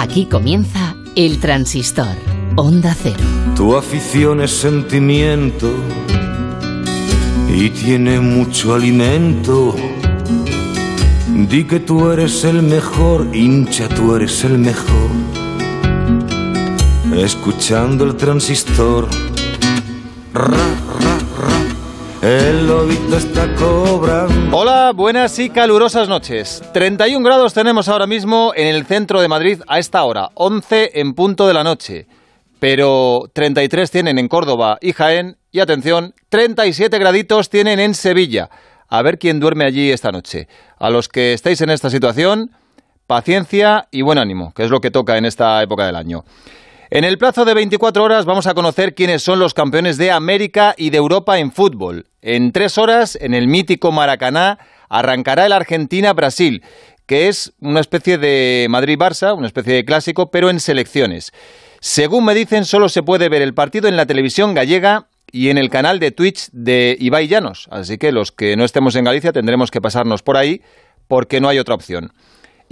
Aquí comienza El Transistor, Onda Cero. Tu afición es sentimiento y tiene mucho alimento. Di que tú eres el mejor, hincha, tú eres el mejor. Escuchando el transistor. Ra, ra. El lobito está cobrando. Hola, buenas y calurosas noches. 31 grados tenemos ahora mismo en el centro de Madrid a esta hora, 11 en punto de la noche. Pero 33 tienen en Córdoba y Jaén y atención, 37 graditos tienen en Sevilla. A ver quién duerme allí esta noche. A los que estéis en esta situación, paciencia y buen ánimo, que es lo que toca en esta época del año. En el plazo de 24 horas vamos a conocer quiénes son los campeones de América y de Europa en fútbol. En tres horas, en el mítico Maracaná, arrancará el Argentina-Brasil, que es una especie de Madrid-Barça, una especie de clásico, pero en selecciones. Según me dicen, solo se puede ver el partido en la televisión gallega y en el canal de Twitch de Ibai Llanos. Así que los que no estemos en Galicia tendremos que pasarnos por ahí porque no hay otra opción.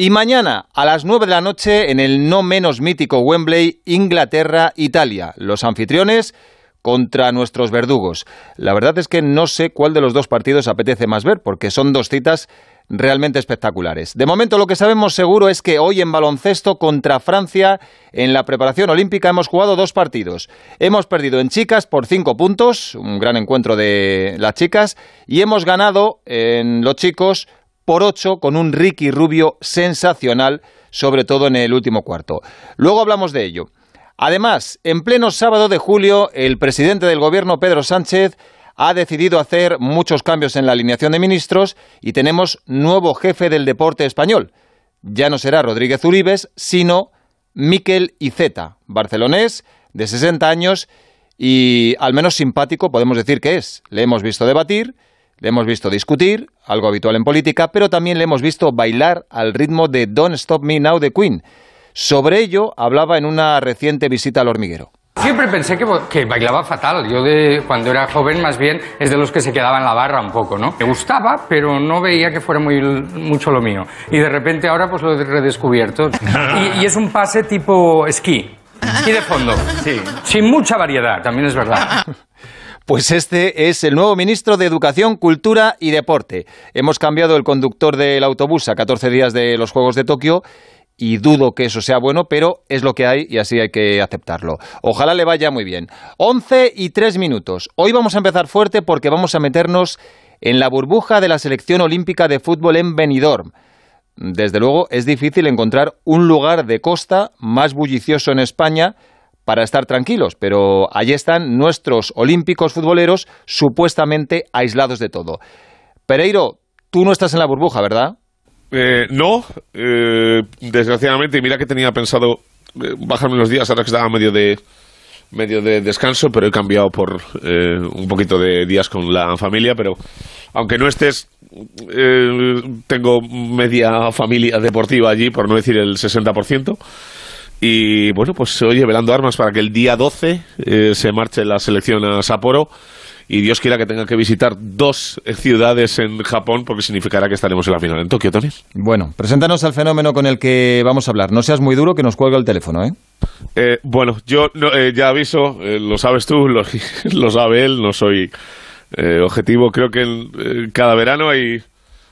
Y mañana a las 9 de la noche en el no menos mítico Wembley, Inglaterra-Italia. Los anfitriones contra nuestros verdugos. La verdad es que no sé cuál de los dos partidos apetece más ver porque son dos citas realmente espectaculares. De momento lo que sabemos seguro es que hoy en baloncesto contra Francia en la preparación olímpica hemos jugado dos partidos. Hemos perdido en chicas por cinco puntos, un gran encuentro de las chicas, y hemos ganado en los chicos por ocho con un Ricky Rubio sensacional, sobre todo en el último cuarto. Luego hablamos de ello. Además, en pleno sábado de julio, el presidente del gobierno, Pedro Sánchez, ha decidido hacer muchos cambios en la alineación de ministros y tenemos nuevo jefe del deporte español. Ya no será Rodríguez Uribes, sino Miquel Iceta, barcelonés, de 60 años y al menos simpático podemos decir que es. Le hemos visto debatir, le hemos visto discutir, algo habitual en política, pero también le hemos visto bailar al ritmo de Don't Stop Me Now de Queen. Sobre ello hablaba en una reciente visita al hormiguero. Siempre pensé que, que, bailaba fatal. Yo de cuando era joven más bien es de los que se quedaba en la barra un poco, ¿no? Me gustaba, pero no veía que fuera muy, mucho lo mío. Y de repente ahora pues lo he redescubierto. Y, y es un pase tipo esquí. Esquí de fondo, sí. Sin mucha variedad, también es verdad. Pues este es el nuevo ministro de Educación, Cultura y Deporte. Hemos cambiado el conductor del autobús a 14 días de los Juegos de Tokio y dudo que eso sea bueno, pero es lo que hay y así hay que aceptarlo. Ojalá le vaya muy bien. 11 y 3 minutos. Hoy vamos a empezar fuerte porque vamos a meternos en la burbuja de la selección olímpica de fútbol en Benidorm. Desde luego es difícil encontrar un lugar de costa más bullicioso en España para estar tranquilos, pero allí están nuestros olímpicos futboleros supuestamente aislados de todo. Pereiro, tú no estás en la burbuja, ¿verdad? Eh, no, eh, desgraciadamente, mira que tenía pensado eh, bajarme unos días ahora que estaba medio de medio de descanso, pero he cambiado por eh, un poquito de días con la familia, pero aunque no estés, tengo media familia deportiva allí, por no decir el 60%. Y bueno, pues oye, velando armas para que el día 12 eh, se marche la selección a Sapporo y Dios quiera que tenga que visitar dos ciudades en Japón porque significará que estaremos en la final en Tokio, Tony. Bueno, preséntanos al fenómeno con el que vamos a hablar. No seas muy duro que nos cuelga el teléfono, ¿eh? Eh, bueno, yo no, eh, ya aviso, eh, lo sabes tú, lo, lo, sabe él, no soy eh, objetivo. Creo que eh, cada verano hay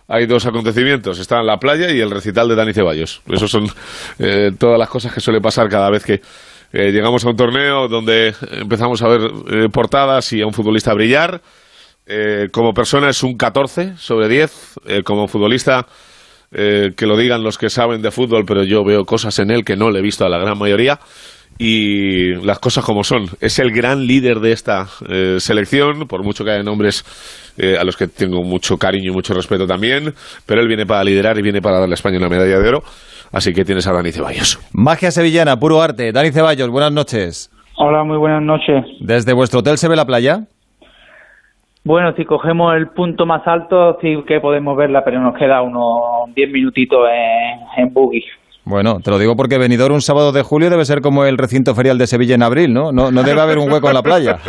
hay dos acontecimientos. Está la playa y el recital de Dani Ceballos. Esas son eh, todas las cosas que suele pasar cada vez que eh, llegamos a un torneo donde empezamos a ver eh, portadas y a un futbolista brillar. Eh, como persona es un 14 sobre 10. como futbolista, que lo digan los que saben de fútbol, pero yo veo cosas en él que no le he visto a la gran mayoría y las cosas como son. Es el gran líder de esta eh, selección, por mucho que haya nombres eh, a los que tengo mucho cariño y mucho respeto también, pero él viene para liderar y viene para darle a España una medalla de oro, así que tienes a Dani Ceballos. Magia sevillana, puro arte. Dani Ceballos, buenas noches. Hola, muy buenas noches. ¿Desde vuestro hotel se ve la playa? Bueno, si cogemos el punto más alto, sí que podemos verla, pero nos queda unos 10 minutitos en, en buggy. Bueno, te lo digo porque Benidorm un sábado de julio debe ser como el recinto ferial de Sevilla en abril, ¿no? No, no debe haber un hueco en la playa.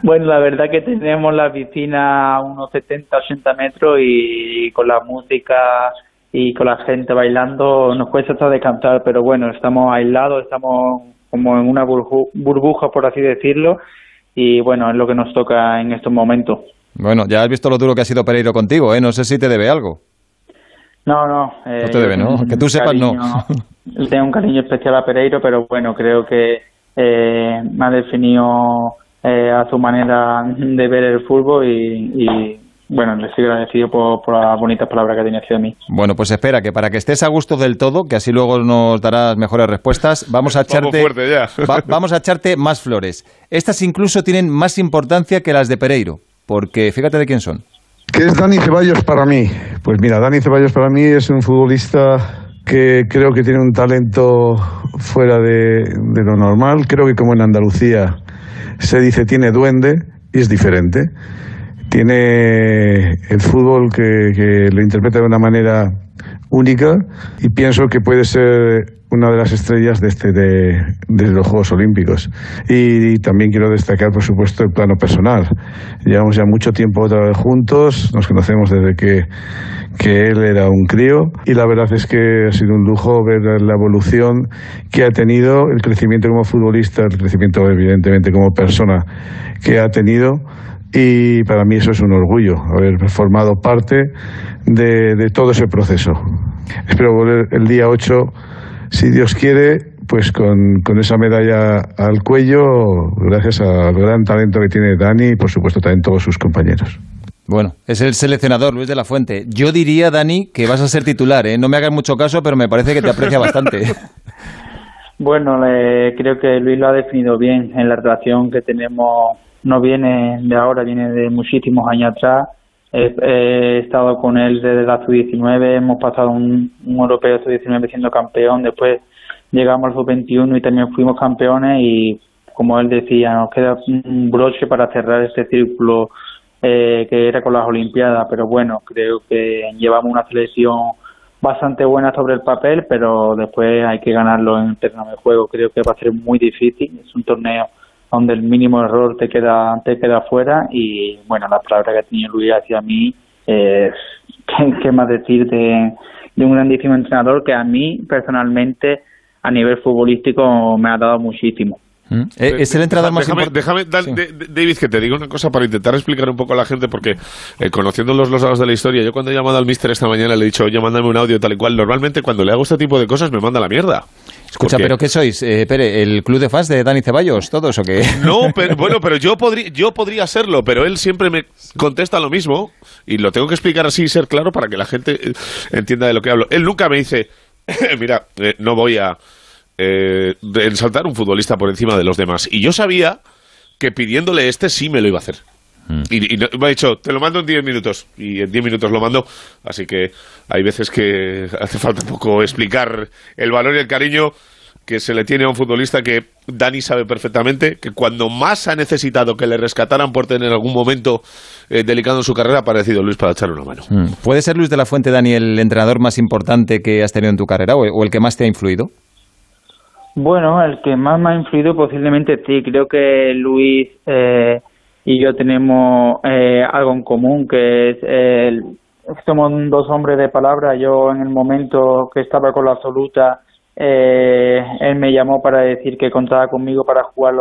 Bueno, la verdad que tenemos la piscina a unos 70, 80 metros y con la música y con la gente bailando nos cuesta hasta descansar, pero bueno, estamos aislados, estamos como en una burbuja, por así decirlo, y bueno, es lo que nos toca en estos momentos. Bueno, ya has visto lo duro que ha sido Pereiro contigo, ¿eh? No sé si te debe algo. No, no. Eh, no te debe, ¿no? Que tú sepas, no. tengo un cariño especial a Pereiro, pero bueno, creo que eh, me ha definido eh, a su manera de ver el fútbol y, bueno, le estoy agradecido por, por las bonitas palabras que ha tenido hacia mí. Bueno, pues espera, que para que estés a gusto del todo, que así luego nos darás mejores respuestas, vamos a echarte, vamos a echarte más flores. Estas incluso tienen más importancia que las de Pereiro, porque fíjate de quién son. ¿Qué es Dani Ceballos para mí? Pues mira, Dani Ceballos para mí es un futbolista que creo que tiene un talento fuera de, lo normal. Creo que como en Andalucía se dice tiene duende y es diferente. Tiene el fútbol que, que lo interpreta de una manera única y pienso que puede ser una de las estrellas de, este, de, los Juegos Olímpicos. Y, también quiero destacar, por supuesto, el plano personal. Llevamos ya mucho tiempo otra vez juntos, nos conocemos desde que, él era un crío y la verdad es que ha sido un lujo ver la evolución que ha tenido, el crecimiento como futbolista, el crecimiento evidentemente como persona que ha tenido y para mí eso es un orgullo, haber formado parte de, de todo ese proceso. Espero volver el día 8 si Dios quiere, pues con, esa medalla al cuello, gracias al gran talento que tiene Dani y por supuesto también todos sus compañeros. Bueno, es el seleccionador Luis de la Fuente. Yo diría, Dani, que vas a ser titular, ¿eh? No me hagas mucho caso, pero me parece que te aprecia bastante. Bueno, creo que Luis lo ha definido bien en la relación que tenemos. No viene de ahora, viene de muchísimos años atrás He, estado con él desde la sub-19, hemos pasado un, europeo sub-19 siendo campeón, después llegamos al sub-21 y también fuimos campeones y como él decía, nos queda un broche para cerrar este círculo eh, que era con las Olimpiadas, pero bueno, creo que llevamos una selección bastante buena sobre el papel, pero después hay que ganarlo en el terreno de juego. Creo que va a ser muy difícil, es un torneo donde el mínimo error te queda te queda fuera. Y bueno la palabra que ha tenido Luis hacia mí es qué, más decir de, un grandísimo entrenador que a mí personalmente a nivel futbolístico me ha dado muchísimo ¿Mm? Eh, es el entrenador más déjame, déjame David, que te diga una cosa para intentar explicar un poco a la gente, porque eh, conociendo los, los lados de la historia, yo cuando he llamado al mister esta mañana le he dicho, oye, mándame un audio tal y cual. Normalmente cuando le hago este tipo de cosas me manda la mierda. Escucha, ¿pero qué sois? Eh, Pere, ¿el club de fans de Dani Ceballos, todos o qué? No, pero, bueno, pero yo, podría, yo podría serlo, pero él siempre me contesta lo mismo y lo tengo que explicar así y ser claro para que la gente eh, entienda de lo que hablo. Él nunca me dice, mira, eh, no voy a eh, ensaltar un futbolista por encima de los demás. Y yo sabía que pidiéndole este sí me lo iba a hacer. Mm. Y, me ha dicho, te lo mando en 10 minutos. Y en 10 minutos lo mando. Así que hay veces que hace falta un poco explicar el valor y el cariño que se le tiene a un futbolista que Dani sabe perfectamente que cuando más ha necesitado que le rescataran por tener algún momento eh, delicado en su carrera, ha aparecido Luis para echarle una mano. Mm. ¿Puede ser Luis de la Fuente, Dani, el entrenador más importante que has tenido en tu carrera o el que más te ha influido? Bueno, el que más me ha influido posiblemente sí. Creo que Luis eh, y yo tenemos eh, algo en común, que es somos dos hombres de palabra. Yo en el momento que estaba con la absoluta, eh, él me llamó para decir que contaba conmigo para jugar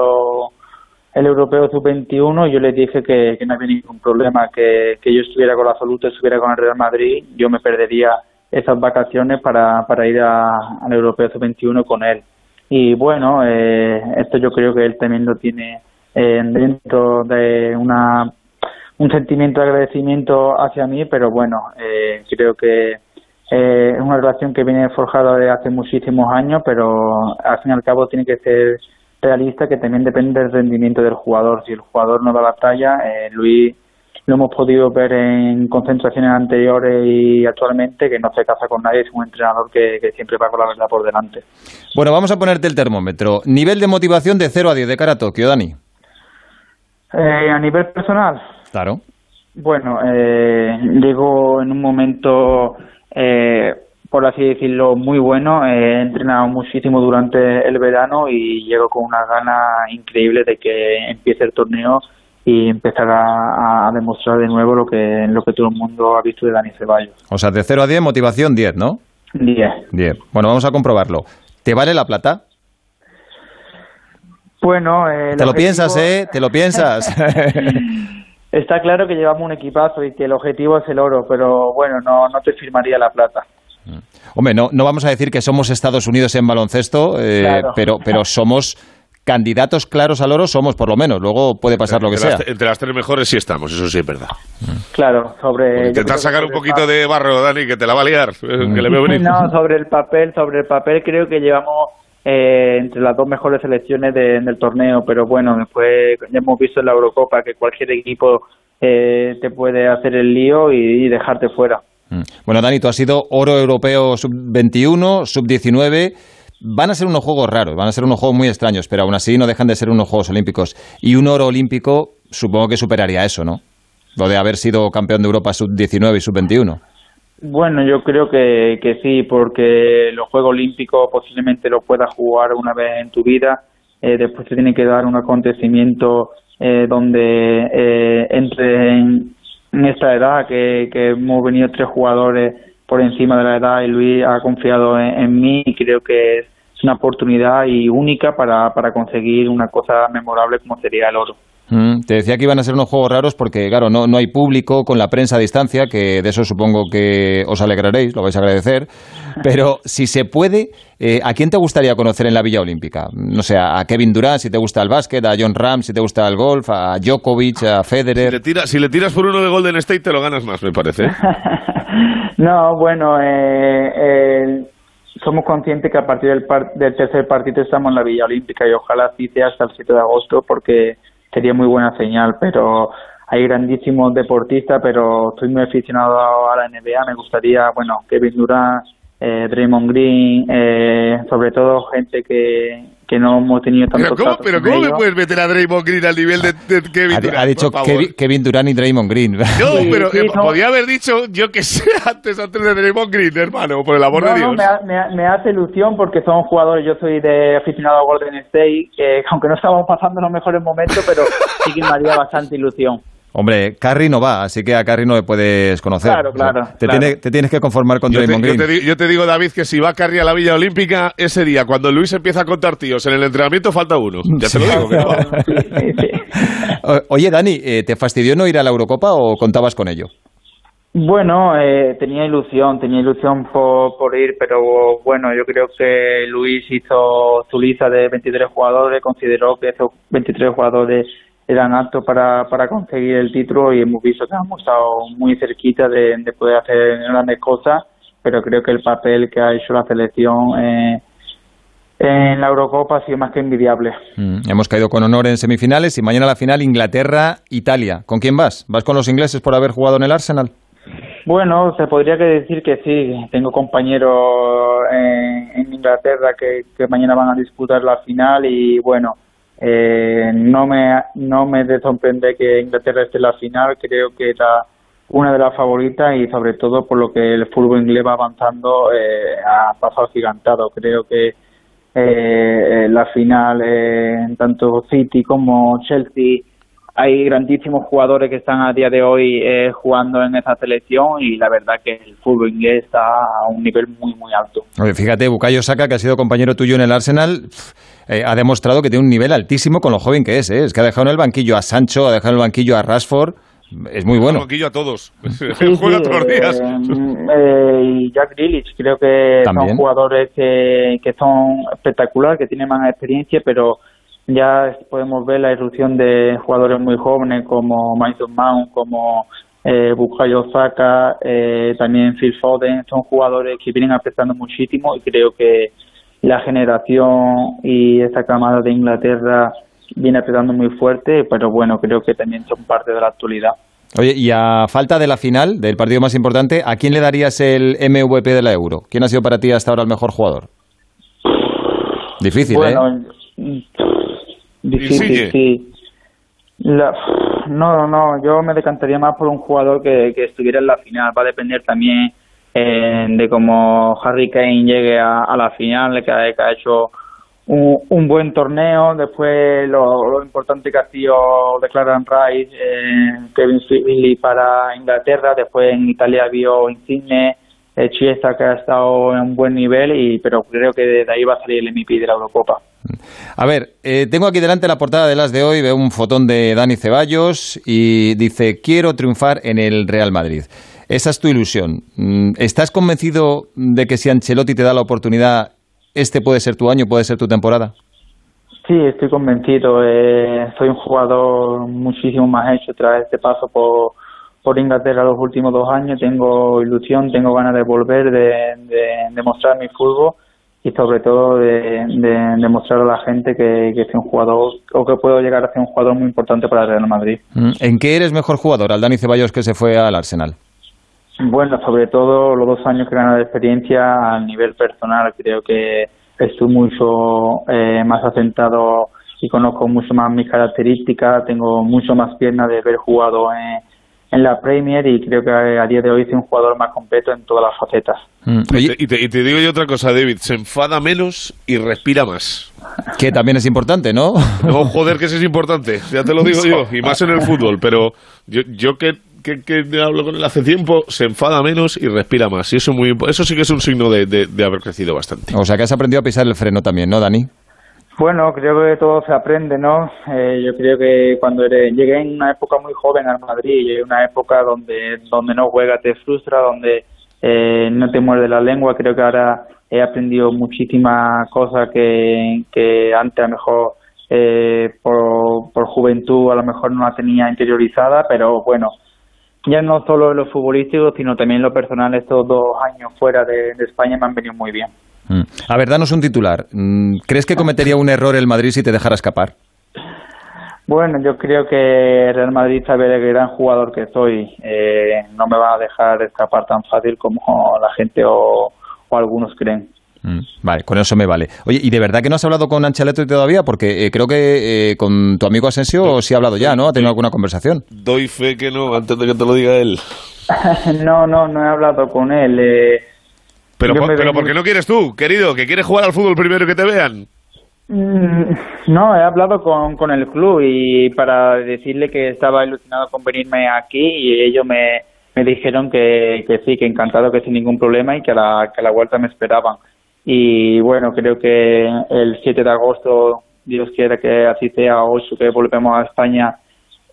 el Europeo Sub-21 y yo le dije que, no había ningún problema, que, que yo estuviera con la absoluta, estuviera con el Real Madrid, yo me perdería esas vacaciones para, para ir al Europeo Sub-21 con él. Y bueno, eh, esto yo creo que él también lo tiene eh, dentro de una un sentimiento de agradecimiento hacia mí, pero bueno, eh, creo que eh, es una relación que viene forjada de hace muchísimos años, pero al fin y al cabo tiene que ser realista, que también depende del rendimiento del jugador. Si el jugador no da la talla, eh, Luis lo hemos podido ver en concentraciones anteriores y actualmente, que no se casa con nadie, es un entrenador que, siempre va con la verdad por delante. Bueno, vamos a ponerte el termómetro. Nivel de motivación de 0 a 10 de cara a Tokio, Dani. Eh, a nivel personal. Claro. Bueno, eh, llego en un momento, eh, por así decirlo, muy bueno. He entrenado muchísimo durante el verano y llego con una gana increíble de que empiece el torneo y empezar a, a, demostrar de nuevo lo que, lo que todo el mundo ha visto de Dani Ceballos. O sea, de 0 a 10, motivación 10, ¿no? 10. 10. Bueno, vamos a comprobarlo. ¿Te vale la plata? Bueno, eh, te lo piensas, ¿eh? Te lo piensas. Está claro que llevamos un equipazo y que el objetivo es el oro, pero bueno, no, no te firmaría la plata. Mm. Hombre, no, no vamos a decir que somos Estados Unidos en baloncesto, eh, pero, pero somos candidatos claros al oro, somos por lo menos. Luego puede pasar lo que entre sea. Las, entre las tres mejores sí estamos, eso sí es verdad. Claro, sobre... intentar sacar un poquito de barro, Dani, que te la va a liar, que le veo venir. No, sobre el papel, sobre el papel creo que llevamos eh, entre las dos mejores selecciones de, del torneo, pero bueno, después ya hemos visto en la Eurocopa que cualquier equipo eh, te puede hacer el lío y, y dejarte fuera. Mm. Bueno, Dani, tú has sido oro europeo sub-21, sub-19. Van a ser unos juegos raros, van a ser unos juegos muy extraños, pero aún así no dejan de ser unos Juegos Olímpicos. Y un oro olímpico supongo que superaría eso, ¿no? Lo de haber sido campeón de Europa sub-19 y sub-21. Bueno, yo creo que, que sí, porque los Juegos Olímpicos posiblemente lo puedas jugar una vez en tu vida. Eh, después te tiene que dar un acontecimiento eh, donde eh, entre en, esta edad que, que hemos venido tres jugadores por encima de la edad y Luis ha confiado en, en mí y creo que es una oportunidad y única para, para conseguir una cosa memorable como sería el oro. Mm, te decía que iban a ser unos juegos raros porque, claro, no, no hay público con la prensa a distancia, que de eso supongo que os alegraréis, lo vais a agradecer. Pero si se puede, eh, ¿a quién te gustaría conocer en la Villa Olímpica? No sé, a Kevin Durant si te gusta el básquet, a John Ram si te gusta el golf, a Djokovic, a Federer. Si le, tira, si le tiras por uno de Golden State, te lo ganas más, me parece. no, bueno, eh, eh, somos conscientes que a partir del, par del tercer partido estamos en la Villa Olímpica y ojalá así hasta el 7 de agosto porque sería muy buena señal, pero hay grandísimos deportistas, pero estoy muy aficionado a la NBA, me gustaría, bueno, Kevin Durant, eh, Draymond Green, eh, sobre todo gente que, que no hemos tenido tanto Pero ¿cómo, pero ¿cómo me puedes meter a Draymond Green al nivel de, de Kevin ha, Durant? Ha dicho Kevin, Kevin, Durant y Draymond Green. No, sí, pero sí, eh, no. podía haber dicho, yo que sé, antes, antes de Draymond Green, hermano, por el amor no, de Dios. Me, me, me, hace ilusión porque son jugadores, yo soy de aficionado a Golden State, que aunque no estamos pasando los mejores momentos, pero sí que me haría bastante ilusión. Hombre, Carry no va, así que a Carry no le puedes conocer. Claro, claro. O sea, te, claro. Tiene, te, tienes que conformar con yo Draymond te, Green. Yo te, yo te, digo, David, que si va Carry a la Villa Olímpica, ese día, cuando Luis empieza a contar tíos en el entrenamiento, falta uno. Ya te lo digo. Que no va. Sí, sí, sí. Oye, Dani, eh, ¿te fastidió no ir a la Eurocopa o contabas con ello? Bueno, eh, tenía ilusión, tenía ilusión por, por, ir, pero bueno, yo creo que Luis hizo su lista de 23 jugadores, consideró que esos 23 jugadores eran aptos para, para conseguir el título y hemos visto que hemos estado muy cerquita de, de poder hacer grandes cosas, pero creo que el papel que ha hecho la selección eh, en la Eurocopa ha sido más que envidiable. Mm, hemos caído con honor en semifinales y mañana la final Inglaterra-Italia. ¿Con quién vas? ¿Vas con los ingleses por haber jugado en el Arsenal? Bueno, se podría que decir que sí. Tengo compañeros en, en Inglaterra que, que mañana van a disputar la final y bueno, eh, no me no me de sorprende que Inglaterra esté en la final creo que era una de las favoritas y sobre todo por lo que el fútbol inglés va avanzando eh, a paso gigantado creo que eh, la final eh, tanto City como Chelsea hay grandísimos jugadores que están a día de hoy eh, jugando en esa selección y la verdad que el fútbol inglés está a un nivel muy muy alto. Fíjate, Bukayo Saka, que ha sido compañero tuyo en el Arsenal, eh, ha demostrado que tiene un nivel altísimo con lo joven que es. ¿eh? Es que ha dejado en el banquillo a Sancho, ha dejado en el banquillo a Rashford. Es muy bueno. El banquillo a todos. Sí, Juega sí, todos los días. Eh, y Jack Grealish, creo que También. son jugadores que, que son espectaculares, que tienen más experiencia, pero ya podemos ver la irrupción de jugadores muy jóvenes como Mason Mount, como eh, Bukayo Saka, eh, también Phil Foden, son jugadores que vienen apretando muchísimo y creo que la generación y esta camada de Inglaterra viene apretando muy fuerte, pero bueno, creo que también son parte de la actualidad. Oye, y a falta de la final, del partido más importante, ¿a quién le darías el MVP de la Euro? ¿Quién ha sido para ti hasta ahora el mejor jugador? Difícil, bueno, ¿eh? Difícil, sí. La, no, no, yo me decantaría más por un jugador que, que estuviera en la final. Va a depender también eh, de cómo Harry Kane llegue a, la final, que ha, que ha hecho un, buen torneo. Después lo, importante que ha sido Declaran Rice, eh, Kevin Philly para Inglaterra. Después en Italia vio Insigne, eh, Chiesa que ha estado en un buen nivel, y pero creo que de ahí va a salir el MVP de la Eurocopa. A ver, eh, tengo aquí delante la portada de las de hoy, veo un fotón de Dani Ceballos y dice, quiero triunfar en el Real Madrid. Esa es tu ilusión. Mm, ¿Estás convencido de que si Ancelotti te da la oportunidad, este puede ser tu año, puede ser tu temporada? Sí, estoy convencido. Eh, soy un jugador muchísimo más hecho tras este paso por, por Inglaterra los últimos dos años. Tengo ilusión, tengo ganas de volver, de, demostrar mi fútbol y sobre todo de, demostrar a la gente que, que soy un jugador o que puedo llegar a ser un jugador muy importante para el Real Madrid. Mm, ¿En qué eres mejor jugador? Al Dani Ceballos que se fue al Arsenal. Bueno, sobre todo los dos años que he ganado de experiencia a nivel personal. Creo que estoy mucho eh, más asentado y conozco mucho más mis características. Tengo mucho más piernas de haber jugado en, la Premier y creo que a día de hoy soy un jugador más completo en todas las facetas. Mm. Y, te, y, te, digo yo otra cosa, David. Se enfada menos y respira más. Que también es importante, ¿no? No, joder, que eso es importante. Ya te lo digo yo. Y más en el fútbol. Pero yo, yo que que, hablo con él hace tiempo, se enfada menos y respira más. Y eso, muy, eso sí que es un signo de, de, haber crecido bastante. O sea que has aprendido a pisar el freno también, ¿no, Dani? Bueno, creo que todo se aprende, ¿no? Eh, yo creo que cuando llegué en una época muy joven al Madrid, llegué en una época donde, donde no juega, te frustra, donde eh, no te muerde la lengua, creo que ahora he aprendido muchísimas cosas que, que antes a lo mejor eh, por, por juventud a lo mejor no la tenía interiorizada, pero bueno, ya no solo en lo futbolístico, sino también en lo personal, estos dos años fuera de, España me han venido muy bien. Mm. A ver, danos un titular. Mm, ¿Crees que cometería un error el Madrid si te dejara escapar? Bueno, yo creo que el Real Madrid sabe el gran jugador que soy. Eh, no me va a dejar escapar tan fácil como la gente o algunos creen. Mm, vale, con eso me vale. Oye, ¿y de verdad que no has hablado con Ancelotti todavía? Porque eh, creo que eh, con tu amigo Asensio sí ha hablado ya, ¿no? ¿Ha tenido alguna conversación? Doy fe que no, antes de que te lo diga él. no, no, no he hablado con él. Eh. pero, pero ¿por qué no quieres tú, querido? ¿Que quieres jugar al fútbol primero que te vean? Mm, no, he hablado con, con el club y para decirle que estaba ilusionado con venirme aquí y ellos me, me dijeron que, que sí, que encantado, que sin ningún problema y que la, que a la vuelta me esperaban y bueno, creo que el 7 de agosto, Dios quiera que así sea, 8 que volvemos a España,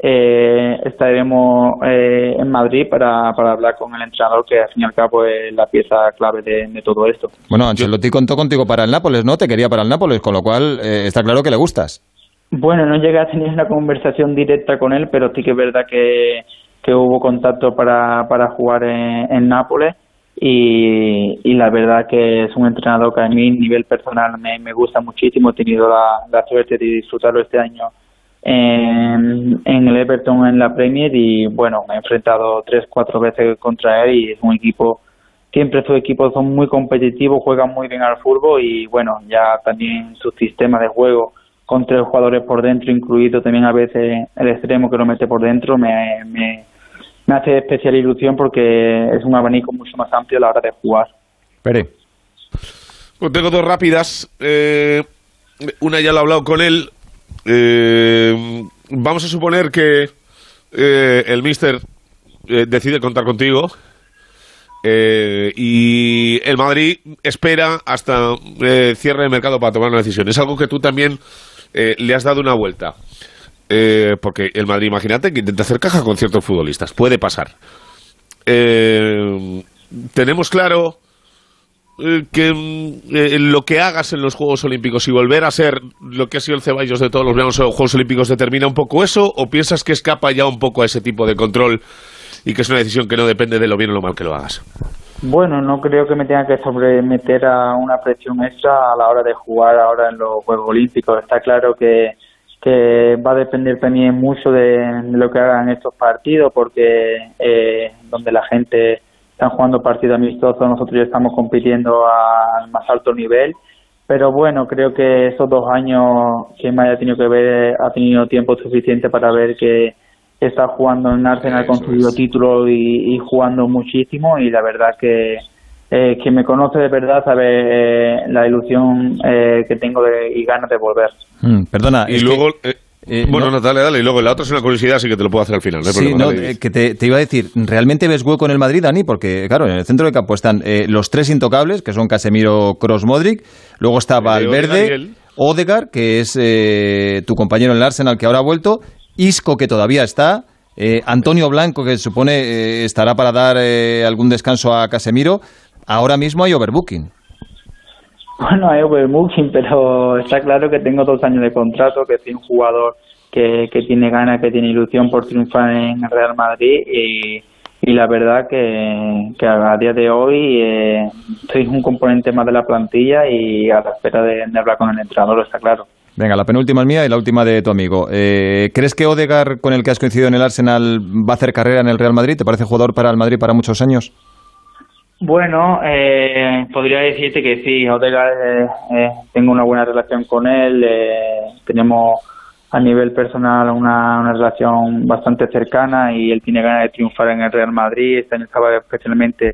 eh, estaremos eh, en Madrid para, para hablar con el entrenador, que al fin y al cabo es la pieza clave de, todo esto. Bueno, Ancelotti contó contigo para el Nápoles, ¿no? Te quería para el Nápoles, con lo cual eh, está claro que le gustas. Bueno, no llegué a tener una conversación directa con él, pero sí que es verdad que, que hubo contacto para, para jugar en, en Nápoles y, la verdad que es un entrenador que a mí a nivel personal me, me gusta muchísimo. He tenido la, suerte de disfrutarlo este año en, en, el Everton en la Premier y bueno, me he enfrentado tres, cuatro veces contra él y es un equipo, siempre sus equipos son muy competitivos, juegan muy bien al fútbol y bueno, ya también su sistema de juego con tres jugadores por dentro, incluido también a veces el extremo que lo mete por dentro, me me hace especial ilusión porque es un abanico mucho más amplio a la hora de jugar. Pere. Pues tengo dos rápidas. Eh, una ya lo he hablado con él. Eh, vamos a suponer que eh, el Mister decide contar contigo. y el Madrid espera hasta cierre de mercado para tomar una decisión. Es algo que tú también le has dado una vuelta. Eh, porque el Madrid, imagínate, que intenta hacer caja con ciertos futbolistas. Puede pasar. Eh, tenemos claro eh, que lo que hagas en los Juegos Olímpicos y volver a ser lo que ha sido el Ceballos de todos los Juegos Olímpicos determina un poco eso o piensas que escapa ya un poco a ese tipo de control y que es una decisión que no depende de lo bien o lo mal que lo hagas? Bueno, no creo que me tenga que sobremeter a una presión extra a la hora de jugar ahora en los Juegos Olímpicos. Está claro que que va a depender también mucho de, lo que hagan estos partidos, porque eh, donde la gente está jugando partidos amistosos, nosotros ya estamos compitiendo al más alto nivel. Pero bueno, creo que esos dos años que me haya tenido que ver ha tenido tiempo suficiente para ver que está jugando en Arsenal con su título y, y, jugando muchísimo y la verdad que eh, quien me conoce de verdad sabe eh, la ilusión eh, que tengo de, y ganas de volver. Mm, perdona. Y luego... que- eh, eh, bueno, no- dale, dale. Y luego la otra es una curiosidad, así que te lo puedo hacer al final. No hay Sí, no, eh, que te, te iba a decir, ¿realmente ves hueco en el Madrid, Dani? Porque, claro, en el centro de campo están eh, los tres intocables, que son Casemiro, Cross, Modric. Luego está Valverde. Odegar, que es eh, tu compañero en el Arsenal, que ahora ha vuelto. Isco, que todavía está. eh, Antonio Blanco, que se supone eh, estará para dar eh, algún descanso a Casemiro. Ahora mismo hay overbooking. Bueno, hay overbooking, pero está claro que tengo dos años de contrato, que soy un jugador que, que tiene ganas, que tiene ilusión por triunfar en el Real Madrid y, y la verdad que, que a día de hoy eh, soy un componente más de la plantilla y a la espera de, de hablar con el entrenador, está claro. Venga, la penúltima es mía y la última de tu amigo. Eh, ¿Crees que Odegar, con el que has coincidido en el Arsenal, va a hacer carrera en el Real Madrid? ¿Te parece jugador para el Madrid para muchos años? Bueno, eh, podría decirte que sí, Odegaard, eh, eh, tengo una buena relación con él, eh, tenemos a nivel personal una, una relación bastante cercana y él tiene ganas de triunfar en el Real Madrid, este año estaba especialmente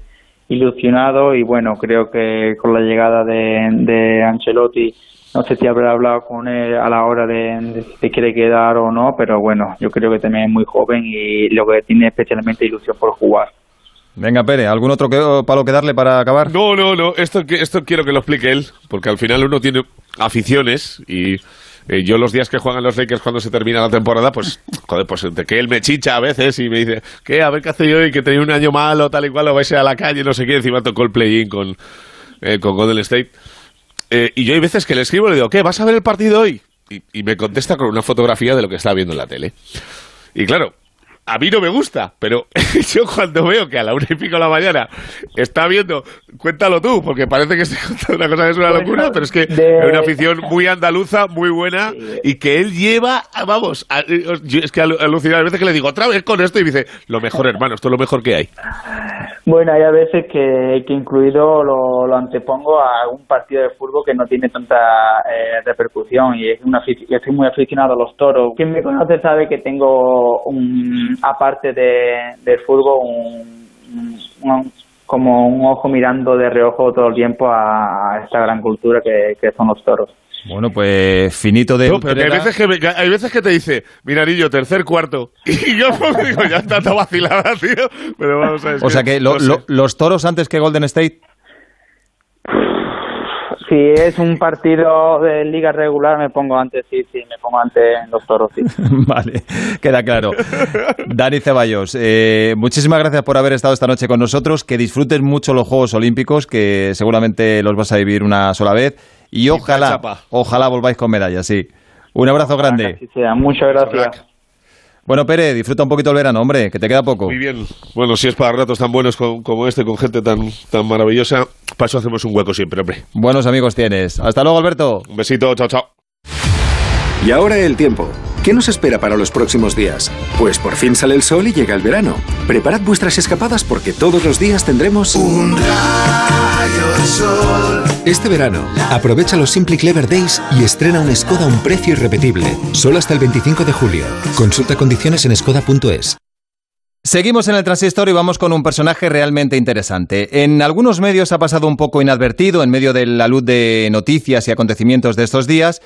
ilusionado y bueno, creo que con la llegada de, de Ancelotti, no sé si habrá hablado con él a la hora de, de si se quiere quedar o no, pero bueno, yo creo que también es muy joven y lo que tiene especialmente ilusión por jugar. Venga, Pere, ¿algún otro que- palo que darle para acabar? No, no, no. Esto, esto quiero que lo explique él, porque al final uno tiene aficiones y eh, yo los días que juegan los Lakers cuando se termina la temporada, pues, joder, pues de que él me chicha a veces y me dice, ¿qué? A ver qué hace yo y que tenía un año malo, tal y cual, o vais a la calle, no sé qué. Encima tocó el play-in con, eh, con Golden State. Eh, y yo hay veces que le escribo y le digo, ¿qué? ¿Vas a ver el partido hoy? Y, y me contesta con una fotografía de lo que está viendo en la tele. Y claro, a mí no me gusta, pero yo cuando veo que a la una y pico de la mañana está viendo, cuéntalo tú, porque parece que estoy contando una cosa que es una Bueno, locura, pero es que de- es una afición muy andaluza, muy buena, y que él lleva, vamos, a- yo es que alu- alucina, a veces que le digo, otra vez con esto, y me dice, lo mejor hermano, esto es lo mejor que hay. Bueno, hay a veces que, que incluido lo, lo antepongo a un partido de fútbol que no tiene tanta eh, repercusión y es una yo soy muy aficionado a los toros. Quien me conoce sabe que tengo un, aparte de, del fútbol, un, un- como un ojo mirando de reojo todo el tiempo a, a esta gran cultura que, que son los toros. Bueno, pues finito de... No, pero que hay veces que, hay veces que te dice, mira, niño, tercer cuarto. Y yo pues, digo, ya está toda vacilada, tío. Pero vamos a ver. O sea que lo- no sé. lo- los toros antes que Golden State... Si es un partido de liga regular me pongo antes, sí, sí, me pongo antes en los toros, sí. vale, queda claro. Dani Ceballos, eh, muchísimas gracias por haber estado esta noche con nosotros. Que disfrutes mucho los Juegos Olímpicos, que seguramente los vas a vivir una sola vez. Y ojalá, ojalá volváis con medallas, sí. Un abrazo grande. Así sea, muchas gracias. Bueno, Pere, disfruta un poquito el verano, hombre, que te queda poco. Muy bien. Bueno, si es para ratos tan buenos como este, con gente tan, tan maravillosa, para eso hacemos un hueco siempre, hombre. Buenos amigos tienes. Hasta luego, Alberto. Un besito, chao, chao. Y ahora el tiempo. ¿Qué nos espera para los próximos días? Pues por fin sale el sol y llega el verano. Preparad vuestras escapadas porque todos los días tendremos un rayo de sol. Este verano, aprovecha los Simply Clever Days y estrena un Skoda a un precio irrepetible. Solo hasta el 25 de julio. Consulta condiciones en skoda.es. Seguimos en el transistor y vamos con un personaje realmente interesante. En algunos medios ha pasado un poco inadvertido en medio de la luz de noticias y acontecimientos de estos días,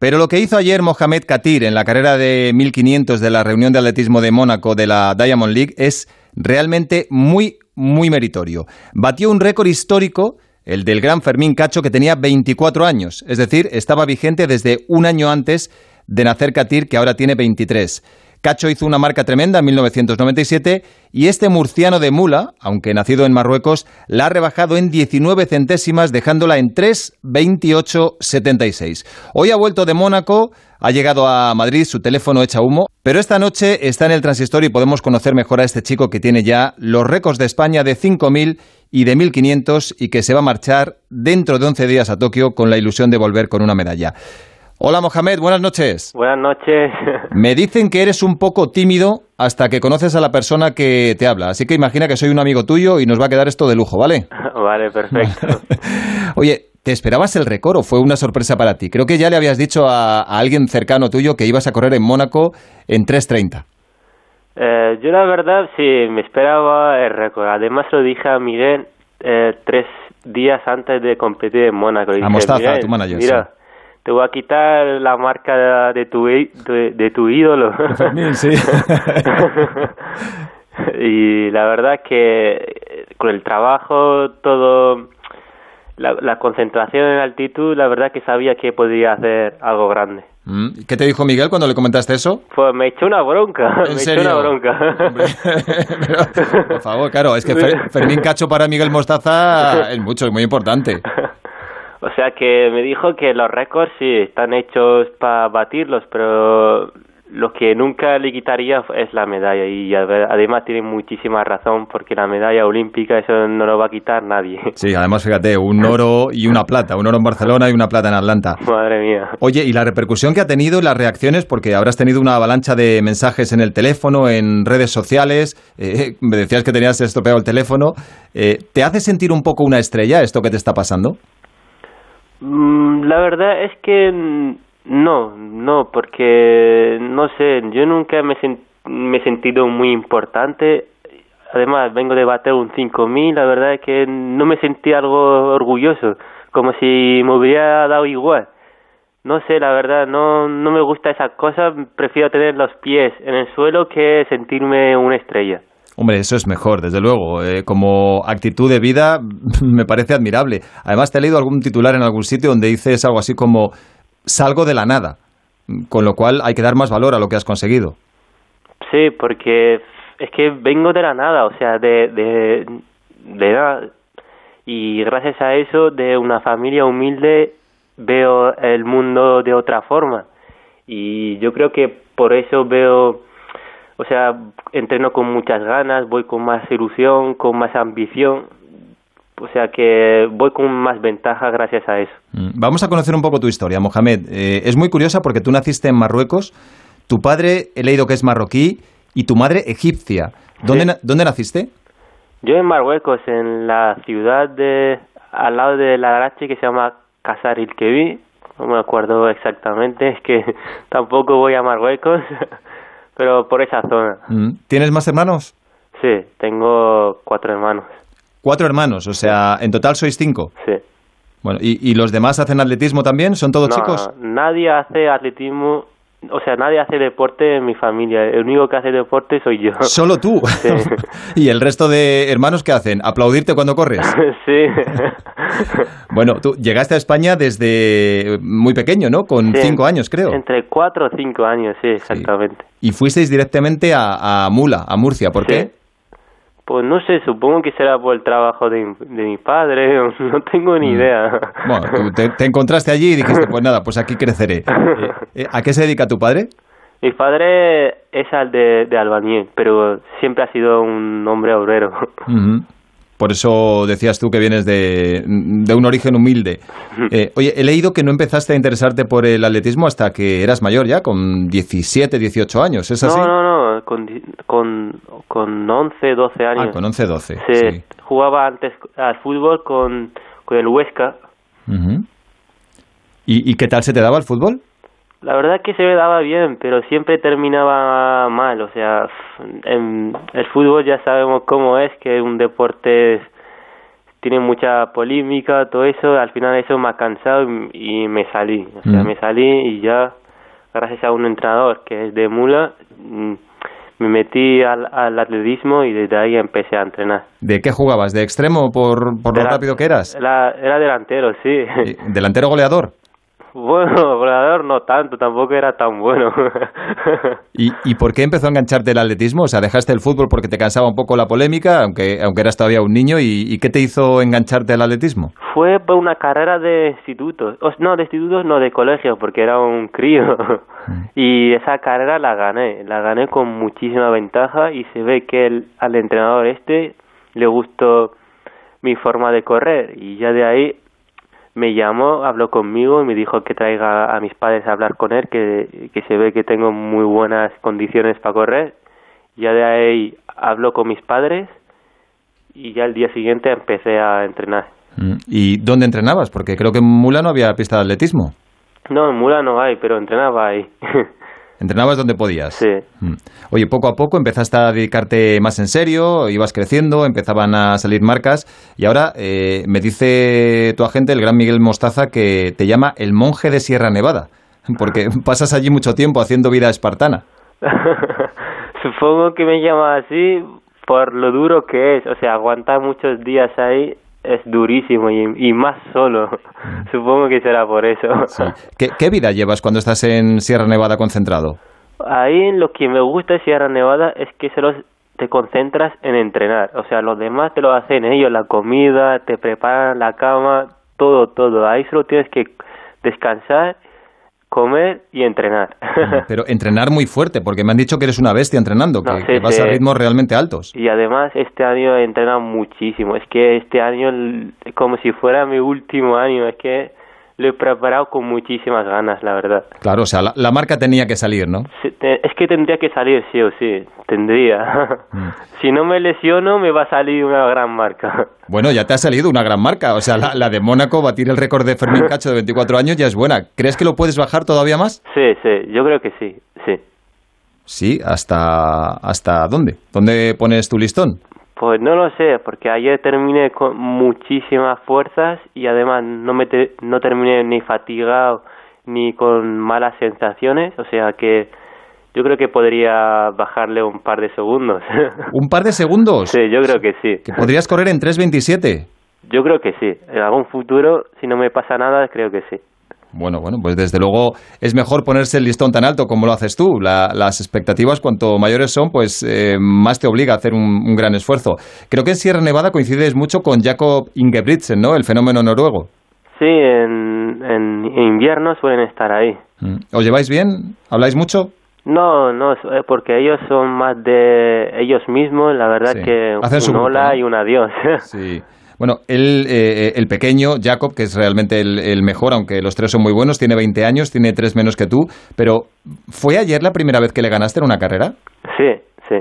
pero lo que hizo ayer Mohamed Katir en la carrera de 1500 de la reunión de atletismo de Mónaco de la Diamond League es realmente muy, muy meritorio. Batió un récord histórico, el del gran Fermín Cacho, que tenía 24 años, es decir, estaba vigente desde un año antes de nacer Katir, que ahora tiene 23. Cacho hizo una marca tremenda en 1997 y este murciano de Mula, aunque nacido en Marruecos, la ha rebajado en 19 centésimas dejándola en 3.28.76. Hoy ha vuelto de Mónaco, ha llegado a Madrid, su teléfono echa humo, pero esta noche está en el transistor y podemos conocer mejor a este chico que tiene ya los récords de España de 5.000 y de 1.500 y que se va a marchar dentro de 11 días a Tokio con la ilusión de volver con una medalla. Hola Mohamed, buenas noches. Buenas noches. Me dicen que eres un poco tímido hasta que conoces a la persona que te habla, así que imagina que soy un amigo tuyo y nos va a quedar esto de lujo, ¿vale? vale, perfecto. Oye, ¿te esperabas el récord o fue una sorpresa para ti? Creo que ya le habías dicho a, a alguien cercano tuyo que ibas a correr en Mónaco en 3.30. Eh, yo la verdad sí me esperaba el récord. Además lo dije a Miguel eh, tres días antes de competir en Mónaco. A Mostaza, "Mira, tu manager, Mira, te voy a quitar la marca de tu, de, de tu ídolo. Fermín, sí. y la verdad que eh, con el trabajo, todo, la, la concentración en altitud, la verdad que sabía que podía hacer algo grande. Mm, ¿Qué te dijo Miguel cuando le comentaste eso? Pues me echó una bronca, ¿En me serio? echó una bronca. Pero, por favor, claro, es que Fer- Fermín Cacho para Miguel Mostaza es mucho, es muy importante. O sea que me dijo que los récords sí están hechos para batirlos, pero lo que nunca le quitaría es la medalla y ade- además tiene muchísima razón porque la medalla olímpica eso no lo va a quitar nadie. Sí, además fíjate, un oro y una plata, un oro en Barcelona y una plata en Atlanta. Madre mía. Oye, y la repercusión que ha tenido las reacciones, porque habrás tenido una avalancha de mensajes en el teléfono, en redes sociales, eh, me decías que tenías estropeado el teléfono, eh, ¿te hace sentir un poco una estrella esto que te está pasando? Mm, La verdad es que no, no, porque no sé, yo nunca me he sentido muy importante. Además, vengo de bater un 5000, la verdad es que no me sentí algo orgulloso, como si me hubiera dado igual. No sé, la verdad, no, no me gusta esa cosa, prefiero tener los pies en el suelo que sentirme una estrella. Hombre, eso es mejor, desde luego. Eh, como actitud de vida me parece admirable. Además, te he leído algún titular en algún sitio donde dices algo así como salgo de la nada, con lo cual hay que dar más valor a lo que has conseguido. Sí, porque es que vengo de la nada, o sea, de, de, de nada. Y gracias a eso, de una familia humilde, veo el mundo de otra forma. Y yo creo que por eso veo, o sea, entreno con muchas ganas, voy con más ilusión, con más ambición. O sea que voy con más ventaja gracias a eso. Mm, Vamos a conocer un poco tu historia, Mohamed. Eh, es muy curiosa porque tú naciste en Marruecos, tu padre he leído que es marroquí y tu madre egipcia. ¿Dónde, Sí. na- ¿dónde naciste? Yo en Marruecos, en la ciudad de al lado de la Arache que se llama Casar el Kebi, no me acuerdo exactamente, es que tampoco voy a Marruecos, pero por esa zona. Mm, ¿Tienes más hermanos? Sí, tengo cuatro hermanos. Cuatro hermanos, o sea, en total sois cinco. Sí. Bueno, ¿y, y los demás hacen atletismo también? ¿Son todos No, chicos? nadie hace atletismo, o sea, nadie hace deporte en mi familia. El único que hace deporte soy yo. Solo tú. Sí. ¿Y el resto de hermanos qué hacen? ¿Aplaudirte cuando corres? sí. Bueno, tú llegaste a España desde muy pequeño, ¿no? Con Sí, cinco años, creo. Entre cuatro o cinco años, sí, exactamente. Y fuisteis directamente a, a Mula, a Murcia. ¿Por qué? Pues no sé, supongo que será por el trabajo de, de mi padre, no tengo Mm. ni idea. Bueno, te, te encontraste allí y dijiste, pues nada, pues aquí creceré. Eh, eh, ¿A qué se dedica tu padre? Mi padre es al de, de albañil, pero siempre ha sido un hombre obrero. Por eso decías tú que vienes de, de un origen humilde. Eh, oye, he leído que no empezaste a interesarte por el atletismo hasta que eras mayor ya, con 17, 18 años, ¿es así? No, no, no, con, con, con 11, 12 años. Ah, con 11, 12. Sí, sí. jugaba antes al fútbol con, con el Huesca. ¿Y, ¿Y qué tal se te daba el fútbol? La verdad que se me daba bien, pero siempre terminaba mal. O sea, en el fútbol ya sabemos cómo es, que un deporte es- tiene mucha polémica, todo eso. Al final eso me ha cansado y, y me salí. O sea, Mm. me salí y ya, gracias a un entrenador que es de Mula, mm, me metí al, al atletismo y desde ahí empecé a entrenar. ¿De qué jugabas? ¿De extremo por, por lo rápido que eras? Era, era delantero, sí. ¿Delantero goleador? Bueno, volador no tanto, tampoco era tan bueno. ¿Y, ¿Y por qué empezó a engancharte el atletismo? O sea, dejaste el fútbol porque te cansaba un poco la polémica, aunque, aunque eras todavía un niño. ¿Y, y qué te hizo engancharte al atletismo? Fue por una carrera de institutos. O- no, de institutos, no, de colegio, porque era un crío. y esa carrera la gané. La gané con muchísima ventaja y se ve que el, al entrenador este le gustó mi forma de correr. Y ya de ahí me llamó, habló conmigo y me dijo que traiga a mis padres a hablar con él, que, que se ve que tengo muy buenas condiciones para correr. Ya de ahí habló con mis padres y ya el día siguiente empecé a entrenar. Mm, ¿Y dónde entrenabas? Porque creo que en Mula no había pista de atletismo. No, en Mura no hay, pero entrenaba ahí. Entrenabas donde podías. Sí. Mm. Oye, poco a poco empezaste a dedicarte más en serio, ibas creciendo, empezaban a salir marcas y ahora eh, me dice tu agente, el gran Miguel Mostaza, que te llama el monje de Sierra Nevada, porque pasas allí mucho tiempo haciendo vida espartana. Supongo que me llama así por lo duro que es, o sea, aguantar muchos días ahí es durísimo y, más solo. Supongo que será por eso. ¿Qué, ¿Qué, vida llevas cuando estás en Sierra Nevada concentrado? Ahí lo que me gusta de Sierra Nevada es que solo te concentras en entrenar. O sea, los demás te lo hacen ellos, la comida, te preparan la cama, todo, todo. Ahí solo tienes que descansar comer y entrenar. Pero entrenar muy fuerte, porque me han dicho que eres una bestia entrenando, que, vas a ritmos realmente altos. Y además este año he entrenado muchísimo. Es que este año, como si fuera mi último año, es que lo he preparado con muchísimas ganas, la verdad. Claro, o sea, la, marca tenía que salir, ¿no? es que tendría que salir, sí o sí, tendría. Mm. si no me lesiono, me va a salir una gran marca. Bueno, ya te ha salido una gran marca. O sea, la, de Mónaco, batir el récord de Fermín Cacho de 24 años ya es buena. ¿Crees que lo puedes bajar todavía más? Sí, sí, yo creo que sí, sí. Sí, ¿hasta, hasta dónde? ¿Dónde pones tu listón? Pues no lo sé, porque ayer terminé con muchísimas fuerzas y además no, me no terminé ni fatigado ni con malas sensaciones, o sea que yo creo que podría bajarle un par de segundos. ¿Un par de segundos? Sí, yo creo que sí. ¿Que podrías correr en 3.27? Yo creo que sí. En algún futuro, si no me pasa nada, creo que sí. Bueno, bueno, pues desde luego es mejor ponerse el listón tan alto como lo haces tú. las expectativas, cuanto mayores son, pues eh, más te obliga a hacer un, gran esfuerzo. Creo que en Sierra Nevada coincides mucho con Jacob Ingebrigtsen, ¿no? El fenómeno noruego. Sí, en, invierno suelen estar ahí. Mm. ¿Os lleváis bien? ¿Habláis mucho? No, no, eh, porque ellos son más de ellos mismos, la verdad que un hola y un adiós. Sí. Bueno, él, eh, el pequeño, Jacob, que es realmente el, mejor, aunque los tres son muy buenos, tiene 20 años, tiene tres menos que tú, pero ¿fue ayer la primera vez que le ganaste en una carrera? Sí, sí.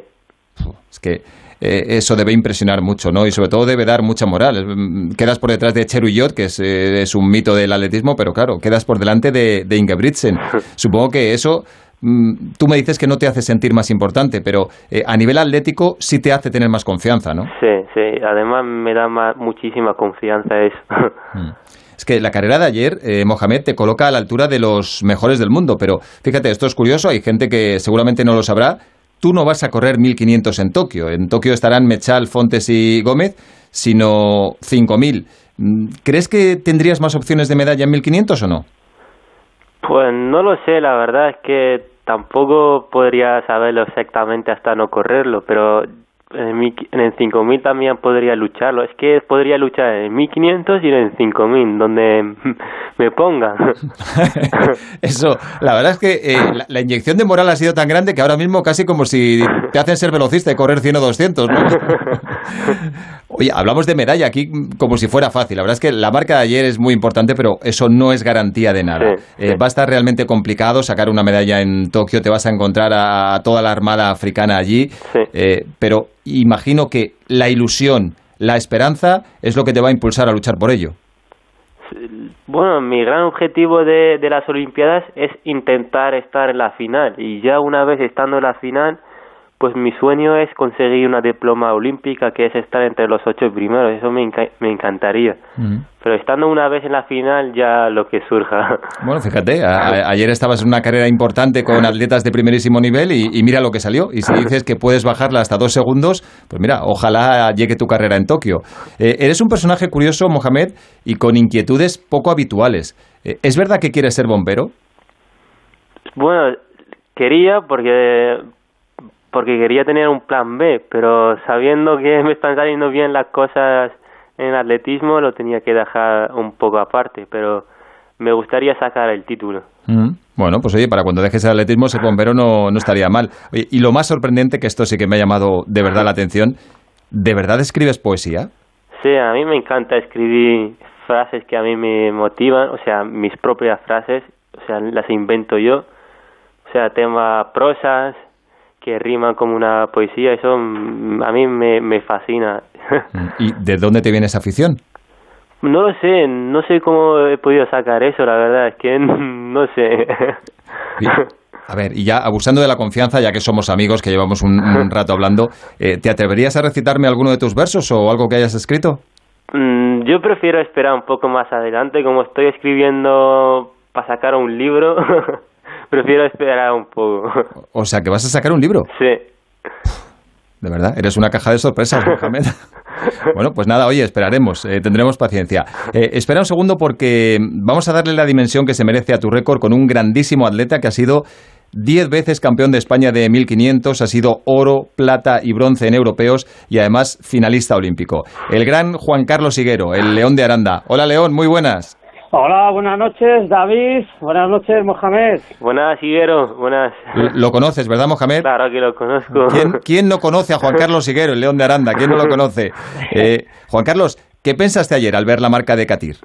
Es que eh, eso debe impresionar mucho, ¿no? Y sobre todo debe dar mucha moral. Mm, quedas por detrás de Cheruyot, que es, eh, es, un mito del atletismo, pero claro, quedas por delante de, de Ingebrigtsen. Supongo que eso Mm, tú me dices que no te hace sentir más importante, pero eh, a nivel atlético sí te hace tener más confianza, ¿no? Sí, sí, además me da muchísima confianza eso. Mm. Es que la carrera de ayer, eh, Mohamed, te coloca a la altura de los mejores del mundo, pero fíjate, esto es curioso, hay gente que seguramente no lo sabrá. Tú no vas a correr 1500 en Tokio. En Tokio estarán Mechal, Fontes y Gómez, sino 5000. Mm, ¿Crees que tendrías más opciones de medalla en 1500 o no? Pues no lo sé, la verdad es que tampoco podría saberlo exactamente hasta no correrlo, pero en, en el 5000 también podría lucharlo. Es que podría luchar en 1500 y en el 5000, donde me pongan. Eso, la verdad es que eh, la, inyección de moral ha sido tan grande que ahora mismo casi como si te hacen ser velocista y correr 100 o 200, ¿no? Oye, hablamos de medalla aquí como si fuera fácil. La verdad es que la marca de ayer es muy importante, pero eso no es garantía de nada. Eh, va a estar realmente complicado sacar una medalla en Tokio. Te vas a encontrar a, toda la armada africana allí. Eh, pero imagino que la ilusión, la esperanza es lo que te va a impulsar a luchar por ello. Bueno, mi gran objetivo de, de las Olimpiadas es intentar estar en la final y ya una vez estando en la final pues mi sueño es conseguir una diploma olímpica, que es estar entre los ocho primeros, eso me, me encantaría. Pero estando una vez en la final, ya lo que surja. Bueno, fíjate, ayer estabas en una carrera importante con atletas de primerísimo nivel y, mira lo que salió. Y si dices que puedes bajarla hasta dos segundos, pues mira, ojalá llegue tu carrera en Tokio. Eh, eres un personaje curioso, Mohamed, y con inquietudes poco habituales. Eh, ¿Es verdad que quieres ser bombero? Bueno, quería porque porque quería tener un plan B, pero sabiendo que me están saliendo bien las cosas en atletismo, lo tenía que dejar un poco aparte, pero me gustaría sacar el título. Mm. Bueno, pues oye, para cuando dejes el atletismo, ser bombero no, no estaría mal. y lo más sorprendente, que esto sí que me ha llamado de verdad la atención, ¿de verdad escribes poesía? Sí, a mí me encanta escribir frases que a mí me motivan, o sea, mis propias frases, o sea, las invento yo, o sea, tema prosas, que riman como una poesía, eso mm, a mí me, fascina. ¿Y de dónde te viene esa afición? No lo sé, no sé cómo he podido sacar eso, la verdad, es que no sé. A ver, y ya abusando de la confianza, ya que somos amigos, que llevamos un, un rato hablando, eh, ¿te atreverías a recitarme alguno de tus versos o algo que hayas escrito? Mm, yo prefiero esperar un poco más adelante, como estoy escribiendo para sacar un libro, prefiero esperar un poco. O sea, que vas a sacar un libro. Sí. De verdad, eres una caja de sorpresas, Mohamed. bueno, pues nada, oye, esperaremos, eh, tendremos paciencia. Eh, espera un segundo porque vamos a darle la dimensión que se merece a tu récord con un grandísimo atleta que ha sido diez veces campeón de España de 1500, ha sido oro, plata y bronce en europeos y además finalista olímpico. El gran Juan Carlos Higuero, el León de Aranda. Hola León, muy buenas. Hola, buenas noches, David. Buenas noches, Mohamed. Buenas, Higuero. Buenas. Lo conoces, ¿verdad, Mohamed? Claro que lo conozco. ¿Quién, quién no conoce a Juan Carlos Higuero, el León de Aranda? ¿Quién no lo conoce? Eh, Juan Carlos, ¿qué pensaste ayer al ver la marca de Catir?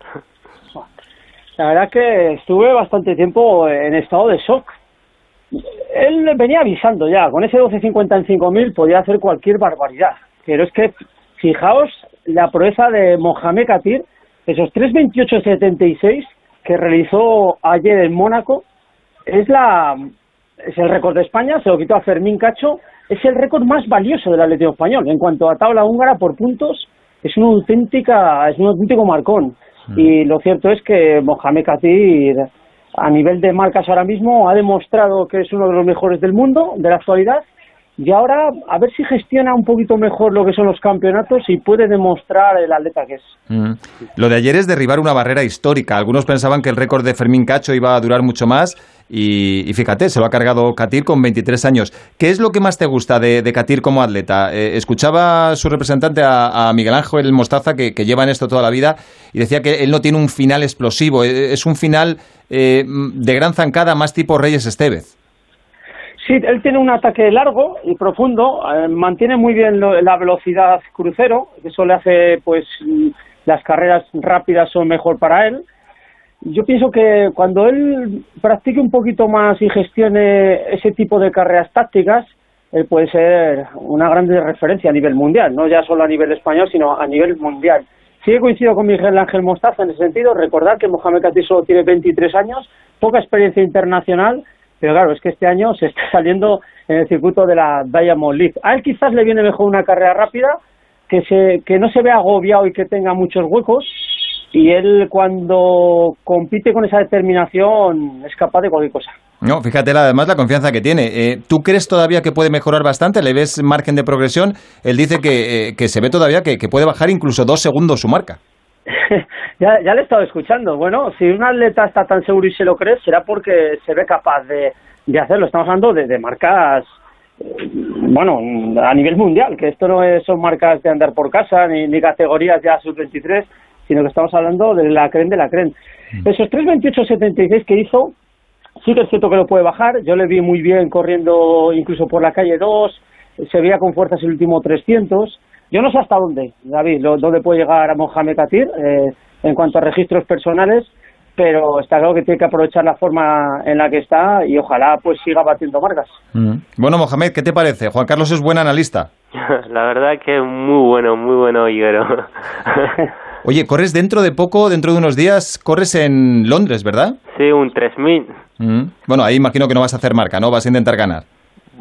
La verdad que estuve bastante tiempo en estado de shock. Él venía avisando ya, con ese 12.50 en 5.000 podía hacer cualquier barbaridad. Pero es que, fijaos, la proeza de Mohamed Katir, esos 3.28.76 que realizó ayer en Mónaco, es la es el récord de España, se lo quitó a Fermín Cacho, es el récord más valioso del Atlético Español. En cuanto a tabla húngara por puntos, es una auténtica, es un auténtico marcón. Y lo cierto es que Mohamed Katir, a nivel de marcas ahora mismo, ha demostrado que es uno de los mejores del mundo, de la actualidad, y ahora a ver si gestiona un poquito mejor lo que son los campeonatos y puede demostrar el atleta que es. Mm. Lo de ayer es derribar una barrera histórica. Algunos pensaban que el récord de Fermín Cacho iba a durar mucho más y, fíjate, se lo ha cargado Katir con 23 años. ¿Qué es lo que más te gusta de, de Katir como atleta? Eh, escuchaba su representante a, a Miguel Ángel Mostaza, que, que lleva en esto toda la vida, y decía que él no tiene un final explosivo, eh, es un final eh, de gran zancada más tipo Reyes Estevez. Sí, él tiene un ataque largo y profundo, eh, mantiene muy bien lo- la velocidad crucero, eso le hace, pues, las carreras rápidas son mejor para él. Yo pienso que cuando él practique un poquito más y gestione ese tipo de carreras tácticas, él puede ser una gran referencia a nivel mundial, no ya solo a nivel español, sino a nivel mundial. Sí coincido con Miguel Ángel Mostaza en ese sentido, recordar que Mohamed Katir solo tiene 23 años, poca experiencia internacional, pero claro, es que este año se está saliendo en el circuito de la Diamond League. A él quizás le viene mejor una carrera rápida, que, se, que no se vea agobiado y que tenga muchos huecos, y él cuando compite con esa determinación es capaz de cualquier cosa. No, fíjate además la confianza que tiene. Eh, ¿Tú crees todavía que puede mejorar bastante? ¿Le ves margen de progresión? Él dice que, eh, se ve todavía que puede bajar incluso dos segundos su marca. ya, ya le he estado escuchando. Bueno, si un atleta está tan seguro y se lo cree, será porque se ve capaz de, de hacerlo. Estamos hablando de, de marcas, eh, bueno, a nivel mundial, que esto no es- son marcas de andar por casa ni, ni categorías ya sub-23, sino que estamos hablando de la CREN de la CREN. Esos 3.28.76 que hizo, sí que es cierto que lo puede bajar. Yo le vi muy bien corriendo incluso por la calle 2, se veía con fuerzas el último 300. Yo no sé hasta dónde, David, lo- dónde puede llegar a Mohamed Katir eh, en cuanto a registros personales, pero está claro que tiene que aprovechar la forma en la que está y ojalá pues siga batiendo marcas. Bueno, Mohamed, ¿qué te parece? Juan Carlos es buen analista. La verdad que es muy bueno, muy bueno, Higuero. Oye, corres dentro de poco, dentro de unos días, corres en Londres, ¿verdad? sí, un 3000. Mm. Bueno, ahí imagino que no vas a hacer marca, ¿no? Vas a intentar ganar.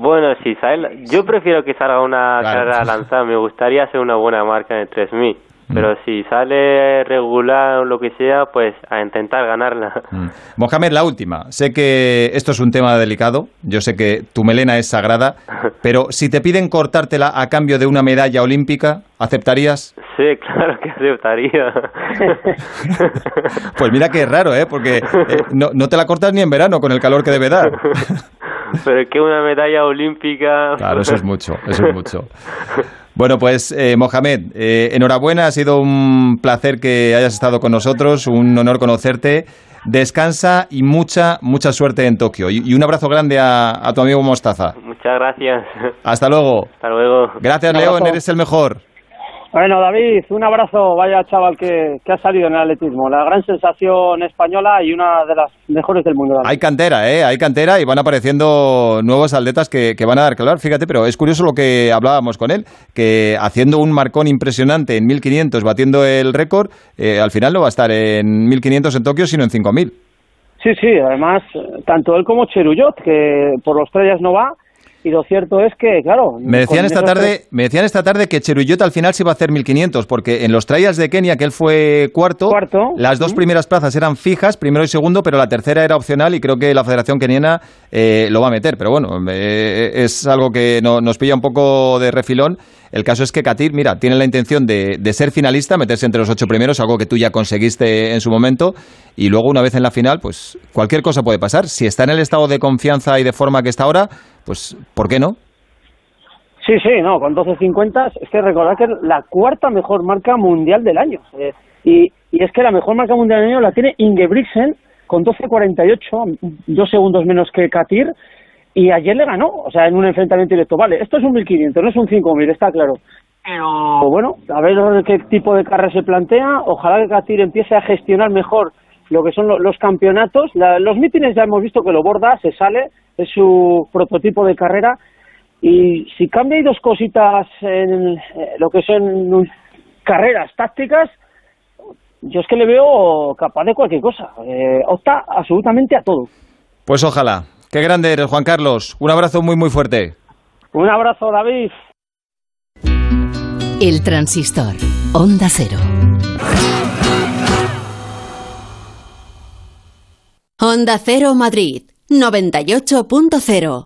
Bueno, si sale, yo prefiero que salga una Claro. carrera lanzada, me gustaría hacer una buena marca en el 3000. Mm. Pero si sale regular o lo que sea, pues a intentar ganarla. Mm. Mohamed, la última. Sé que esto es un tema delicado, yo sé que tu melena es sagrada, pero si te piden cortártela a cambio de una medalla olímpica, ¿aceptarías? Sí, claro que aceptaría. Pues mira que es raro, ¿eh? Porque eh, no, no te la cortas ni en verano con el calor que debe dar. Pero es que una medalla olímpica... Claro, eso es mucho, eso es mucho. Bueno, pues eh, Mohamed, eh, enhorabuena, ha sido un placer que hayas estado con nosotros, un honor conocerte. Descansa y mucha, mucha suerte en Tokio. Y, y un abrazo grande a, a tu amigo Mostaza. Muchas gracias. Hasta luego. Hasta luego. Gracias. León, eres el mejor. Bueno, David, un abrazo, vaya chaval que, que ha salido en el atletismo. La gran sensación española y una de las mejores del mundo. Hay cantera, ¿eh? Hay cantera y van apareciendo nuevos atletas que, que van a dar que hablar. Fíjate, pero es curioso lo que hablábamos con él, que haciendo un marcón impresionante en 1500, batiendo el récord, eh, al final no va a estar en 1500 en Tokio, sino en 5000. Sí, sí, además, tanto él como Cheruyot, que por los trayas no va, y lo cierto es que, claro... Me decían esta tarde, me decían esta tarde que Cheruyot al final se iba a hacer 1500, porque en los trials de Kenia, que él fue cuarto, cuarto las dos primeras plazas eran fijas, primero y segundo, pero la tercera era opcional y creo que la Federación Keniana eh, lo va a meter. Pero bueno, eh, es algo que nos pilla un poco de refilón. El caso es que Katir, mira, tiene la intención de, ser finalista, meterse entre los ocho primeros, algo que tú ya conseguiste en su momento, y luego una vez en la final, pues cualquier cosa puede pasar. Si está en el estado de confianza y de forma que está ahora, pues ¿por qué no? Sí, sí, no, con 12.50 es que recordad que es la cuarta mejor marca mundial del año. Eh, y, y, es que la mejor marca mundial del año la tiene Ingebrigtsen con 12.48, dos segundos menos que Katir, y ayer le ganó, o sea, en un enfrentamiento directo. Vale, esto es un 1.500, no es un 5.000, está claro. Pero bueno, a ver qué tipo de carrera se plantea. Ojalá que Katir empiece a gestionar mejor lo que son los campeonatos. los mítines ya hemos visto que lo borda, se sale, es su prototipo de carrera. Y si cambia hay dos cositas en eh, lo que son carreras tácticas, yo es que le veo capaz de cualquier cosa. Eh, opta absolutamente a todo. Pues ojalá. Qué grande eres, Juan Carlos. Un abrazo muy, muy fuerte. Un abrazo, David. El transistor. Onda Cero. Onda Cero Madrid. 98.0.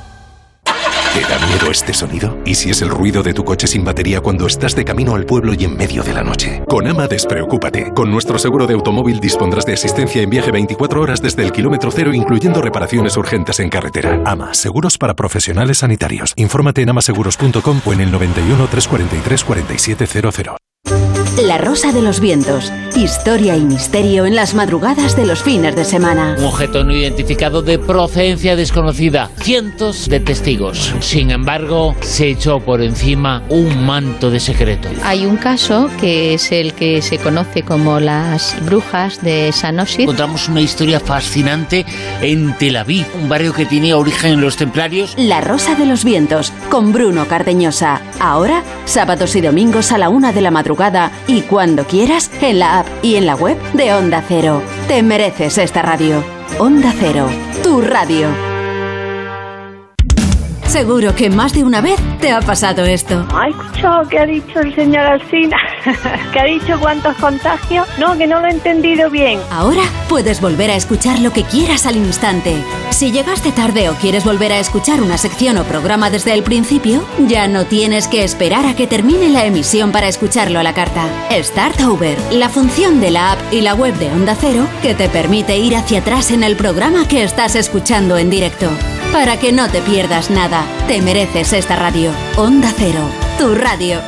¿Te da miedo este sonido? ¿Y si es el ruido de tu coche sin batería cuando estás de camino al pueblo y en medio de la noche? Con AMA despreocúpate. Con nuestro seguro de automóvil dispondrás de asistencia en viaje 24 horas desde el kilómetro cero, incluyendo reparaciones urgentes en carretera. AMA, seguros para profesionales sanitarios. Infórmate en amaseguros.com o en el 91 343 4700. La Rosa de los Vientos. Historia y misterio en las madrugadas de los fines de semana. Un objeto no identificado de procedencia desconocida. Cientos de testigos. Sin embargo, se echó por encima un manto de secreto. Hay un caso que es el que se conoce como las brujas de Sanosir. Encontramos una historia fascinante en Tel Aviv, un barrio que tenía origen en los templarios. La Rosa de los Vientos, con Bruno Cardeñosa. Ahora, sábados y domingos a la una de la madrugada y cuando quieras en la app y en la web de Onda Cero. Te mereces esta radio. Onda Cero, tu radio. Seguro que más de una vez te ha pasado esto. ¿Ha escuchado que ha dicho el señor Alcina? ¿Que ha dicho cuántos contagios? No, que no lo he entendido bien. Ahora puedes volver a escuchar lo que quieras al instante. Si llegaste tarde o quieres volver a escuchar una sección o programa desde el principio, ya no tienes que esperar a que termine la emisión para escucharlo a la carta. Start Over, la función de la app y la web de Onda Cero que te permite ir hacia atrás en el programa que estás escuchando en directo. Para que no te pierdas nada, te mereces esta radio. Onda Cero, tu radio.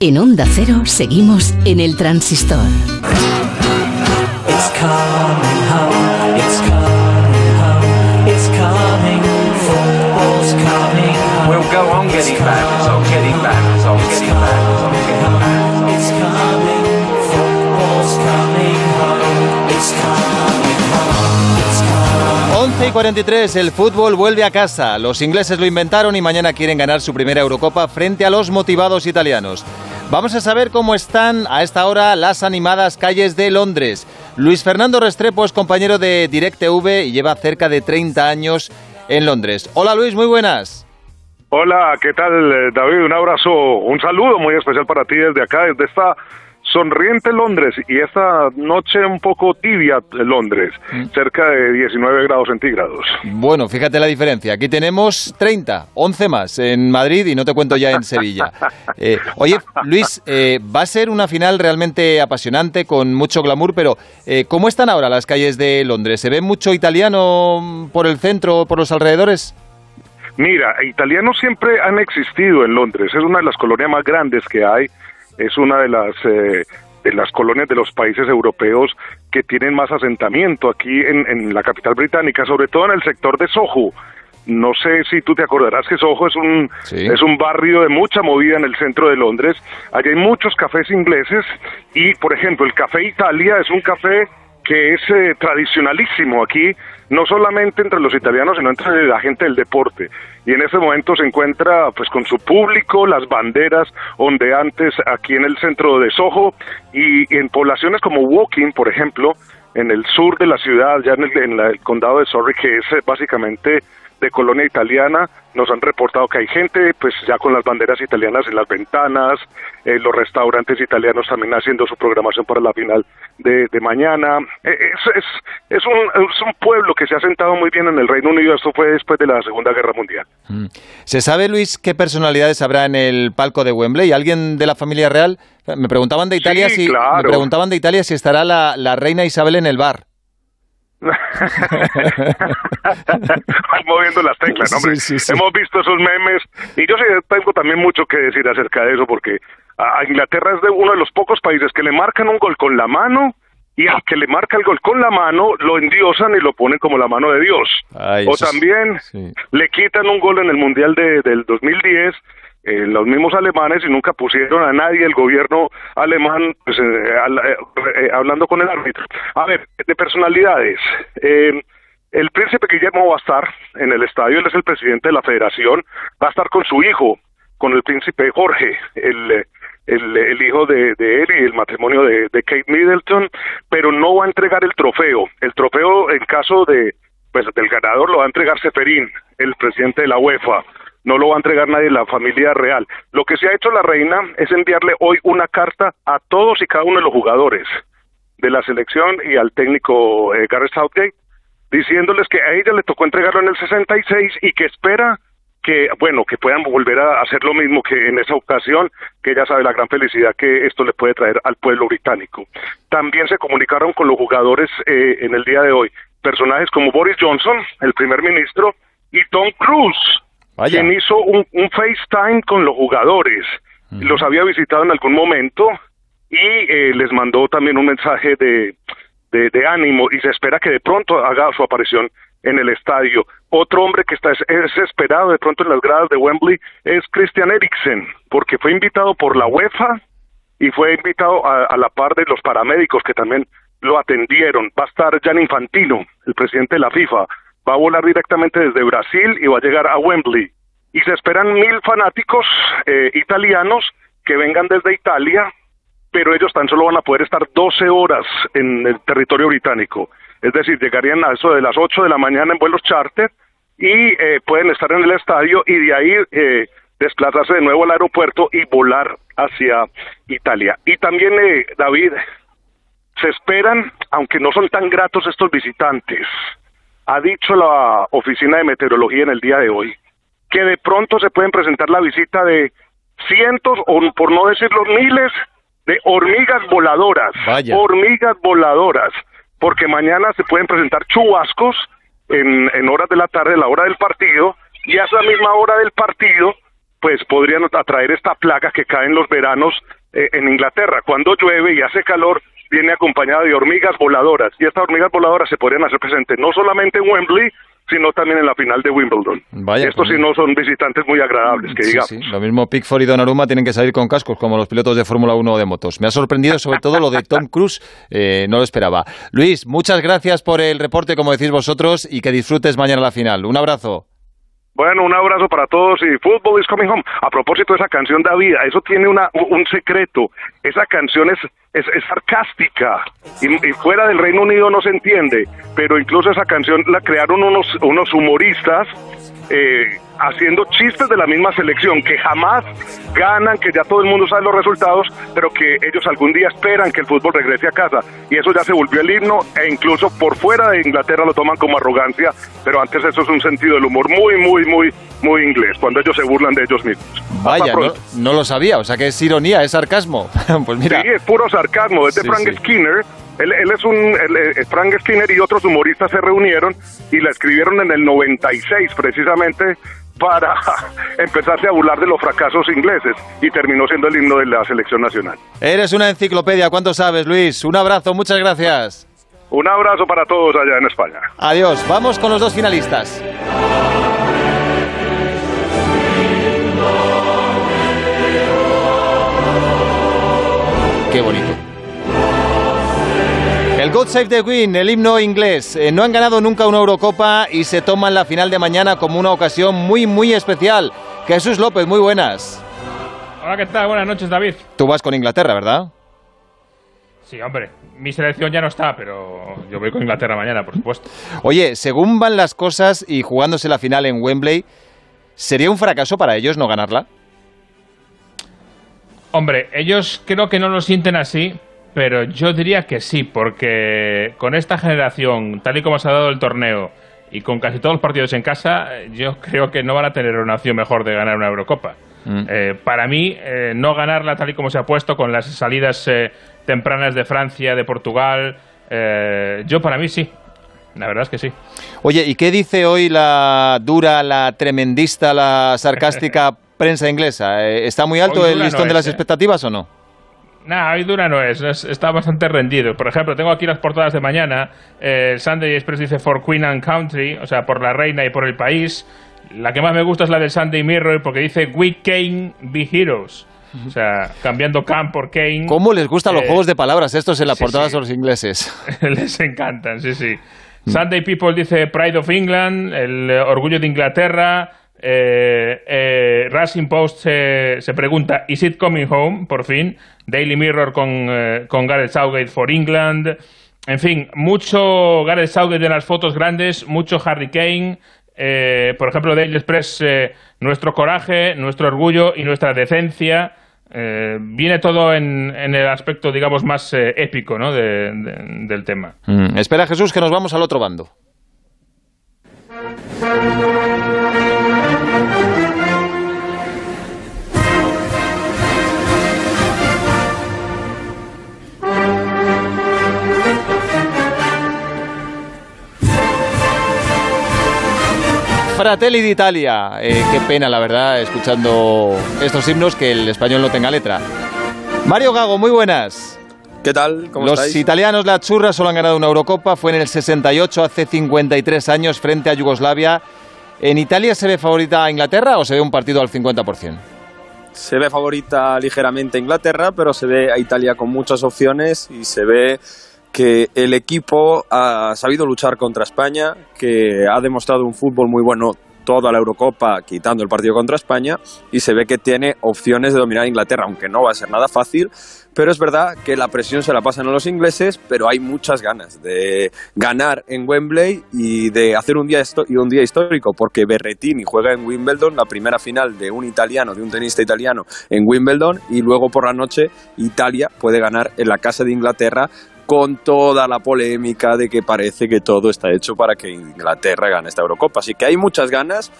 En Onda Cero seguimos en el transistor. It's coming home, it's coming home, it's coming, football's coming home. We'll go on getting back, y 43, el fútbol vuelve a casa. Los ingleses lo inventaron y mañana quieren ganar su primera Eurocopa frente a los motivados italianos. Vamos a saber cómo están a esta hora las animadas calles de Londres. Luis Fernando Restrepo es compañero de DirecTV y lleva cerca de 30 años en Londres. Hola Luis, muy buenas. Hola, ¿qué tal David? Un abrazo, un saludo muy especial para ti desde acá, desde esta sonriente Londres y esta noche un poco tibia Londres, cerca de 19 grados centígrados. Bueno, fíjate la diferencia. Aquí tenemos 30, 11 más en Madrid y no te cuento ya en Sevilla. Eh, oye, Luis, eh, va a ser una final realmente apasionante, con mucho glamour, pero eh, ¿cómo están ahora las calles de Londres? ¿Se ve mucho italiano por el centro, por los alrededores? Mira, italianos siempre han existido en Londres, es una de las colonias más grandes que hay es una de las eh, de las colonias de los países europeos que tienen más asentamiento aquí en, en, la capital británica, sobre todo en el sector de Soho. no sé si tú te acordarás que Soho es un, es un barrio de mucha movida en el centro de Londres. Allí hay muchos cafés ingleses y, por ejemplo, el Café Italia es un café que es eh, tradicionalísimo aquí, no solamente entre los italianos, sino entre la gente del deporte. Y en ese momento se encuentra pues con su público, las banderas ondeantes aquí en el centro de Soho y, en poblaciones como Woking, por ejemplo, en el sur de la ciudad, ya en el, en el condado de Surrey, que es eh, básicamente de colonia italiana nos han reportado que hay gente pues ya con las banderas italianas en las ventanas, eh, los restaurantes italianos también haciendo su programación para la final de, mañana. Eh, es, es, es, un, es un pueblo que se ha sentado muy bien en el Reino Unido, esto fue después de la Segunda Guerra Mundial. Mm. ¿Se sabe, Luis, qué personalidades habrá en el palco de Wembley? ¿Alguien de la familia real? Me preguntaban de Italia, si, me preguntaban de Italia si estará la, la reina Isabel en el bar. Moviendo las teclas, hombre. Hemos visto esos memes y yo sí tengo también mucho que decir acerca de eso porque a Inglaterra es de uno de los pocos países que le marcan un gol con la mano y al que le marca el gol con la mano lo endiosan y lo ponen como la mano de Dios. o también le quitan un gol en el Mundial de, del 2010 eh, los mismos alemanes y nunca pusieron a nadie el gobierno alemán pues, eh, eh, hablando con el árbitro. A ver, de personalidades. el príncipe Guillermo va a estar en el estadio, él es el presidente de la federación, va a estar con su hijo, con el príncipe Jorge, el, el, hijo de, él y el matrimonio de, de Kate Middleton, pero no va a entregar el trofeo. El trofeo, en caso de pues del ganador, lo va a entregar Seferín, el presidente de la UEFA no lo va a entregar nadie la familia real. Lo que se ha hecho la reina es enviarle hoy una carta a todos y cada uno de los jugadores de la selección y al técnico eh, Gareth Southgate, diciéndoles que a ella le tocó entregarlo en el 66 y que espera que, bueno, que puedan volver a hacer lo mismo que en esa ocasión, que ella sabe la gran felicidad que esto le puede traer al pueblo británico. También se comunicaron con los jugadores eh, en el día de hoy, personajes como Boris Johnson, el primer ministro, y Tom Cruise, quien hizo un, FaceTime con los jugadores. Los había visitado en algún momento y eh, les mandó también un mensaje de, de, ánimo y se espera que de pronto haga su aparición en el estadio. Otro hombre que está desesperado de pronto en las gradas de Wembley es Christian Eriksen, porque fue invitado por la UEFA y fue invitado a, a, la par de los paramédicos que también lo atendieron. Va a estar Jan Infantino, el presidente de la FIFA, va a volar directamente desde Brasil y va a llegar a Wembley. Y se esperan mil fanáticos eh, italianos que vengan desde Italia, pero ellos tan solo van a poder estar 12 horas en el territorio británico. Es decir, llegarían a eso de las 8 de la mañana en vuelos charter y eh, pueden estar en el estadio y de ahí eh, desplazarse de nuevo al aeropuerto y volar hacia Italia. Y también, David, se esperan, aunque no son tan gratos estos visitantes, ha dicho la Oficina de Meteorología en el día de hoy que de pronto se pueden presentar la visita de cientos, o por no decir los miles, de hormigas voladoras. Hormigas voladoras. Porque mañana se pueden presentar chubascos en, en horas de la tarde, la hora del partido, y a esa misma hora del partido, pues podrían atraer esta plaga que cae en los veranos eh, en Inglaterra. Cuando llueve y hace calor, viene acompañada de hormigas voladoras y estas hormigas voladoras se podrían hacer presentes no solamente en Wembley, sino también en la final de Wimbledon. Vaya, Estos sí no son visitantes muy agradables, que digamos. Sí, Lo mismo Pickford y Donnarumma tienen que salir con cascos, como los pilotos de Fórmula 1 de motos. Me ha sorprendido sobre todo lo de Tom Cruise, eh, no lo esperaba. Luis, muchas gracias por el reporte, como decís vosotros, y que disfrutes mañana la final. Un abrazo. Bueno, un abrazo para todos y Football is Coming Home. A propósito de esa canción, David, eso tiene una, un secreto. Esa canción es, es, sarcástica y, y, fuera del Reino Unido no se entiende, pero incluso esa canción la crearon unos, unos humoristas eh, haciendo chistes de la misma selección, que jamás ganan, que ya todo el mundo sabe los resultados, pero que ellos algún día esperan que el fútbol regrese a casa. Y eso ya se volvió el himno e incluso por fuera de Inglaterra lo toman como arrogancia, pero antes eso es un sentido del humor muy, muy, muy, muy inglés, cuando ellos se burlan de ellos mismos. Vaya, no, lo sabía, o sea que es ironía, es sarcasmo. pues mira. Sí, es puro sarcasmo, es de Frank Skinner él, es un. Él, eh, Frank Skinner y otros humoristas se reunieron y la escribieron en el 96, precisamente para empezarse a burlar de los fracasos ingleses y terminó siendo el himno de la selección nacional. Eres una enciclopedia, ¿cuánto sabes, Luis? Un abrazo, muchas gracias. Un abrazo para todos allá en España. Adiós, vamos con los dos finalistas. Qué bonito. El God Save the Queen, el himno inglés. Eh, no han ganado nunca una Eurocopa y se toman la final de mañana como una ocasión muy, muy especial. Jesús López, muy buenas. Hola, ¿qué tal? Buenas noches, David. Tú vas con Inglaterra, ¿verdad? Sí, hombre, mi selección ya no está, pero yo voy con Inglaterra mañana, por supuesto. Oye, según van las cosas y jugándose la final en Wembley, ¿sería un fracaso para ellos no ganarla? Hombre, ellos creo que no lo sienten así, pero yo diría que sí, porque con esta generación, tal y como se ha dado el torneo, y con casi todos los partidos en casa, yo creo que no van a tener una opción mejor de ganar una Eurocopa. Mm. Eh, para mí, eh, no ganarla tal y como se ha puesto, con las salidas eh, tempranas de Francia, de Portugal, eh, yo para mí sí. La verdad es que sí. Oye, ¿y qué dice hoy la dura, la tremendista, la sarcástica prensa inglesa? Eh, ¿Está muy alto el listón no de las ¿eh? expectativas o no? Nah, hoy dura no es, es- está bastante rendido. Por ejemplo, tengo aquí las portadas de mañana. Eh, Sunday Express dice For Queen and Country, o sea, por la reina y por el país. La que más me gusta es la del Sunday Mirror porque dice We Kane be heroes. O sea, cambiando Kane por Kane. ¿Cómo les gustan los Eh, juegos de palabras estos en las sí, portadas sí. de los ingleses? Les encantan, sí, sí. Sunday People dice Pride of England, el eh, orgullo de Inglaterra. Eh, eh, Racing Post se, pregunta, ¿Is it coming home? Por fin. Daily Mirror con, eh, con Gareth Southgate for England. En fin, mucho Gareth Southgate en las fotos grandes, mucho Harry Kane. Por ejemplo, Daily Express, nuestro coraje, nuestro orgullo y nuestra decencia. Viene todo en, en el aspecto, digamos, más épico ¿no? de- de- del tema. Mm, Espera, Jesús, que nos vamos al otro bando. Fratelli d'Italia. Eh, qué pena, la verdad, escuchando estos himnos que el español no tenga letra. Mario Gago, muy buenas. ¿Qué tal? ¿Cómo Los estáis? italianos, la churra, solo han ganado una Eurocopa. Fue en el 68, hace 53 años, frente a Yugoslavia. ¿En Italia se ve favorita a Inglaterra o se ve un partido al 50%? Se ve favorita ligeramente a Inglaterra, pero se ve a Italia con muchas opciones y se ve que el equipo ha sabido luchar contra España, que ha demostrado un fútbol muy bueno toda la Eurocopa, quitando el partido contra España, y se ve que tiene opciones de dominar a Inglaterra, aunque no va a ser nada fácil, pero es verdad que la presión se la pasan a los ingleses, pero hay muchas ganas de ganar en Wembley y de hacer un día, y un día histórico, porque Berretini juega en Wimbledon, la primera final de un italiano, de un tenista italiano en Wimbledon, y luego por la noche Italia puede ganar en la casa de Inglaterra con toda la polémica de que parece que todo está hecho para que Inglaterra gane esta Eurocopa. Así que hay muchas ganas,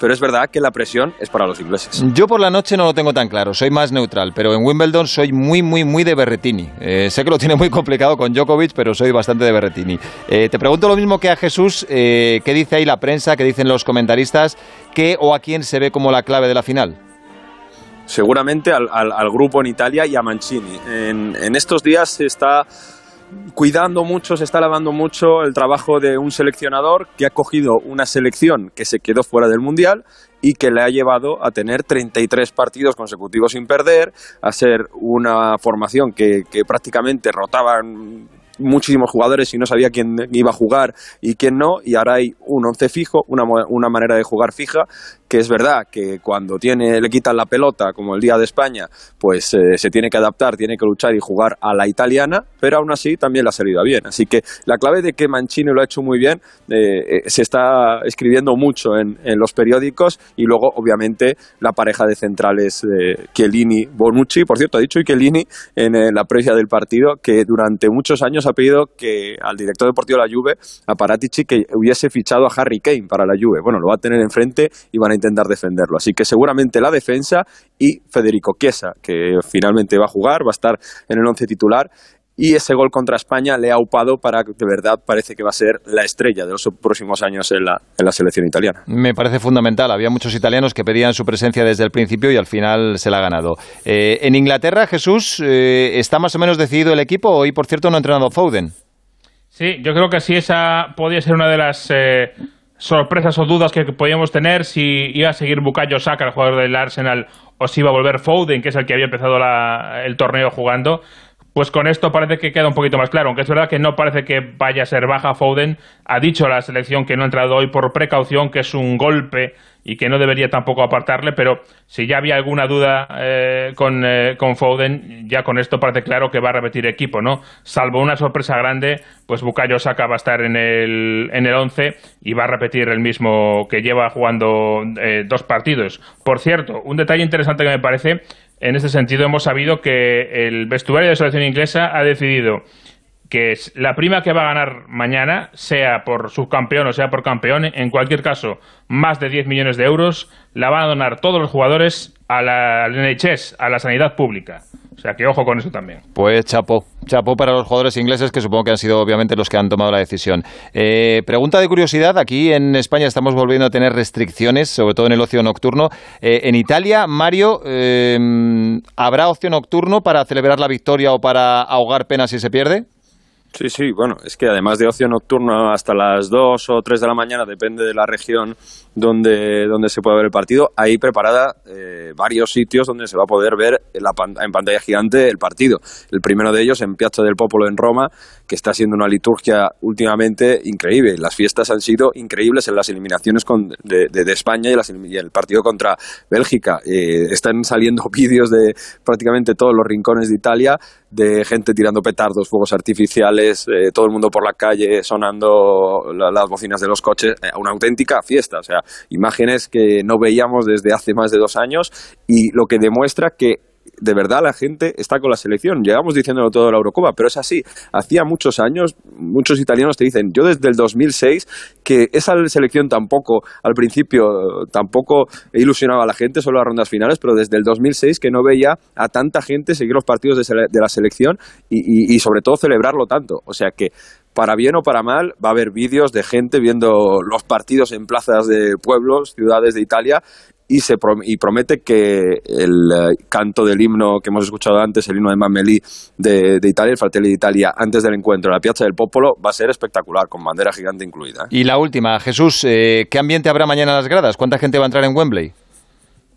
pero es verdad que la presión es para los ingleses. Yo por la noche no lo tengo tan claro, soy más neutral, pero en Wimbledon soy muy, muy, muy de Berretini. Eh, sé que lo tiene muy complicado con Djokovic, pero soy bastante de Berretini. Eh, te pregunto lo mismo que a Jesús, eh, ¿qué dice ahí la prensa, qué dicen los comentaristas, qué o a quién se ve como la clave de la final? seguramente al, al- al grupo en Italia y a Mancini. En, en estos días se está cuidando mucho, se está lavando mucho el trabajo de un seleccionador que ha cogido una selección que se quedó fuera del Mundial y que le ha llevado a tener 33 partidos consecutivos sin perder, a ser una formación que, que prácticamente rotaban muchísimos jugadores y no sabía quién iba a jugar y quién no, y ahora hay un once fijo, una, una manera de jugar fija, que es verdad que cuando tiene, le quitan la pelota, como el día de España, pues eh, se tiene que adaptar, tiene que luchar y jugar a la italiana, pero aún así también le ha salido bien. Así que la clave de que Mancini lo ha hecho muy bien eh, eh, se está escribiendo mucho en, en los periódicos y luego, obviamente, la pareja de centrales Chiellini-Bonucci, por cierto, ha dicho Chiellini en eh, la previa del partido que durante muchos años ha pedido que al director deportivo de la Juve, a Paratici, que hubiese fichado a Harry Kane para la Juve. Bueno, lo va a tener enfrente y van a intentar defenderlo. Así que seguramente la defensa y Federico Chiesa, que finalmente va a jugar, va a estar en el once titular. Y ese gol contra España le ha upado para que de verdad parece que va a ser la estrella de los próximos años en la, en la selección italiana. Me parece fundamental. Había muchos italianos que pedían su presencia desde el principio y al final se la ha ganado. Eh, en Inglaterra, Jesús, eh, ¿está más o menos decidido el equipo? Hoy, por cierto, no ha entrenado Foden. Sí, yo creo que sí, esa podía ser una de las eh, sorpresas o dudas que podíamos tener si iba a seguir Bukayo Saka, el jugador del Arsenal, o si iba a volver Foden, que es el que había empezado la- el torneo jugando. Pues con esto parece que queda un poquito más claro, aunque es verdad que no parece que vaya a ser baja Foden, ha dicho la selección que no ha entrado hoy por precaución, que es un golpe y que no debería tampoco apartarle, pero si ya había alguna duda eh, con, eh, con, Foden, ya con esto parece claro que va a repetir equipo, ¿no? Salvo una sorpresa grande, pues Bukayo Saka va a estar en el, en el 11 y va a repetir el mismo que lleva jugando eh, dos partidos. Por cierto, un detalle interesante que me parece, en este sentido hemos sabido que el vestuario de la selección inglesa ha decidido que la prima que va a ganar mañana, sea por subcampeón o sea por campeón, en cualquier caso, más de 10 millones de euros, la van a donar todos los jugadores a la, NHS, a la sanidad pública. O sea que ojo con eso también. Pues chapo, chapo para los jugadores ingleses que supongo que han sido obviamente los que han tomado la decisión. Eh, pregunta de curiosidad, aquí en España estamos volviendo a tener restricciones, sobre todo en el ocio nocturno. Eh, en Italia, Mario, eh, ¿habrá ocio nocturno para celebrar la victoria o para ahogar penas si se pierde? Sí, sí, bueno, es que además de ocio nocturno hasta las 2 o 3 de la mañana, depende de la región donde, donde se puede ver el partido, hay preparada eh, varios sitios donde se va a poder ver en, la, en pantalla gigante el partido. El primero de ellos en Piazza del Popolo en Roma, que está siendo una liturgia últimamente increíble. Las fiestas han sido increíbles en las eliminaciones de, de, España y, el partido contra Bélgica. Eh, están saliendo vídeos de prácticamente todos los rincones de Italia de gente tirando petardos, fuegos artificiales, eh, todo el mundo por la calle sonando las bocinas de los coches, eh, una auténtica fiesta, o sea, imágenes que no veíamos desde hace más de dos años y lo que demuestra que de verdad la gente está con la selección. Llegamos diciéndolo todo de la Eurocopa, pero es así. Hacía muchos años, muchos italianos te dicen, yo desde el 2006, que esa selección tampoco, al principio, tampoco ilusionaba a la gente, solo las rondas finales, pero desde el 2006 que no veía a tanta gente seguir los partidos de, la selección y sobre todo celebrarlo tanto. O sea que para bien o para mal, va a haber vídeos de gente viendo los partidos en plazas de pueblos, ciudades de Italia y, se y promete que el eh, canto del himno que hemos escuchado antes, el himno de Mameli de, Italia, el Fratelli d'Italia, antes del encuentro en la Piazza del Popolo, va a ser espectacular, con bandera gigante incluida. Y la última, Jesús, eh, ¿qué ambiente habrá mañana en las gradas? ¿Cuánta gente va a entrar en Wembley?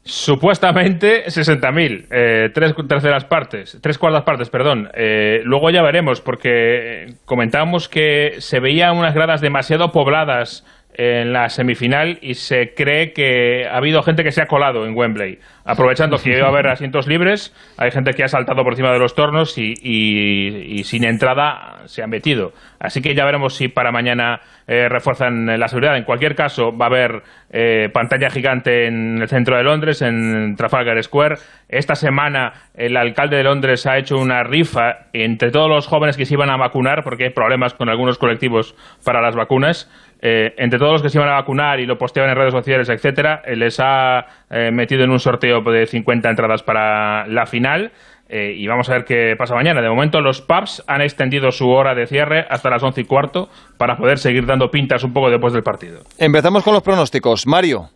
Supuestamente 60.000, eh, tres terceras partes, tres cuartas partes, perdón. Eh, luego ya veremos, porque comentábamos que se veían unas gradas demasiado pobladas en la semifinal y se cree que ha habido gente que se ha colado en Wembley. Aprovechando que iba a haber asientos libres, hay gente que ha saltado por encima de los tornos y, sin entrada se han metido. Así que ya veremos si para mañana eh, refuerzan la seguridad. En cualquier caso, va a haber eh, pantalla gigante en el centro de Londres, en Trafalgar Square. Esta semana el alcalde de Londres ha hecho una rifa entre todos los jóvenes que se iban a vacunar, porque hay problemas con algunos colectivos para las vacunas. Eh, entre todos los que se iban a vacunar y lo posteaban en redes sociales, etcétera, eh, les ha eh, metido en un sorteo de 50 entradas para la final. y vamos a ver qué pasa mañana. De momento, los pubs han extendido su hora de cierre hasta las once y cuarto para poder seguir dando pintas un poco después del partido. Empezamos con los pronósticos. Mario.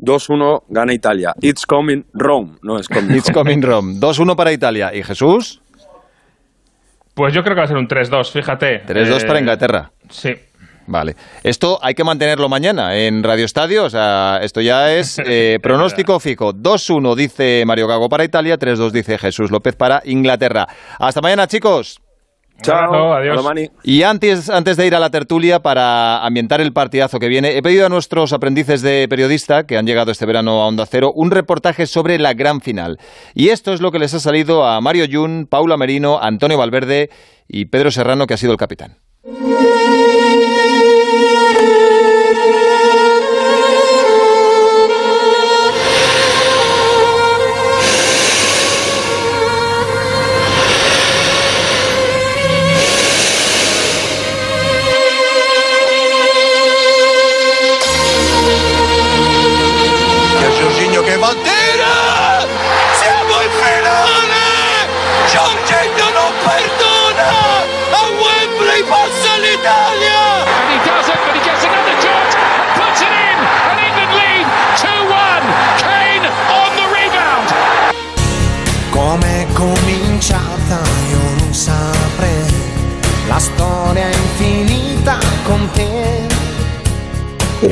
2-1 gana Italia. It's coming Rome, no es coming It's coming Rome. 2-1 para Italia. ¿Y Jesús? Pues yo creo que va a ser un 3-2, fíjate. 3-2 para Inglaterra. Sí. Vale. Esto hay que mantenerlo mañana en Radio Estadio. O sea, esto ya es eh, pronóstico fijo. 2-1 dice Mario Gago para Italia, 3-2 dice Jesús López para Inglaterra. Hasta mañana, chicos. Chao, adiós. Y antes, antes de ir a la tertulia para ambientar el partidazo que viene, he pedido a nuestros aprendices de periodista que han llegado este verano a Onda Cero un reportaje sobre la gran final. Y esto es lo que les ha salido a Mario Jun, Paula Merino, Antonio Valverde y Pedro Serrano, que ha sido el capitán.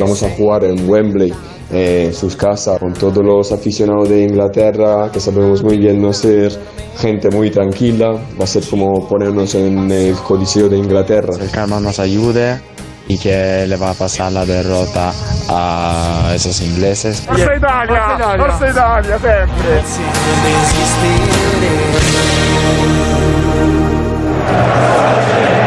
Vamos a jugar en Wembley, en sus casas, con todos los aficionados de Inglaterra, que sabemos muy bien no ser gente muy tranquila, va a ser como ponernos en el Coliseo de Inglaterra. El calma nos ayude y que le va a pasar la derrota a esos ingleses. Forza Italia! Forza Italia, sempre! Good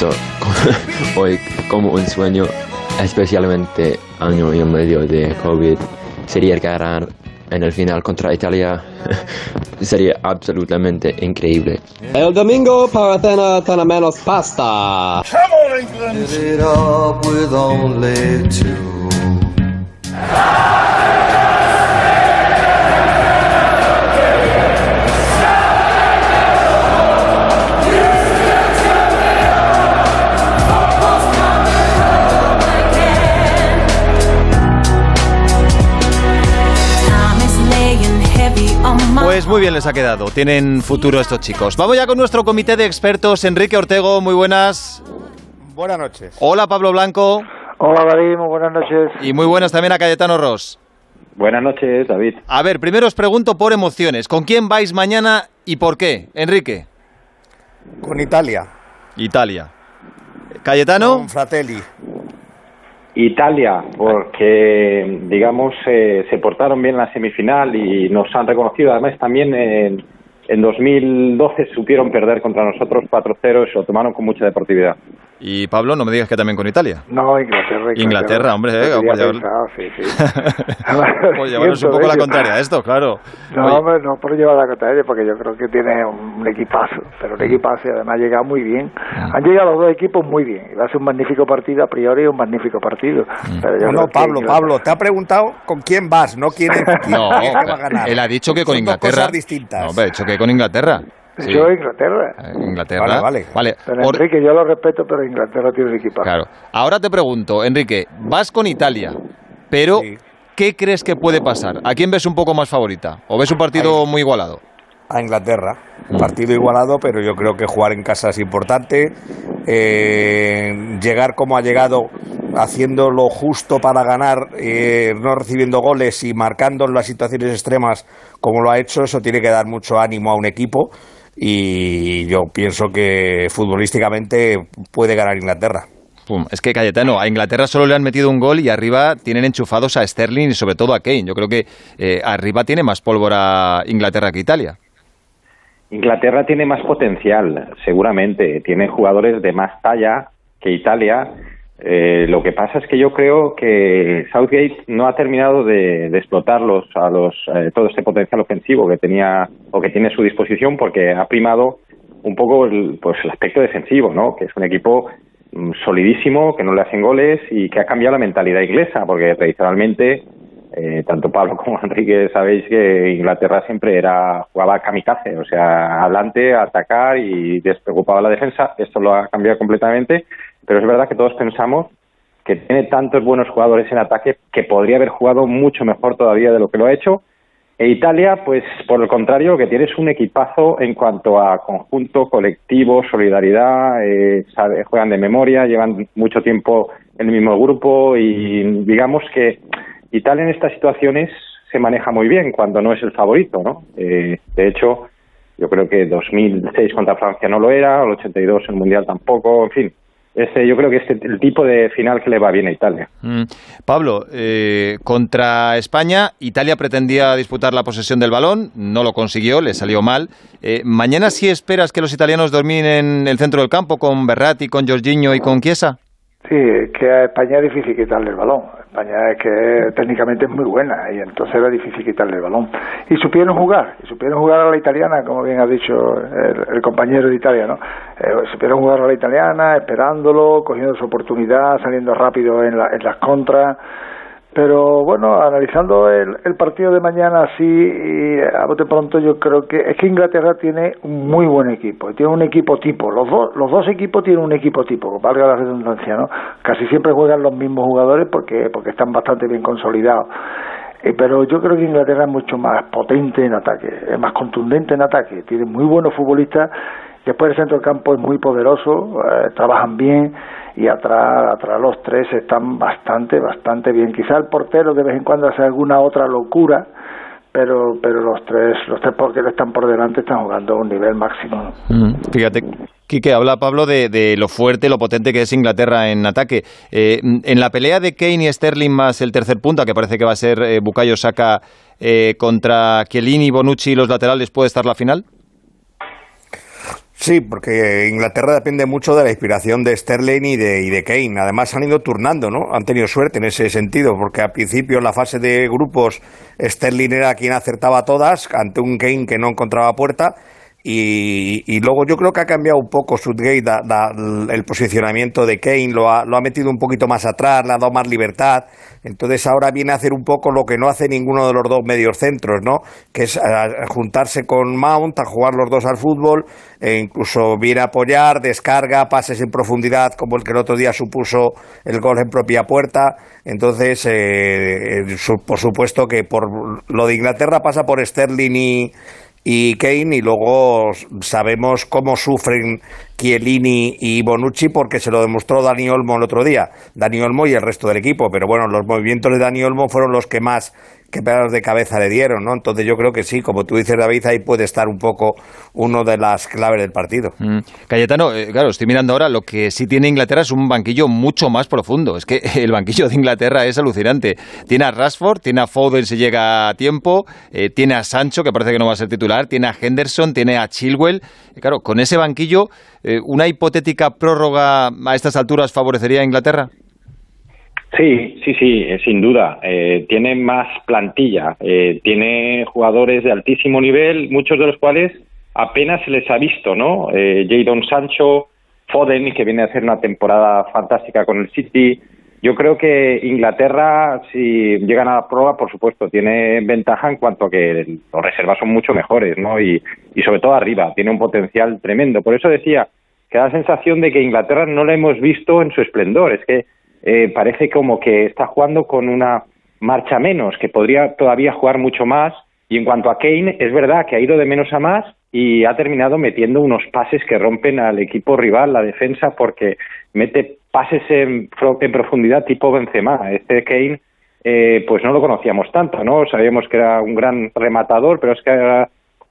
Pienso hoy como un sueño, especialmente año y medio de COVID, sería ganar en el final contra Italia. sería absolutamente increíble. El domingo para cena menos pasta. Did it up Pues muy bien les ha quedado. Tienen futuro estos chicos. Vamos ya con nuestro comité de expertos. Enrique Ortego, muy buenas. Buenas noches. Hola Pablo Blanco. Hola David, muy buenas noches. Y muy buenas también a Cayetano Ross. Buenas noches, David. A ver, primero os pregunto por emociones. ¿Con quién vais mañana y por qué? Enrique. Con Italia. Italia. Cayetano. Con Fratelli. Italia, porque digamos eh, se portaron bien en la semifinal y nos han reconocido. Además, también en, en 2012 supieron perder contra nosotros 4-0 y se lo tomaron con mucha deportividad. Y Pablo, no me digas que también con Italia. No, Inglaterra. Inglaterra, hombre, eh, pues llevar- pensado, sí, sí. Pues llevaros un poco la contraria a esto, claro. No, Oye, hombre, no por llevar la contraria, porque yo creo que tiene un equipazo, pero un equipazo y además ha llegado muy bien. Han llegado los dos equipos muy bien. Y va a ser un magnífico partido, a priori un magnífico partido. Pero yo No, Pablo, Inglaterra- Pablo, te ha preguntado con quién vas, no quién es quién No, va a ganar. él ha dicho que con Son dos Inglaterra. cosas distintas. No, hombre, ha dicho que con Inglaterra. Sí. Yo Inglaterra. Inglaterra. Vale, vale. Vale. Pero Enrique, yo lo respeto, pero Inglaterra tiene un equipazo. Claro. Ahora te pregunto, Enrique, vas con Italia, pero ¿qué crees que puede pasar? ¿A quién ves un poco más favorita? ¿O ves un partido muy igualado? a Inglaterra. Partido igualado, pero yo creo que jugar en casa es importante. Eh, llegar como ha llegado, haciendo lo justo para ganar, eh, no recibiendo goles y marcando en las situaciones extremas como lo ha hecho, eso tiene que dar mucho ánimo a un equipo. Y yo pienso que futbolísticamente puede ganar Inglaterra. Pum, Es que Cayetano, a Inglaterra solo le han metido un gol y arriba tienen enchufados a Sterling y sobre todo a Kane. Yo creo que eh, arriba tiene más pólvora Inglaterra que Italia. Inglaterra tiene más potencial, seguramente. Tiene jugadores de más talla que Italia. Eh, lo que pasa es que yo creo que Southgate no ha terminado de, de explotarlos a los eh, todo este potencial ofensivo que tenía o que tiene a su disposición porque ha primado un poco el, pues el aspecto defensivo, ¿no? Que es un equipo mm, solidísimo, que no le hacen goles y que ha cambiado la mentalidad inglesa porque tradicionalmente eh, tanto Pablo como Enrique sabéis que Inglaterra siempre era jugaba kamikaze, o sea, adelante, atacar y despreocupaba la defensa. Esto lo ha cambiado completamente, pero es verdad que todos pensamos que tiene tantos buenos jugadores en ataque que podría haber jugado mucho mejor todavía de lo que lo ha hecho. E Italia, pues por el contrario, que tienes un equipazo en cuanto a conjunto, colectivo, solidaridad, eh, juegan de memoria, llevan mucho tiempo en el mismo grupo y digamos que Italia en estas situaciones se maneja muy bien cuando no es el favorito, ¿no? Eh, de hecho, yo creo que 2006 contra Francia no lo era, el 82 en el Mundial tampoco, en fin. Ese, yo creo que es el tipo de final que le va bien a Italia. Mm. Pablo, eh, contra España, Italia pretendía disputar la posesión del balón, no lo consiguió, le salió mal. Eh, ¿Mañana sí esperas que los italianos dominen el centro del campo con Berratti, con Jorginho y con Chiesa? Sí, es que a España es difícil quitarle el balón. España es que técnicamente es muy buena y entonces era difícil quitarle el balón. Y supieron jugar, y supieron jugar a la italiana, como bien ha dicho el, el compañero de Italia, ¿no? Eh, supieron jugar a la italiana, esperándolo, cogiendo su oportunidad, saliendo rápido en, la- en las contras. Pero bueno, analizando el, el partido de mañana así, a bote pronto, yo creo que es que Inglaterra tiene un muy buen equipo, tiene un equipo tipo. Los dos, los dos equipos tienen un equipo tipo, valga la redundancia, ¿no? Casi siempre juegan los mismos jugadores porque, porque están bastante bien consolidados. Eh, pero yo creo que Inglaterra es mucho más potente en ataque, es más contundente en ataque, tiene muy buenos futbolistas. Después el centro del campo es muy poderoso, eh, trabajan bien y atrás, atrás los tres están bastante, bastante bien. Quizá el portero de vez en cuando hace alguna otra locura, pero pero los tres los tres porteros están por delante están jugando a un nivel máximo. Mm, fíjate, Quique, habla Pablo de, lo fuerte, lo potente que es Inglaterra en ataque. Eh, en la pelea de Kane y Sterling más el tercer punto, que parece que va a ser eh, Bukayo Saka eh, contra Chiellini, Bonucci y los laterales, ¿puede estar la final? Sí, porque Inglaterra depende mucho de la inspiración de Sterling y de, y de Kane. Además han ido turnando, ¿no? Han tenido suerte en ese sentido, porque al principio en la fase de grupos Sterling era quien acertaba todas ante un Kane que no encontraba puerta y, luego yo creo que ha cambiado un poco Sudgate el posicionamiento de Kane, lo ha, lo ha metido un poquito más atrás, le ha dado más libertad. Entonces ahora viene a hacer un poco lo que no hace ninguno de los dos medios centros, ¿no? Que es juntarse con Mount, a jugar los dos al fútbol, e incluso viene a apoyar, descarga, pases en profundidad, como el que el otro día supuso el gol en propia puerta. Entonces, eh, por supuesto que por lo de Inglaterra pasa por Sterling y y Kane y luego sabemos cómo sufren Chiellini y Bonucci porque se lo demostró Dani Olmo el otro día, Dani Olmo y el resto del equipo, pero bueno, los movimientos de Dani Olmo fueron los que más qué pedazos de cabeza le dieron, ¿no? Entonces yo creo que sí, como tú dices, David, ahí puede estar un poco uno de las claves del partido. Mm. Cayetano, eh, claro, estoy mirando ahora, lo que sí tiene Inglaterra es un banquillo mucho más profundo. Es que el banquillo de Inglaterra es alucinante. Tiene a Rashford, tiene a Foden si llega a tiempo, eh, tiene a Sancho, que parece que no va a ser titular, tiene a Henderson, tiene a Chilwell. Claro, con ese banquillo, eh, ¿una hipotética prórroga a estas alturas favorecería a Inglaterra? Sí, sí, sí, eh, sin duda. Eh, tiene más plantilla, eh, tiene jugadores de altísimo nivel, muchos de los cuales apenas se les ha visto, ¿no? Eh, Jadon Sancho, Foden, que viene a hacer una temporada fantástica con el City. Yo creo que Inglaterra, si llegan a la prueba, por supuesto, tiene ventaja en cuanto a que los reservas son mucho mejores, ¿no? Y, y sobre todo arriba, tiene un potencial tremendo. Por eso decía que da la sensación de que Inglaterra no la hemos visto en su esplendor. Es que eh, parece como que está jugando con una marcha menos, que podría todavía jugar mucho más. Y en cuanto a Kane, es verdad que ha ido de menos a más y ha terminado metiendo unos pases que rompen al equipo rival, la defensa, porque mete pases en, en profundidad tipo Benzema. Este Kane, eh, pues no lo conocíamos tanto, ¿no? Sabíamos que era un gran rematador, pero es que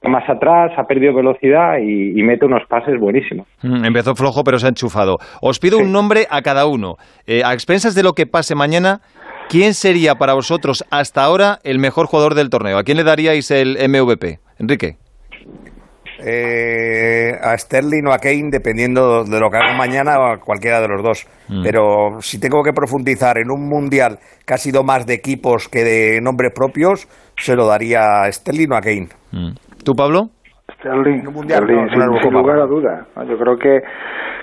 más atrás, ha perdido velocidad y, mete unos pases buenísimos. Mm, empezó flojo, pero se ha enchufado. Os pido un nombre a cada uno. Eh, a expensas de lo que pase mañana, ¿quién sería para vosotros hasta ahora el mejor jugador del torneo? ¿A quién le daríais el MVP? Enrique. Eh, a Sterling o a Kane, dependiendo de lo que haga mañana o a cualquiera de los dos. Mm. Pero si tengo que profundizar en un mundial que ha sido más de equipos que de nombres propios, se lo daría a Sterling o a Kane. Mm. ¿Tú, Pablo? Sterling, Sterling sin, lugar a duda. Yo creo que,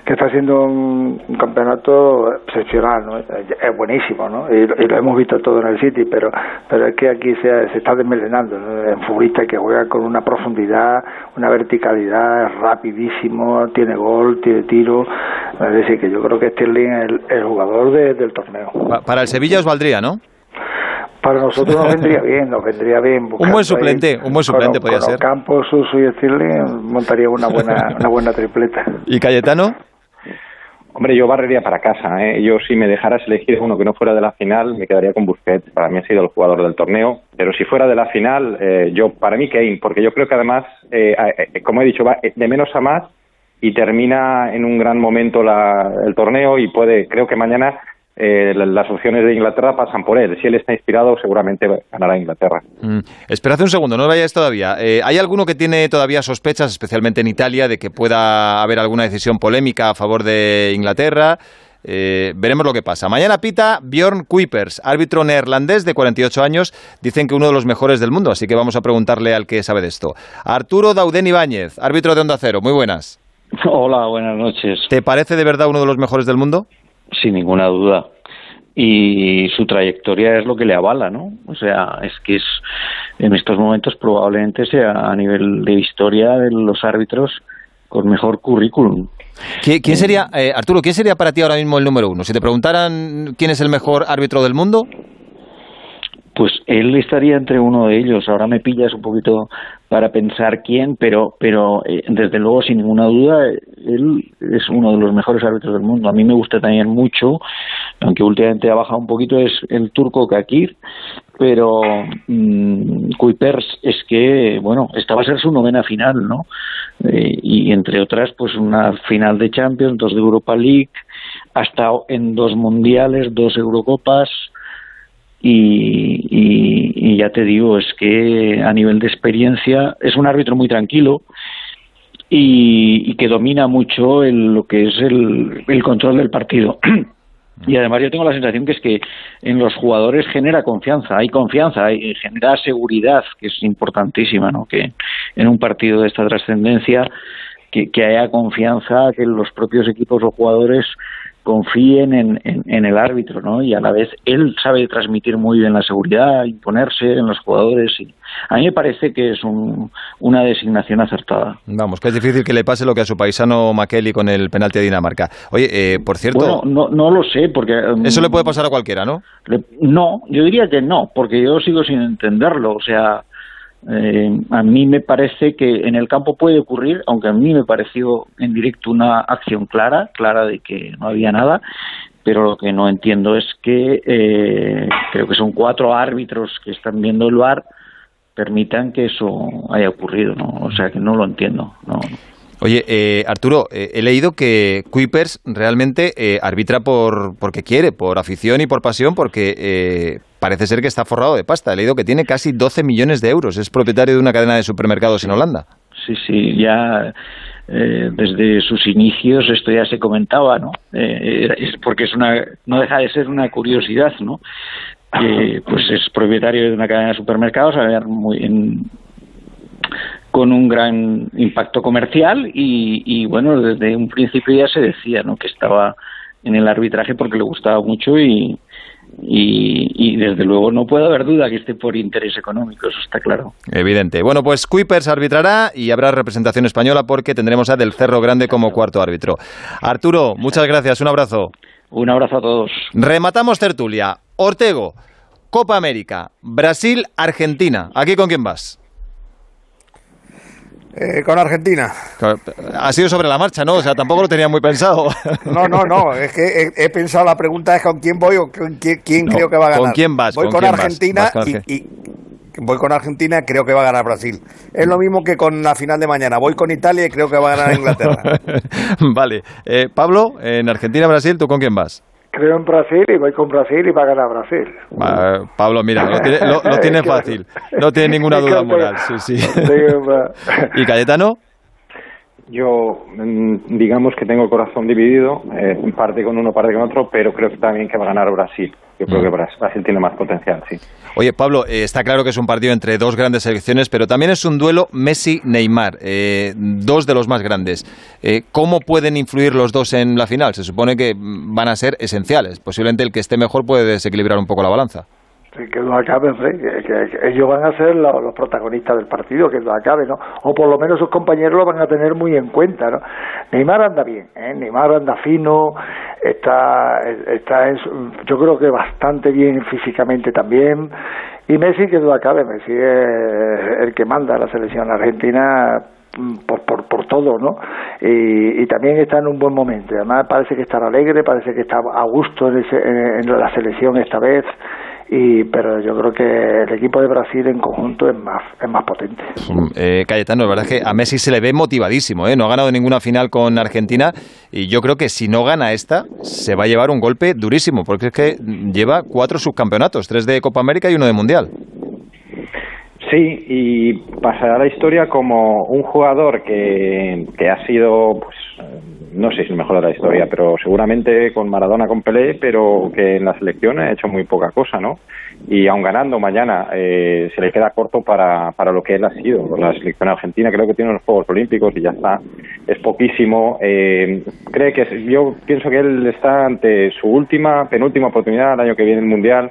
que está haciendo un, campeonato excepcional, ¿no? Es buenísimo, ¿no? Y, lo hemos visto todo en el City, pero pero es que aquí se, se está desmelenando, ¿no? En futbolista que juega con una profundidad, una verticalidad, es rapidísimo, tiene gol, tiene tiro. Es decir, que yo creo que Sterling es el, jugador del torneo. Para el Sevilla os valdría, ¿no? Para nosotros nos vendría bien, nos vendría bien. Un buen suplente, un buen suplente podría ser. Campos, Suso y Stirling montaría una buena, una buena tripleta. ¿Y Cayetano? Hombre, yo barrería para casa. ¿eh? Yo, si me dejaras elegir uno que no fuera de la final, me quedaría con Busquets. Para mí ha sido el jugador del torneo. Pero si fuera de la final, eh, yo para mí Kane, porque yo creo que además, eh, eh, como he dicho, va de menos a más y termina en un gran momento la, el torneo y puede, creo que mañana eh, las opciones de Inglaterra pasan por él. Si él está inspirado, seguramente ganará Inglaterra. Mm. Esperad un segundo, no vayáis todavía. Eh, ¿Hay alguno que tiene todavía sospechas, especialmente en Italia, de que pueda haber alguna decisión polémica a favor de Inglaterra? Eh, veremos lo que pasa. Mañana pita Bjorn Kuipers, árbitro neerlandés de 48 años. Dicen que uno de los mejores del mundo, así que vamos a preguntarle al que sabe de esto. Arturo Dauden Ibáñez, árbitro de Onda Cero. Muy buenas. Hola, buenas noches. ¿Te parece de verdad uno de los mejores del mundo? Sin ninguna duda. y su trayectoria es lo que le avala, ¿no? O sea, es que es en estos momentos probablemente sea a nivel de historia de los árbitros con mejor currículum. ¿Quién, sería, eh, Arturo, quién sería para ti ahora mismo el número uno? Si te preguntaran quién es el mejor árbitro del mundo. Pues él estaría entre uno de ellos. Ahora me pillas un poquito para pensar quién, pero, pero eh, desde luego, sin ninguna duda, él es uno de los mejores árbitros del mundo. A mí me gusta también mucho, aunque últimamente ha bajado un poquito, es el turco Kakir, pero mmm, Kuipers es que, bueno, esta va a ser su novena final, ¿no? Eh, y entre otras, pues una final de Champions, dos de Europa League, ha estado en dos mundiales, dos Eurocopas, y, y, ya te digo, es que a nivel de experiencia es un árbitro muy tranquilo y, que domina mucho el, lo que es el, el control del partido. Y además yo tengo la sensación que es que en los jugadores genera confianza, hay confianza, hay, genera seguridad, que es importantísima, ¿no? Que en un partido de esta trascendencia que, que haya confianza, que los propios equipos o jugadores confíen en, en, el árbitro, ¿no? Y a la vez él sabe transmitir muy bien la seguridad, imponerse en los jugadores. Y a mí me parece que es un, una designación acertada. Vamos, que es difícil que le pase lo que a su paisano Makeli con el penalti de Dinamarca. Oye, eh, por cierto... Bueno, no, no lo sé, porque... Um, eso le puede pasar a cualquiera, ¿no? no, yo diría que no, porque yo sigo sin entenderlo. O sea, eh, a mí me parece que en el campo puede ocurrir, aunque a mí me pareció en directo una acción clara, clara de que no había nada, pero lo que no entiendo es que eh, creo que son cuatro árbitros que están viendo el VAR permitan que eso haya ocurrido, ¿no? O sea que no lo entiendo, ¿no? Oye, eh, Arturo, eh, he leído que Kuipers realmente eh, arbitra por porque quiere, por afición y por pasión, porque parece ser que está forrado de pasta. He leído que tiene casi 12 millones de euros. Es propietario de una cadena de supermercados en Holanda. Sí, sí, ya desde sus inicios esto ya se comentaba, ¿no? porque es una, no deja de ser una curiosidad, ¿no? pues es propietario de una cadena de supermercados, a ver, muy en, con un gran impacto comercial y, bueno, desde un principio ya se decía ¿no? que estaba en el arbitraje porque le gustaba mucho y, y, desde luego no puede haber duda que esté por interés económico, eso está claro. Evidente. Bueno, pues Kuipers arbitrará y habrá representación española porque tendremos a Del Cerro Grande como cuarto árbitro. Arturo, muchas gracias, un abrazo. Un abrazo a todos. Rematamos tertulia. Ortego, Copa América, Brasil, Argentina. ¿Aquí con quién vas? Eh, con Argentina. Ha sido sobre la marcha, ¿no? O sea, tampoco lo tenía muy pensado. No, no, no. Es que he, pensado, la pregunta es con quién voy o con quién, creo que va a ganar. ¿Con quién vas? Voy con, Argentina y, voy con Argentina, creo que va a ganar Brasil. Es lo mismo que con la final de mañana. Voy con Italia y creo que va a ganar Inglaterra. vale. Eh, Pablo, en Argentina-Brasil, ¿tú con quién vas? Creo en Brasil y voy con Brasil y va a ganar Brasil. Pablo, mira, lo tiene, fácil. No tiene ninguna duda moral. Sí, sí. ¿Y Cayetano? Yo, mm, digamos que tengo el corazón dividido, eh, parte con uno, parte con otro, pero creo que también que va a ganar Brasil. Yo creo mm. que Brasil tiene más potencial, sí. Oye, Pablo, eh, está claro que es un partido entre dos grandes selecciones, pero también es un duelo Messi-Neymar, eh, dos de los más grandes. ¿Cómo pueden influir los dos en la final? Se supone que mm, van a ser esenciales. Posiblemente el que esté mejor puede desequilibrar un poco la balanza que lo acabe, que, ellos van a ser los, protagonistas del partido, que lo acabe, ¿no? O por lo menos sus compañeros lo van a tener muy en cuenta, ¿no? Neymar anda bien, ¿eh? Neymar anda fino, está, está yo creo que bastante bien físicamente también, y Messi que lo acabe, Messi es el que manda la selección argentina mm, por, por, por todo, ¿no? Y, y, también está en un buen momento. Además parece que está alegre, parece que está a gusto en, ese, en la selección esta vez y pero yo creo que el equipo de Brasil en conjunto es más es más potente. Eh, Cayetano, la verdad es que a Messi se le ve motivadísimo, ¿eh? no ha ganado ninguna final con Argentina y yo creo que si no gana esta se va a llevar un golpe durísimo porque es que lleva cuatro subcampeonatos, tres de Copa América y uno de Mundial. Sí, y pasará la historia como un jugador que, que ha sido pues, no sé si el mejor de la historia, pero seguramente con Maradona, con Pelé, pero que en la selección ha hecho muy poca cosa, ¿no? Y aun ganando mañana, eh, se le queda corto para, para lo que él ha sido. La selección argentina creo que tiene los Juegos Olímpicos y ya está, es poquísimo. Eh, cree que yo pienso que él está ante su última, penúltima oportunidad el año que viene el Mundial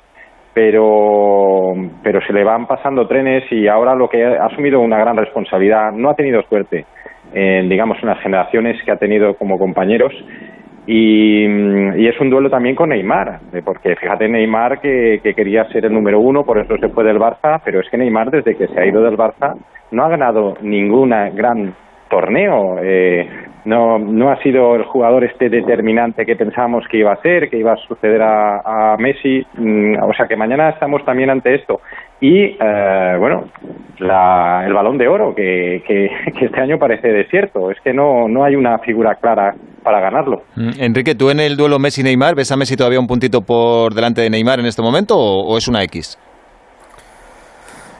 pero pero se le van pasando trenes y ahora lo que ha asumido una gran responsabilidad no ha tenido suerte en digamos unas generaciones que ha tenido como compañeros y, es un duelo también con Neymar, porque fíjate Neymar que, que, quería ser el número uno, por eso se fue del Barça, pero es que Neymar desde que se ha ido del Barça no ha ganado ninguna gran torneo. Eh, no, no ha sido el jugador este determinante que pensábamos que iba a ser, que iba a suceder a, Messi. Mm, o sea que mañana estamos también ante esto. Y eh, bueno, el balón de oro, que, que, este año parece desierto. Es que no, no hay una figura clara para ganarlo. Mm, Enrique, ¿tú en el duelo Messi-Neymar ves a Messi todavía un puntito por delante de Neymar en este momento o es una X?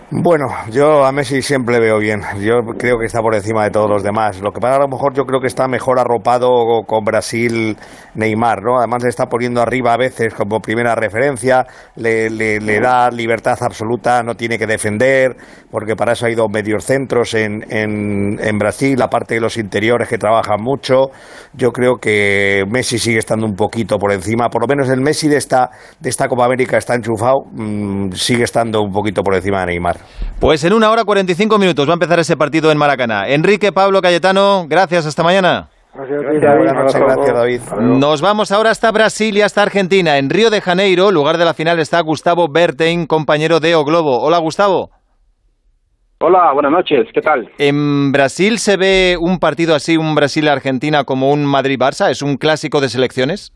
Bueno, yo a Messi siempre veo bien. Yo creo que está por encima de todos los demás. Lo que pasa a lo mejor yo creo que está mejor arropado con Brasil Neymar, ¿no? Además le está poniendo arriba a veces como primera referencia, le, le, da libertad absoluta, no tiene que defender, porque para eso ha ido medios centros en, en, en Brasil, aparte de los interiores que trabajan mucho. Yo creo que Messi sigue estando un poquito por encima, por lo menos el Messi de esta, de esta Copa América está enchufado, mm, sigue estando un poquito por encima de Neymar. Pues en una hora 45 minutos va a empezar ese partido en Maracaná. Enrique, Pablo, Cayetano, gracias, hasta mañana. Gracias, David. Nos vamos ahora hasta Brasil y hasta Argentina. En Río de Janeiro, lugar de la final, está Gustavo Bertein, compañero de O Globo. Hola, Gustavo. Hola, buenas noches, ¿qué tal? ¿En Brasil se ve un partido así, un Brasil-Argentina, como un Madrid-Barça? ¿Es un clásico de selecciones?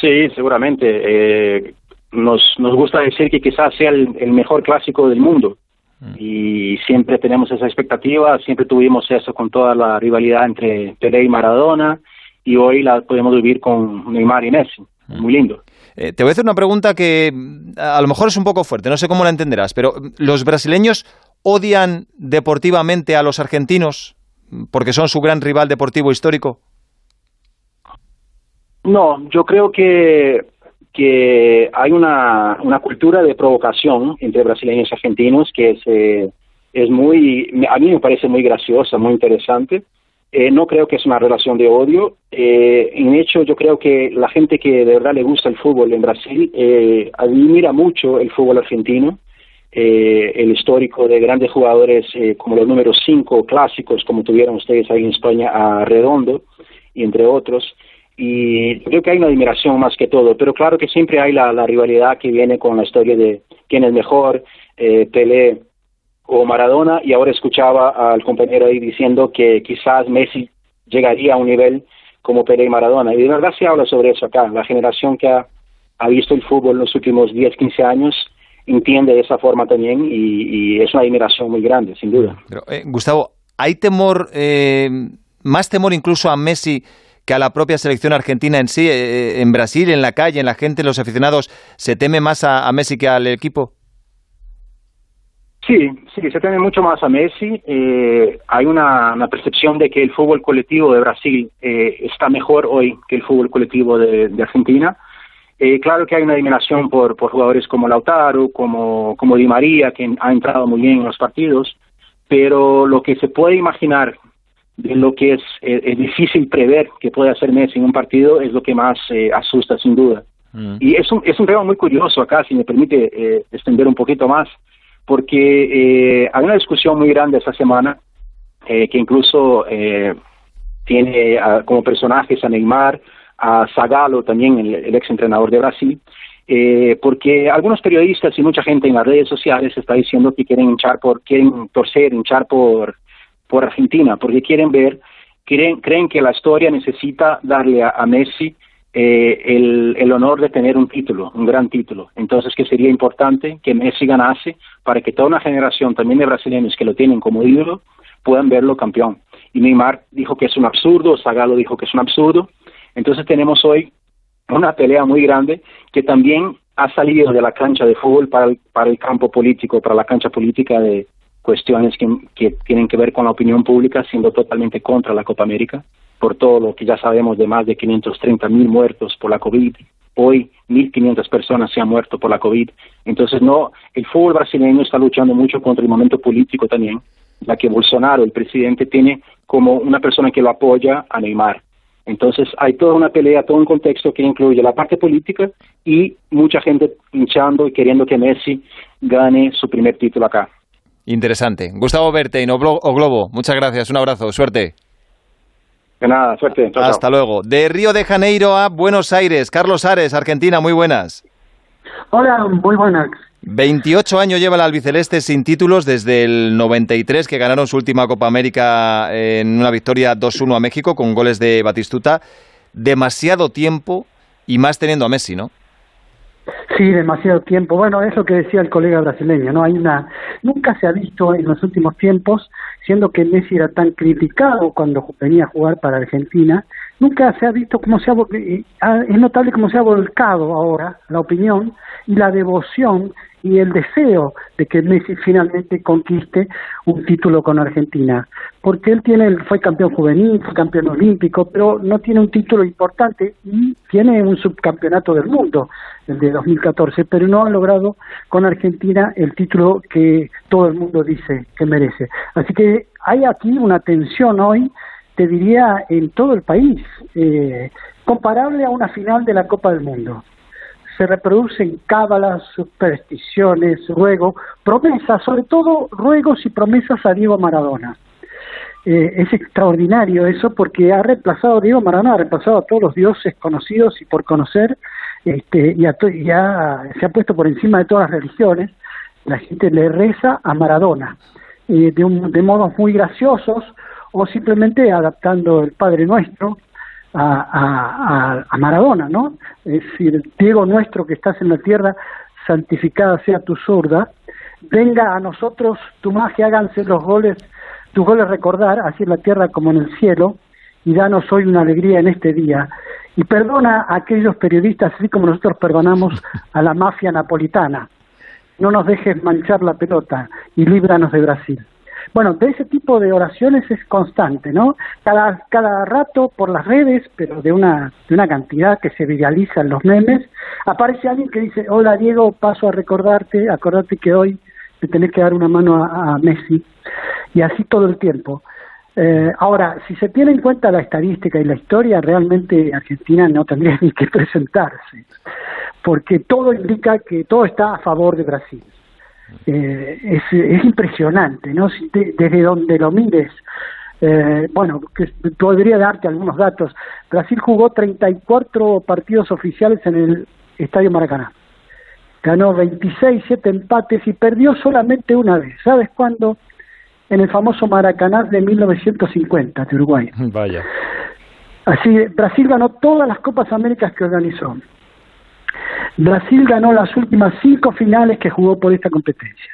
Sí, seguramente. Eh, nos, nos gusta decir que quizás sea el, mejor clásico del mundo mm. y siempre tenemos esa expectativa, siempre tuvimos eso con toda la rivalidad entre Pelé y Maradona y hoy la podemos vivir con Neymar y Messi. Mm. Muy lindo. Eh, te voy a hacer una pregunta que a lo mejor es un poco fuerte, no sé cómo la entenderás, pero ¿los brasileños odian deportivamente a los argentinos porque son su gran rival deportivo histórico? No, yo creo que que hay una, una cultura de provocación entre brasileños y argentinos que es, eh, es muy, a mí me parece muy graciosa, muy interesante. Eh, no creo que es una relación de odio. Eh, en hecho, yo creo que la gente que de verdad le gusta el fútbol en Brasil eh, admira mucho el fútbol argentino, eh, el histórico de grandes jugadores como los números cinco clásicos, como tuvieron ustedes ahí en España a Redondo, y entre otros y creo que hay una admiración más que todo, pero claro que siempre hay la, rivalidad que viene con la historia de quién es mejor, eh, Pelé o Maradona, y ahora escuchaba al compañero ahí diciendo que quizás Messi llegaría a un nivel como Pelé y Maradona, y de verdad se habla sobre eso acá, la generación que ha, visto el fútbol en los últimos 10, 15 años entiende de esa forma también y, es una admiración muy grande, sin duda. Eh, Gustavo, ¿hay temor, eh, más temor incluso a Messi a la propia selección argentina en sí, eh, en Brasil, en la calle, en la gente, en los aficionados, se teme más a, Messi que al equipo? Sí, sí, se teme mucho más a Messi. Eh, hay una, percepción de que el fútbol colectivo de Brasil eh, está mejor hoy que el fútbol colectivo de, Argentina. claro que hay una eliminación por, por jugadores como Lautaro, como, como Di María, que ha entrado muy bien en los partidos, pero lo que se puede imaginar de lo que es, eh, difícil prever que puede hacer Messi en un partido es lo que más eh, asusta sin duda. Mm. Y es un, es un tema muy curioso acá, si me permite eh, extender un poquito más, porque hay una discusión muy grande esta semana que incluso tiene como personajes a Neymar, a Zagallo también, el, el ex entrenador de Brasil, porque algunos periodistas y mucha gente en las redes sociales está diciendo que quieren hinchar por, quieren torcer, hinchar por por Argentina, porque quieren ver, creen, creen que la historia necesita darle a, Messi eh, el, el, honor de tener un título, un gran título. Entonces, que sería importante que Messi ganase para que toda una generación también de brasileños que lo tienen como ídolo puedan verlo campeón. Y Neymar dijo que es un absurdo, Zagallo dijo que es un absurdo. Entonces tenemos hoy una pelea muy grande que también ha salido de la cancha de fútbol para el, para el campo político, para la cancha política de, cuestiones que, que tienen que ver con la opinión pública siendo totalmente contra la Copa América, por todo lo que ya sabemos de más de 530 mil muertos por la COVID. Hoy 1.500 personas se han muerto por la COVID. Entonces, no, el fútbol brasileño está luchando mucho contra el momento político también, ya que Bolsonaro, el presidente, tiene como una persona que lo apoya a Neymar. Entonces hay toda una pelea, todo un contexto que incluye la parte política y mucha gente hinchando y queriendo que Messi gane su primer título acá. Interesante. Gustavo Bertein o Globo, muchas gracias, un abrazo, suerte. De nada, suerte. Hasta luego. De Río de Janeiro a Buenos Aires, Carlos Ares, Argentina, muy buenas. Hola, muy buenas. 28 años lleva el albiceleste sin títulos desde el 93 que ganaron su última Copa América en una victoria 2-1 a México con goles de Batistuta. Demasiado tiempo y más teniendo a Messi, ¿no? Sí, demasiado tiempo. Bueno, es lo que decía el colega brasileño, ¿no? Hay una nunca se ha visto en los últimos tiempos, siendo que Messi era tan criticado cuando venía a jugar para Argentina, nunca se ha visto cómo se ha eh, es notable cómo se ha volcado ahora la opinión y la devoción y el deseo de que Messi finalmente conquiste un título con Argentina, porque él tiene fue campeón juvenil, fue campeón olímpico, pero no tiene un título importante y tiene un subcampeonato del mundo, el de 2014, pero no ha logrado con Argentina el título que todo el mundo dice que merece. Así que hay aquí una tensión hoy, te diría, en todo el país, eh, comparable a una final de la Copa del Mundo se reproducen cábalas, supersticiones, ruegos, promesas, sobre todo ruegos y promesas a Diego Maradona. Eh, es extraordinario eso porque ha reemplazado, Diego Maradona ha reemplazado a todos los dioses conocidos y por conocer, este, y, se ha puesto por encima de todas las religiones, la gente le reza a Maradona, eh, de, un, de modos muy graciosos o simplemente adaptando el Padre Nuestro, a, a, Maradona, ¿no? Es decir, Diego nuestro que estás en la tierra, santificada sea tu zurda, venga a nosotros tu magia, háganse los goles, tus goles recordar, así en la tierra como en el cielo, y danos hoy una alegría en este día. Y perdona a aquellos periodistas, así como nosotros perdonamos a la mafia napolitana. No nos dejes manchar la pelota y líbranos de Brasil. Bueno, de ese tipo de oraciones es constante, ¿no? Cada, cada rato por las redes, pero de una, de una cantidad que se viralizan los memes, aparece alguien que dice, hola Diego, paso a recordarte, acordate que hoy te tenés que dar una mano a, Messi, y así todo el tiempo. Eh, ahora, si se tiene en cuenta la estadística y la historia, realmente Argentina no tendría ni que presentarse, porque todo indica que todo está a favor de Brasil eh, es, es, impresionante, ¿no? desde donde lo mires, eh, bueno, que podría darte algunos datos. Brasil jugó 34 partidos oficiales en el Estadio Maracaná. Ganó 26, 7 empates y perdió solamente una vez. ¿Sabes cuándo? En el famoso Maracaná de 1950 de Uruguay. Vaya. Así, Brasil ganó todas las Copas Américas que organizó. Brasil ganó las últimas cinco finales que jugó por esta competencia.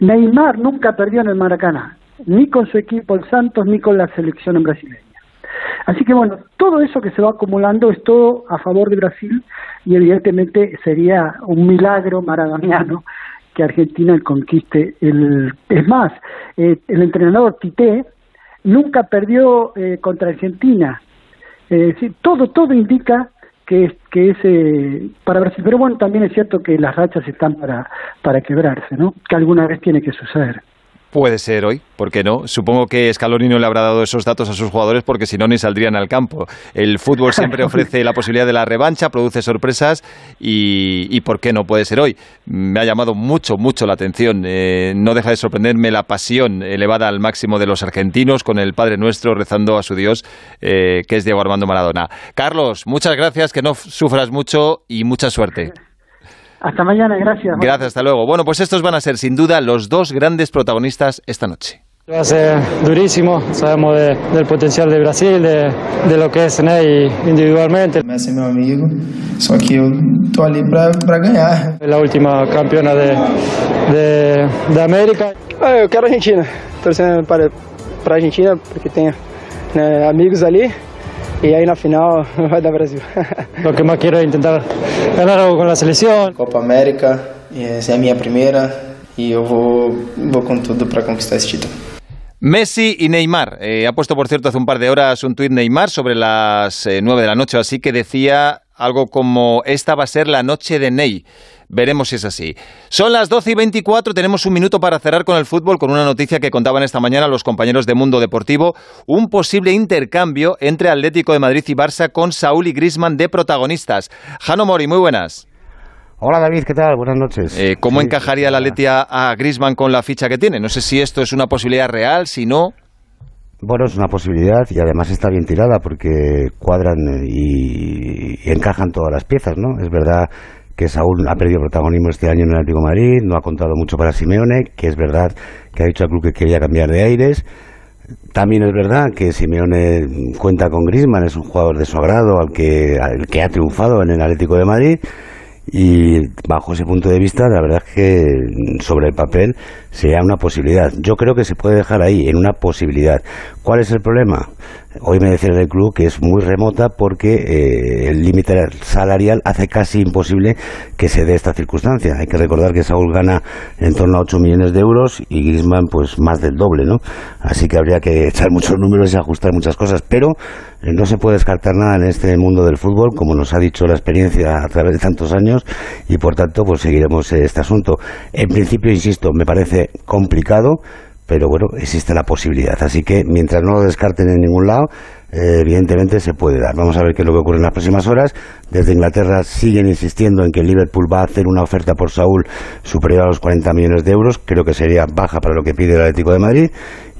Neymar nunca perdió en el Maracaná, ni con su equipo el Santos, ni con la selección brasileña. Así que bueno, todo eso que se va acumulando es todo a favor de Brasil y evidentemente sería un milagro maradoniano que Argentina conquiste el... Es más, eh, el entrenador Tite nunca perdió eh, contra Argentina. Todo, todo indica que, que es para Brasil. Pero bueno, también es cierto que las rachas están para, para quebrarse, ¿no? Que alguna vez tiene que suceder. Puede ser hoy, ¿por qué no? Supongo que Scaloni no le habrá dado esos datos a sus jugadores porque si no ni saldrían al campo. El fútbol siempre ofrece la posibilidad de la revancha, produce sorpresas y, ¿por qué no puede ser hoy? Me ha llamado mucho, mucho la atención. Eh, no deja de sorprenderme la pasión elevada al máximo de los argentinos con el Padre Nuestro rezando a su Dios, eh, que es Diego Armando Maradona. Carlos, muchas gracias, que no sufras mucho y mucha suerte. Hasta mañana, gracias. Gracias, hasta luego. Bueno, pues estos van a ser sin duda los dos grandes protagonistas esta noche. Va a ser durísimo, sabemos del potencial de Brasil, de, lo que es Ney individualmente. Messi es mi amigo, só que yo estoy ali para ganar. Es la última campeona de, de, América. Ah, eu quero Argentina, torcendo para, para Argentina porque tengo amigos ali y ahí en la final va a dar Brasil. Lo que más quiero es intentar ganar algo con la selección. Copa América, esa es mi primera y yo voy, con todo para conquistar este título. Messi y Neymar. Eh, ha puesto, por cierto, hace un par de horas un tuit Neymar sobre las eh, nueve de la noche, así que decía algo como esta va a ser la noche de Ney. Veremos si es así. Son las 12 y 24, tenemos un minuto para cerrar con el fútbol con una noticia que contaban esta mañana los compañeros de Mundo Deportivo, un posible intercambio entre Atlético de Madrid y Barça con Saúl y Grisman de protagonistas. Jano Mori, muy buenas. Hola David, ¿qué tal? Buenas noches. Eh, ¿Cómo encajaría la Letia a Grisman con la ficha que tiene? No sé si esto es una posibilidad real, si no. Bueno, es una posibilidad y además está bien tirada porque cuadran y, encajan todas las piezas, ¿no? Es verdad que Saúl ha perdido protagonismo este año en el Atlético de Madrid, no ha contado mucho para Simeone, que es verdad que ha dicho al club que quería cambiar de aires. También es verdad que Simeone cuenta con Grisman, es un jugador de su agrado, al que, al que ha triunfado en el Atlético de Madrid y bajo ese punto de vista la verdad es que sobre el papel sería una posibilidad. Yo creo que se puede dejar ahí, en una posibilidad. ¿Cuál es el problema? Hoy me decía el club que es muy remota porque eh, el límite salarial hace casi imposible que se dé esta circunstancia. Hay que recordar que Saúl gana en torno a 8 millones de euros y Griezmann pues más del doble, ¿no? Así que habría que echar muchos números y ajustar muchas cosas, pero eh, no se puede descartar nada en este mundo del fútbol, como nos ha dicho la experiencia a través de tantos años y por tanto pues seguiremos este asunto. En principio, insisto, me parece complicado pero bueno, existe la posibilidad. Así que mientras no lo descarten en ningún lado, eh, evidentemente se puede dar. Vamos a ver qué es lo que ocurre en las próximas horas. Desde Inglaterra siguen insistiendo en que Liverpool va a hacer una oferta por Saúl superior a los 40 millones de euros. Creo que sería baja para lo que pide el Atlético de Madrid.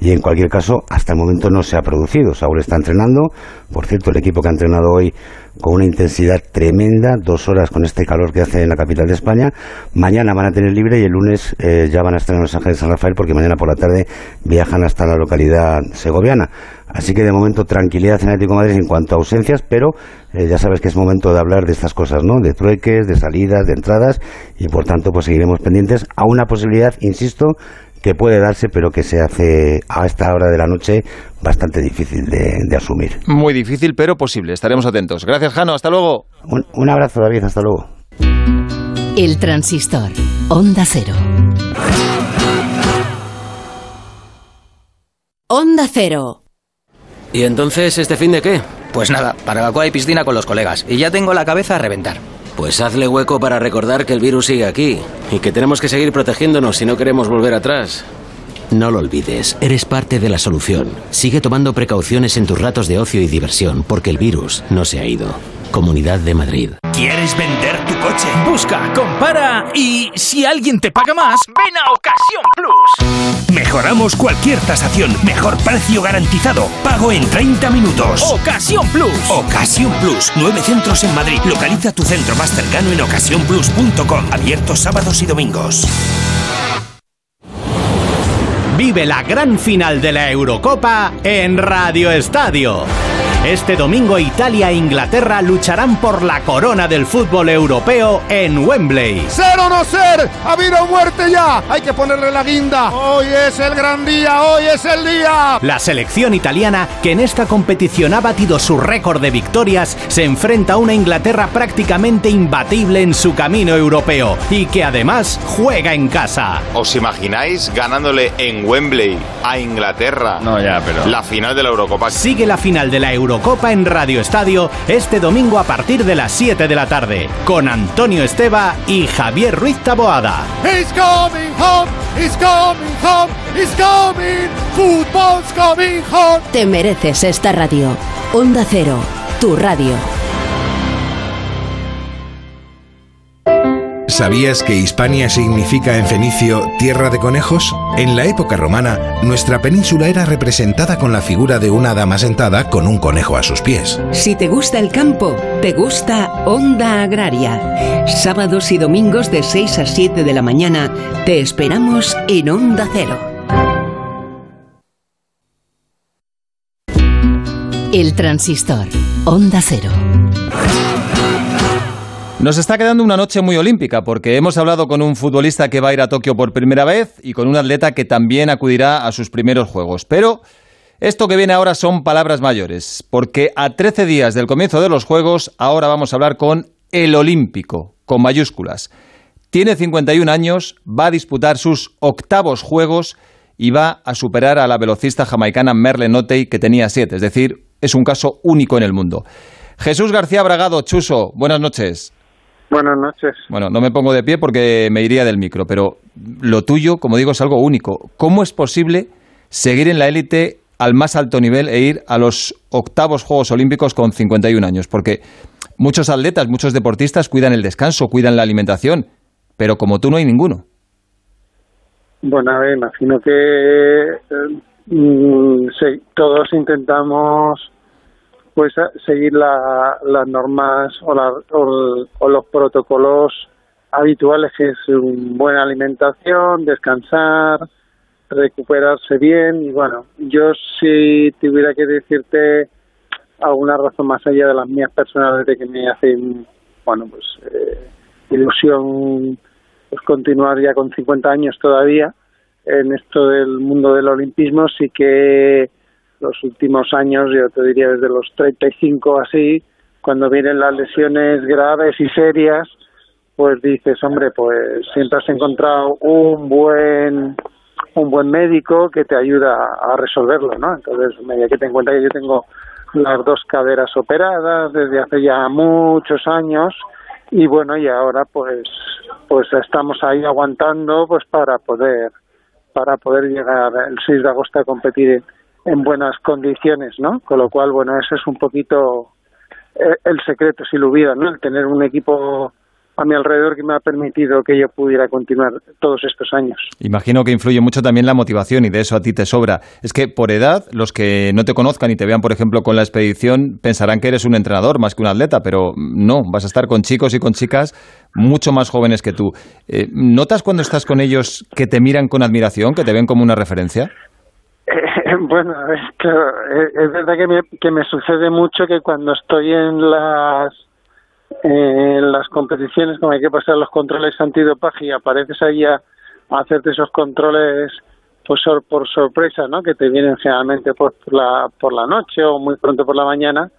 Y en cualquier caso, hasta el momento no se ha producido. Saúl está entrenando. Por cierto, el equipo que ha entrenado hoy con una intensidad tremenda, dos horas con este calor que hace en la capital de España. Mañana van a tener libre y el lunes eh, ya van a estar en Los Ángeles de San Rafael porque mañana por la tarde viajan hasta la localidad segoviana. Así que de momento tranquilidad en Atlético de Madrid en cuanto a ausencias, pero eh, ya sabes que es momento de hablar de estas cosas, ¿no? De trueques, de salidas, de entradas y por tanto pues seguiremos pendientes a una posibilidad, insisto, que puede darse, pero que se hace a esta hora de la noche bastante difícil de, asumir. Muy difícil, pero posible. Estaremos atentos. Gracias, Jano. Hasta luego. Un, un abrazo, David. Hasta luego. El transistor. Onda Cero. Onda Cero. ¿Y entonces este fin de qué? Pues nada, barbacoa y piscina con los colegas. Y ya tengo la cabeza a reventar. Pues hazle hueco para recordar que el virus sigue aquí y que tenemos que seguir protegiéndonos si no queremos volver atrás. No lo olvides, eres parte de la solución. Sigue tomando precauciones en tus ratos de ocio y diversión porque el virus no se ha ido. Comunidad de Madrid. ¿Quieres vender tu coche? Busca, compara y si alguien te paga más, ven a Ocasión Plus. Mejoramos cualquier tasación, mejor precio garantizado, pago en 30 minutos. Ocasión Plus. Ocasión Plus, nueve centros en Madrid. Localiza tu centro más cercano en ocasiónplus.com, abiertos sábados y domingos. Vive la gran final de la Eurocopa en Radio Estadio. Este domingo Italia e Inglaterra lucharán por la corona del fútbol europeo en Wembley. ¡Ser o no ser! ¡Ha habido muerte ya! ¡Hay que ponerle la guinda! ¡Hoy es el gran día! ¡Hoy es el día! La selección italiana, que en esta competición ha batido su récord de victorias, se enfrenta a una Inglaterra prácticamente imbatible en su camino europeo y que además juega en casa. ¿Os imagináis ganándole en Wembley a Inglaterra? No, ya, pero. La final de la Eurocopa. Sigue la final de la Eurocopa Eurocopa en Radio Estadio este domingo a partir de las 7 de la tarde, con Antonio Esteba y Javier Ruiz Taboada. He's coming home, he's coming home, he's coming, football's coming home. Te mereces esta radio. Onda Cero, tu radio. ¿Sabías que Hispania significa en fenicio tierra de conejos? En la época romana, nuestra península era representada con la figura de una dama sentada con un conejo a sus pies. Si te gusta el campo, te gusta Onda Agraria. Sábados y domingos de 6 a 7 de la mañana, te esperamos en Onda Cero. El transistor. Onda Cero. Nos está quedando una noche muy olímpica porque hemos hablado con un futbolista que va a ir a Tokio por primera vez y con un atleta que también acudirá a sus primeros Juegos. Pero esto que viene ahora son palabras mayores, porque a 13 días del comienzo de los Juegos ahora vamos a hablar con el olímpico, con mayúsculas. Tiene 51 años, va a disputar sus octavos juegos y va a superar a la velocista jamaicana Merle Notey, que tenía siete. Es decir, es un caso único en el mundo. Jesús García Bragado, Chuso, buenas noches. Buenas noches. Bueno, no me pongo de pie porque me iría del micro, pero lo tuyo, como digo, es algo único. ¿Cómo es posible seguir en la élite al más alto nivel e ir a los octavos Juegos Olímpicos con 51 años? Porque muchos atletas, muchos deportistas cuidan el descanso, cuidan la alimentación, pero como tú no hay ninguno. Bueno, a ver, imagino que eh, mm, sí, todos intentamos pues seguir las normas o, o, los protocolos habituales que es buena alimentación, descansar, recuperarse bien. Y bueno, yo si tuviera que decirte alguna razón más allá de las mías personales de que me hacen, bueno, pues eh, ilusión pues continuar ya con 50 años todavía en esto del mundo del olimpismo, sí que los últimos años, yo te diría desde los 35 así, cuando vienen las lesiones graves y serias, pues dices, hombre, pues siempre has encontrado un buen un buen médico que te ayuda a resolverlo, ¿no? Entonces, media que te en cuenta que yo tengo las dos caderas operadas desde hace ya muchos años y bueno, y ahora pues pues estamos ahí aguantando pues para poder para poder llegar el 6 de agosto a competir en buenas condiciones, ¿no? Con lo cual, bueno, ese es un poquito eh, el secreto, si lo hubiera, ¿no? El tener un equipo a mi alrededor que me ha permitido que yo pudiera continuar todos estos años. Imagino que influye mucho también la motivación y de eso a ti te sobra. Es que por edad, los que no te conozcan y te vean, por ejemplo, con la expedición, pensarán que eres un entrenador más que un atleta, pero no, vas a estar con chicos y con chicas mucho más jóvenes que tú. Eh, ¿Notas cuando estás con ellos que te miran con admiración, que te ven como una referencia? bueno, es, claro, es, verdad que me, que me sucede mucho que cuando estoy en las en las competiciones, como hay que pasar los controles antidopaje y apareces ahí a, hacerte esos controles pues por sorpresa, ¿no? Que te vienen generalmente por la por la noche o muy pronto por la mañana,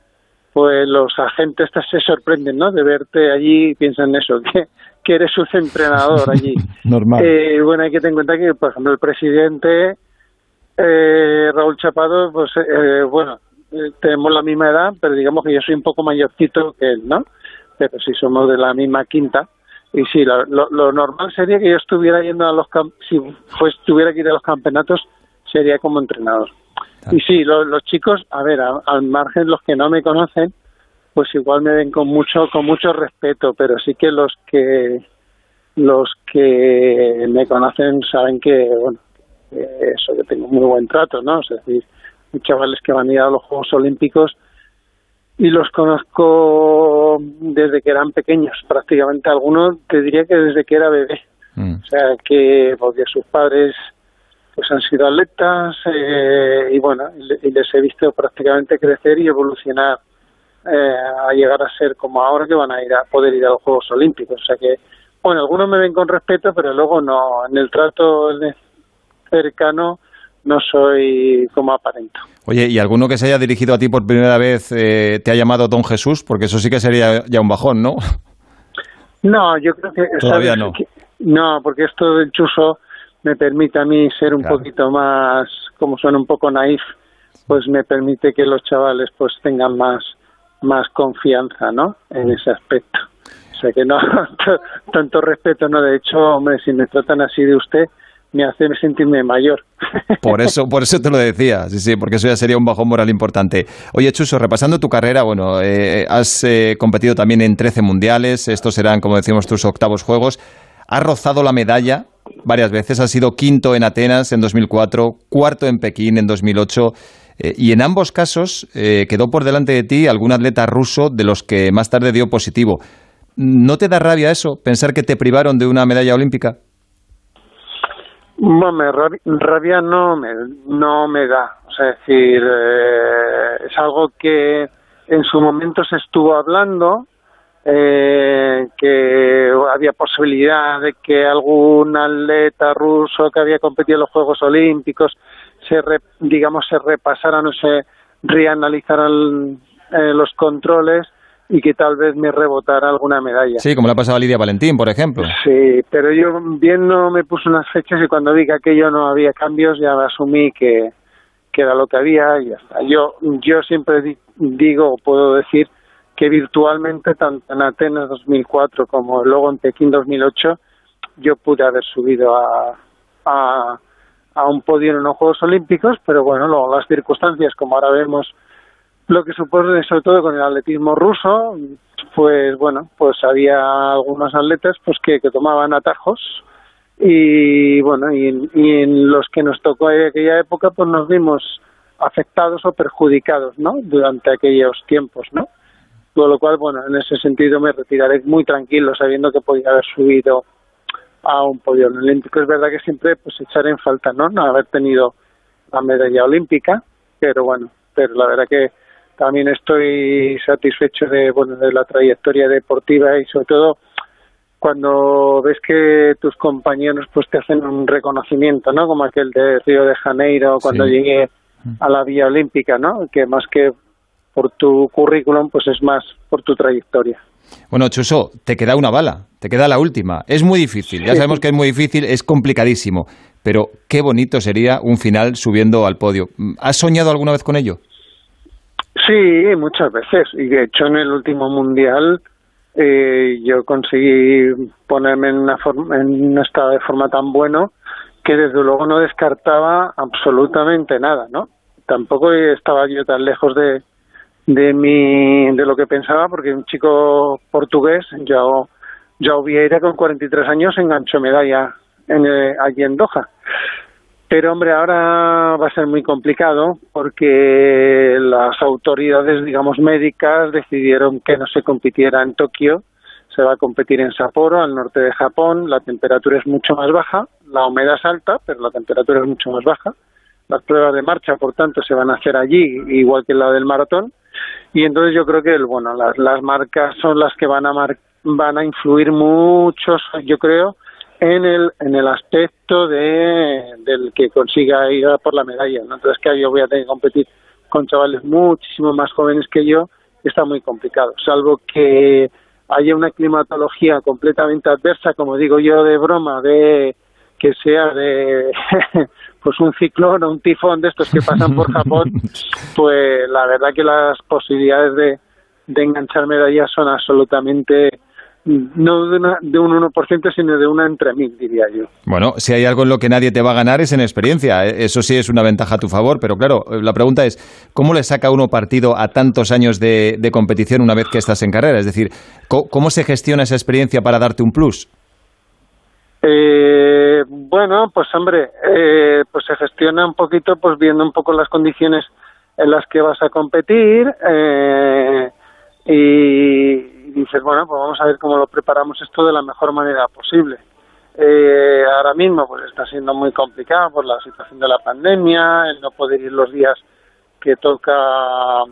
pues los agentes se sorprenden, ¿no? De verte allí y piensan eso, que, que eres su entrenador allí. Normal. Eh, bueno, hay que tener en cuenta que, por ejemplo, el presidente eh, Raúl Chapado, pues eh, bueno, eh, tenemos la misma edad, pero digamos que yo soy un poco mayorcito que él, ¿no? Pero si somos de la misma quinta. Y sí, lo, lo, normal sería que yo estuviera yendo a los si pues tuviera que ir a los campeonatos, sería como entrenador. Y sí, los chicos, a ver, al margen los que no me conocen, pues igual me ven con mucho con mucho respeto, pero sí que los que los que me conocen saben que bueno eso que tengo muy buen trato, ¿no? Es decir, hay chavales que van a ir a los Juegos Olímpicos y los conozco desde que eran pequeños, prácticamente algunos te diría que desde que era bebé. Mm. O sea, que porque sus padres pues han sido atletas eh, y bueno, y les he visto prácticamente crecer y evolucionar eh, a llegar a ser como ahora que van a ir a poder ir a los Juegos Olímpicos. O sea que, bueno, algunos me ven con respeto, pero luego no, en el trato cercano no soy como aparento. Oye, ¿y alguno que se haya dirigido a ti por primera vez eh, te ha llamado Don Jesús? Porque eso sí que sería ya un bajón, ¿no? No, yo creo que... Todavía no. no, porque esto del chuso me permite a mí ser un poquito más, como suena un poco naif, pues me permite que los chavales pues tengan más, más confianza, ¿no? En ese aspecto. O sea que no, tanto respeto, ¿no? De hecho, hombre, si me tratan así de usted, me hace sentirme mayor. Por eso, por eso te lo decía, sí, sí, porque eso ya sería un bajón moral importante. Oye, Chuso, repasando tu carrera, bueno, eh, has eh, competido también en 13 mundiales, estos serán, como decimos, tus octavos juegos. Has rozado la medalla varias veces, has sido quinto en Atenas en 2004, cuarto en Pekín en 2008. Eh, y en ambos casos quedó por delante de ti algún atleta ruso de los que más tarde dio positivo. ¿No te da rabia eso, pensar que te privaron de una medalla olímpica? Bueno, rabia, no me, no me da. O sea, es decir, eh, es algo que en su momento se estuvo hablando, eh, que había posibilidad de que algún atleta ruso que había competido en los Juegos Olímpicos se, digamos, se repasaran o se reanalizaran eh, los controles y que tal vez me rebotara alguna medalla. Sí, como le ha pasado a Lidia Valentín, por ejemplo. Sí, pero yo bien no me puse unas fechas y cuando vi que aquello no había cambios ya asumí que, que era lo que había y ya está. Yo, yo siempre di- digo puedo decir que virtualmente tanto en Atenas 2004 como luego en Pekín 2008 yo pude haber subido a, a, a un podio en los Juegos Olímpicos, pero bueno, luego las circunstancias, como ahora vemos lo que supone sobre todo con el atletismo ruso, pues bueno, pues había algunos atletas pues que, tomaban atajos y bueno, y, en- y en los que nos tocó en aquella época pues nos vimos afectados o perjudicados, ¿no? Durante aquellos tiempos, ¿no? Con lo cual, bueno, en ese sentido me retiraré muy tranquilo sabiendo que podía haber subido a un podio olímpico. Es verdad que siempre pues echaré en falta, ¿no? No haber tenido la medalla olímpica, pero bueno, pero la verdad que también estoy satisfecho de, bueno, de la trayectoria deportiva y sobre todo cuando ves que tus compañeros pues te hacen un reconocimiento, ¿no? Como aquel de Río de Janeiro cuando Sí. llegué a la Vía Olímpica, ¿no? Que más que por tu currículum, pues es más por tu trayectoria. Bueno, Chuso, te queda una bala, te queda la última. Es muy difícil, ya sabemos que es muy difícil, es complicadísimo, pero qué bonito sería un final subiendo al podio. ¿Has soñado alguna vez con ello? Sí, muchas veces. Y de hecho en el último mundial eh, yo conseguí ponerme en, una forma, en un estado de forma tan bueno que desde luego no descartaba absolutamente nada, ¿no? Tampoco estaba yo tan lejos de, de mi de lo que pensaba porque un chico portugués, Joao, Joao Vieira con 43 años enganchó medalla en, eh, allí en Doha. Pero hombre, ahora va a ser muy complicado porque las autoridades, digamos, médicas decidieron que no se compitiera en Tokio, se va a competir en Sapporo, al norte de Japón, la temperatura es mucho más baja, la humedad es alta, pero la temperatura es mucho más baja. Las pruebas de marcha, por tanto, se van a hacer allí, igual que la del maratón. Y entonces yo creo que, bueno, las, las marcas son las que van a mar- van a influir mucho, yo creo, en el en el aspecto de del que consiga ir a por la medalla ¿no? entonces que yo voy a tener que competir con chavales muchísimo más jóvenes que yo está muy complicado salvo que haya una climatología completamente adversa como digo yo de broma de que sea de pues un ciclón o un tifón de estos que pasan por Japón pues la verdad que las posibilidades de de enganchar medallas son absolutamente no de, una, de un 1%, sino de una entre mil, diría yo. Bueno, si hay algo en lo que nadie te va a ganar es en experiencia. Eh, Eso sí es una ventaja a tu favor, pero claro, eh, la pregunta es, ¿cómo le saca uno partido a tantos años de, de competición una vez que estás en carrera? Es decir, ¿cómo, cómo se gestiona esa experiencia para darte un plus? Eh, bueno, pues hombre, eh, pues se gestiona un poquito, pues viendo un poco las condiciones en las que vas a competir eh, y dices, bueno, pues vamos a ver cómo lo preparamos esto de la mejor manera posible. Eh, ahora mismo pues está siendo muy complicado por la situación de la pandemia, el no poder ir los días que toca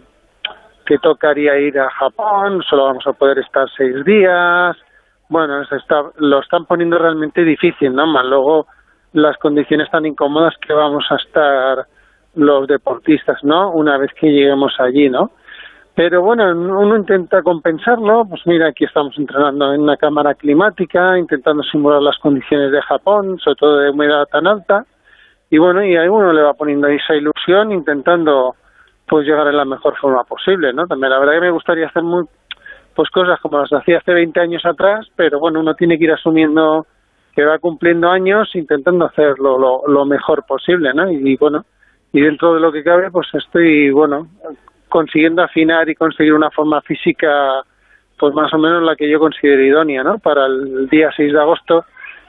que tocaría ir a Japón, solo vamos a poder estar seis días. Bueno, se está, lo están poniendo realmente difícil, ¿no? Más luego las condiciones tan incómodas que vamos a estar los deportistas, ¿no? Una vez que lleguemos allí, ¿no? Pero bueno, uno intenta compensarlo, pues mira, aquí estamos entrenando en una cámara climática, intentando simular las condiciones de Japón, sobre todo de humedad tan alta, y bueno, y a uno le va poniendo esa ilusión, intentando pues llegar en la mejor forma posible, ¿no? También la verdad que me gustaría hacer muy, pues cosas como las hacía hace 20 años atrás, pero bueno, uno tiene que ir asumiendo que va cumpliendo años intentando hacerlo lo, lo mejor posible, ¿no? Y, y bueno, y dentro de lo que cabe, pues estoy, bueno, consiguiendo afinar y conseguir una forma física pues más o menos la que yo considero idónea, ¿no? Para el día 6 de agosto,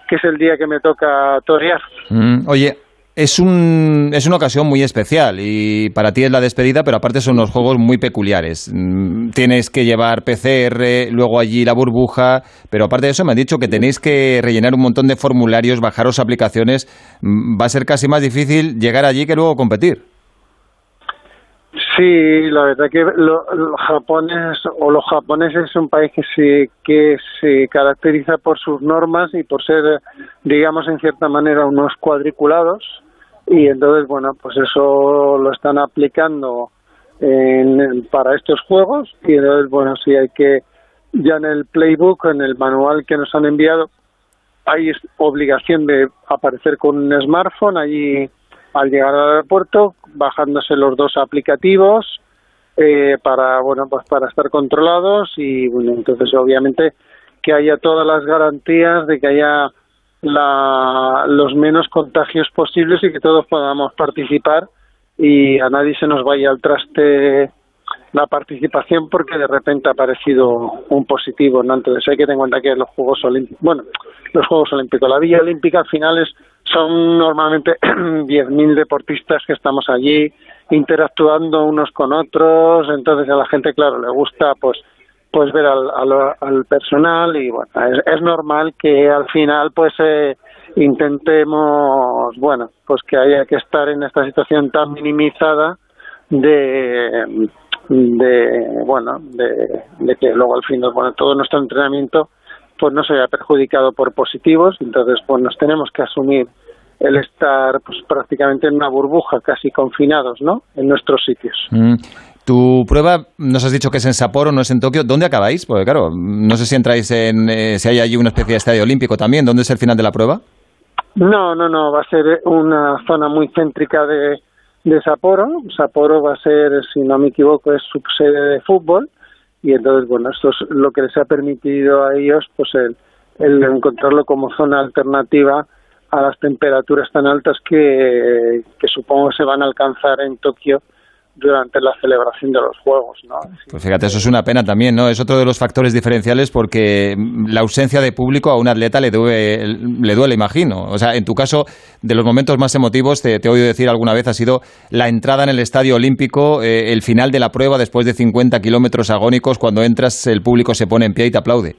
que es el día que me toca torear. Mm, oye, es, un, es una ocasión muy especial y para ti es la despedida, pero aparte son unos juegos muy peculiares. Mm, Tienes que llevar PCR, luego allí la burbuja, pero aparte de eso me han dicho que tenéis que rellenar un montón de formularios, bajaros aplicaciones. Mm, Va a ser casi más difícil llegar allí que luego competir. Sí, la verdad que lo, los japoneses o los japoneses es un país que se que se caracteriza por sus normas y por ser, digamos, en cierta manera unos cuadriculados. Y entonces bueno, pues eso lo están aplicando en- para estos juegos. Y entonces, bueno, sí hay que, ya en el playbook, en el manual que nos han enviado, hay obligación de aparecer con un smartphone. Allí al llegar al aeropuerto, bajándose los dos aplicativos eh, para, bueno, pues para estar controlados y, bueno, entonces obviamente que haya todas las garantías de que haya la, los menos contagios posibles y que todos podamos participar y a nadie se nos vaya al traste la participación porque de repente ha aparecido un positivo, ¿no? Entonces hay que tener en cuenta que los Juegos Olímpicos, bueno, los Juegos Olímpicos, la Villa Olímpica al final es, son normalmente 10.000 deportistas que estamos allí interactuando unos con otros, entonces a la gente, claro, le gusta pues pues ver al, al, al personal y bueno, es, es normal que al final pues eh, intentemos, bueno, pues que haya que estar en esta situación tan minimizada de, de bueno, de, de que luego al final, bueno, todo nuestro entrenamiento pues no se haya perjudicado por positivos, entonces pues nos tenemos que asumir el estar pues prácticamente en una burbuja, casi confinados, ¿no? En nuestros sitios. Mm. Tu prueba, nos has dicho que es en Sapporo, no es en Tokio. ¿Dónde acabáis? Porque claro, no sé si entráis en, eh, si hay allí una especie de estadio olímpico también. ¿Dónde es el final de la prueba? No, no, no, va a ser una zona muy céntrica de, de Sapporo. Sapporo va a ser, si no me equivoco, es subsede de fútbol y entonces, bueno, esto es lo que les ha permitido a ellos, pues el, el encontrarlo como zona alternativa a las temperaturas tan altas que, que supongo se van a alcanzar en Tokio durante la celebración de los Juegos, ¿no? Pues fíjate, eso es una pena también, ¿no? Es otro de los factores diferenciales porque la ausencia de público a un atleta le duele, le duele imagino. O sea, en tu caso, de los momentos más emotivos, te, te he oído decir alguna vez, ha sido la entrada en el Estadio Olímpico, eh, el final de la prueba después de 50 kilómetros agónicos, cuando entras el público se pone en pie y te aplaude.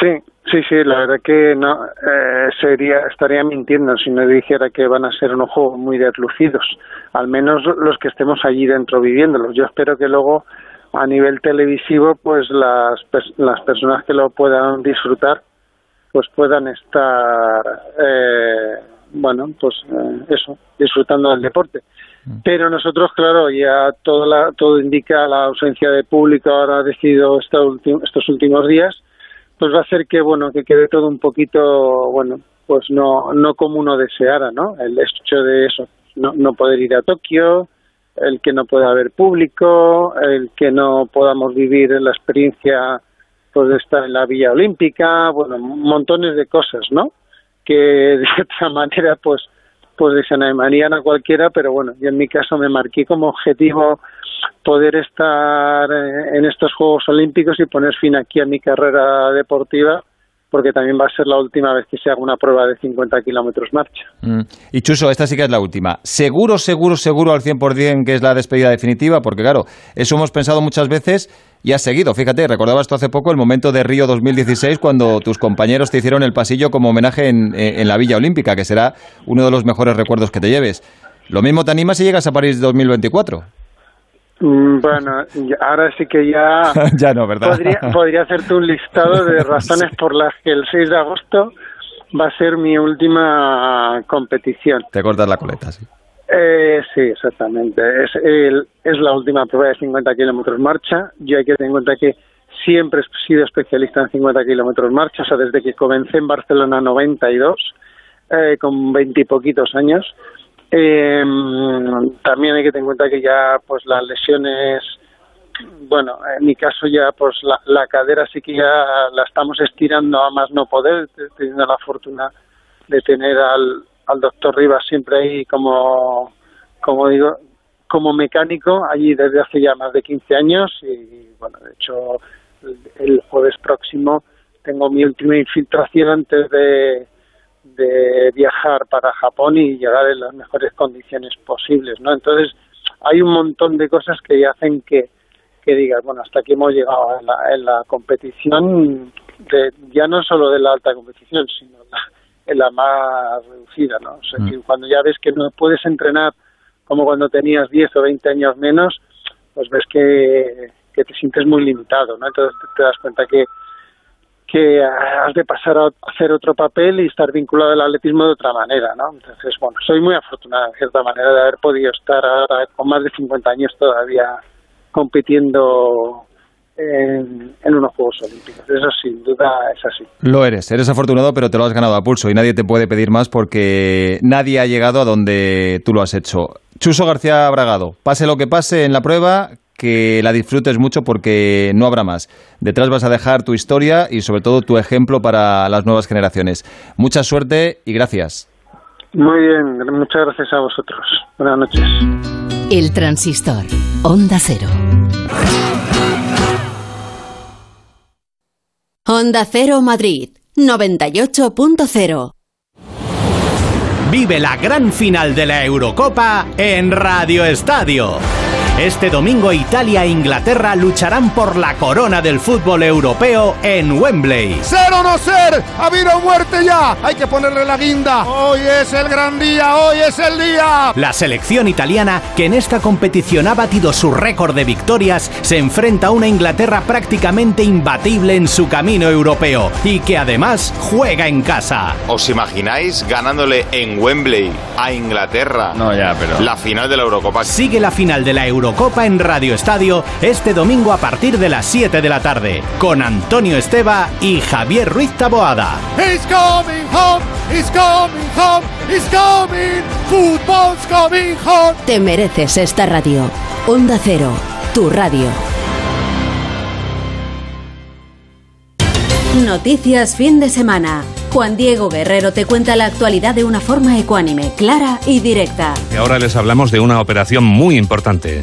Sí, sí, sí, la verdad que no eh, sería estaría mintiendo si no dijera que van a ser unos juegos muy deslucidos, al menos los que estemos allí dentro viviéndolos. Yo espero que luego a nivel televisivo, pues las las personas que lo puedan disfrutar, pues puedan estar, eh, bueno, pues eh, eso, disfrutando del deporte. Pero nosotros, claro, ya todo, la, todo indica la ausencia de público ahora ha decidido estos últimos días, pues va a hacer que, bueno, que quede todo un poquito, bueno, pues no, no como uno deseara, ¿no? El hecho de eso, no, no poder ir a Tokio, el que no pueda haber público, el que no podamos vivir la experiencia pues de estar en la Villa Olímpica, bueno, montones de cosas, ¿no? Que de otra manera pues pues desanamarían a cualquiera, pero bueno, yo en mi caso me marqué como objetivo poder estar eh, en estos Juegos Olímpicos y poner fin aquí a mi carrera deportiva, porque también va a ser la última vez que se haga una prueba de 50 kilómetros marcha. Mm. Y Chuso, esta sí que es la última. Seguro, seguro, seguro al 100% que es la despedida definitiva, porque claro, eso hemos pensado muchas veces y has seguido. Fíjate, recordabas tú hace poco el momento de Río 2016 cuando tus compañeros te hicieron el pasillo como homenaje en, en la Villa Olímpica, que será uno de los mejores recuerdos que te lleves. Lo mismo te anima si llegas a París 2024. Mm, Bueno, ahora sí que ya ya no, ¿verdad? podría, podría hacerte un listado de razones por las que el 6 de agosto va a ser mi última competición. Te cortas la coleta, sí. Eh, sí, exactamente. Es, el- es la última prueba de 50 kilómetros marcha. Yo hay que tener en cuenta que siempre he sido especialista en 50 kilómetros marcha, o sea, desde que comencé en Barcelona 92, eh, con 20 y poquitos años. Eh, también hay que tener en cuenta que ya pues las lesiones bueno, en mi caso ya pues la, la cadera sí que ya la estamos estirando a más no poder, te- teniendo la fortuna de tener al, al doctor Rivas siempre ahí como, como digo, como mecánico allí desde hace ya más de 15 años y bueno, de hecho el jueves próximo tengo mi última infiltración antes de, de viajar para Japón y llegar en las mejores condiciones posibles, ¿no? Entonces hay un montón de cosas que hacen que que digas, bueno, hasta aquí hemos llegado en la, en la competición, de, ya no solo de la alta competición, sino la, en la más reducida, ¿no? O sea, Mm. que cuando ya ves que no puedes entrenar como cuando tenías 10 o 20 años menos, pues ves que, que te sientes muy limitado, ¿no? Entonces te das cuenta que, que has de pasar a hacer otro papel y estar vinculado al atletismo de otra manera, ¿no? Entonces, bueno, soy muy afortunada, en cierta manera, de haber podido estar ahora con más de 50 años todavía compitiendo en, en, unos Juegos Olímpicos. Eso sin duda es así. Lo eres, eres afortunado, pero te lo has ganado a pulso y nadie te puede pedir más porque nadie ha llegado a donde tú lo has hecho. Chuso García Bragado, pase lo que pase en la prueba, que la disfrutes mucho porque no habrá más. Detrás vas a dejar tu historia y sobre todo tu ejemplo para las nuevas generaciones. Mucha suerte y gracias. Muy bien, muchas gracias a vosotros. Buenas noches. El transistor, Onda Cero. Onda Cero Madrid, 98.0. Vive la gran final de la Eurocopa en Radio Estadio. Este domingo Italia e Inglaterra lucharán por la corona del fútbol europeo en Wembley. ¡Ser o no ser! ¡Ha habido muerte ya! Hay que ponerle la guinda. Hoy es el gran día, hoy es el día. La selección italiana, que en esta competición ha batido su récord de victorias, se enfrenta a una Inglaterra prácticamente imbatible en su camino europeo y que además juega en casa. ¿Os imagináis ganándole en Wembley a Inglaterra? No, ya, pero. La final de la Eurocopa. Sigue la final de la Eurocopa Copa en Radio Estadio este domingo a partir de las 7 de la tarde con Antonio Esteba y Javier Ruiz Taboada. He's coming home, he's coming home, he's coming, football's coming home. Te mereces esta radio. Onda Cero, tu radio. Noticias fin de semana. Juan Diego Guerrero te cuenta la actualidad de una forma ecuánime, clara y directa. Y ahora les hablamos de una operación muy importante.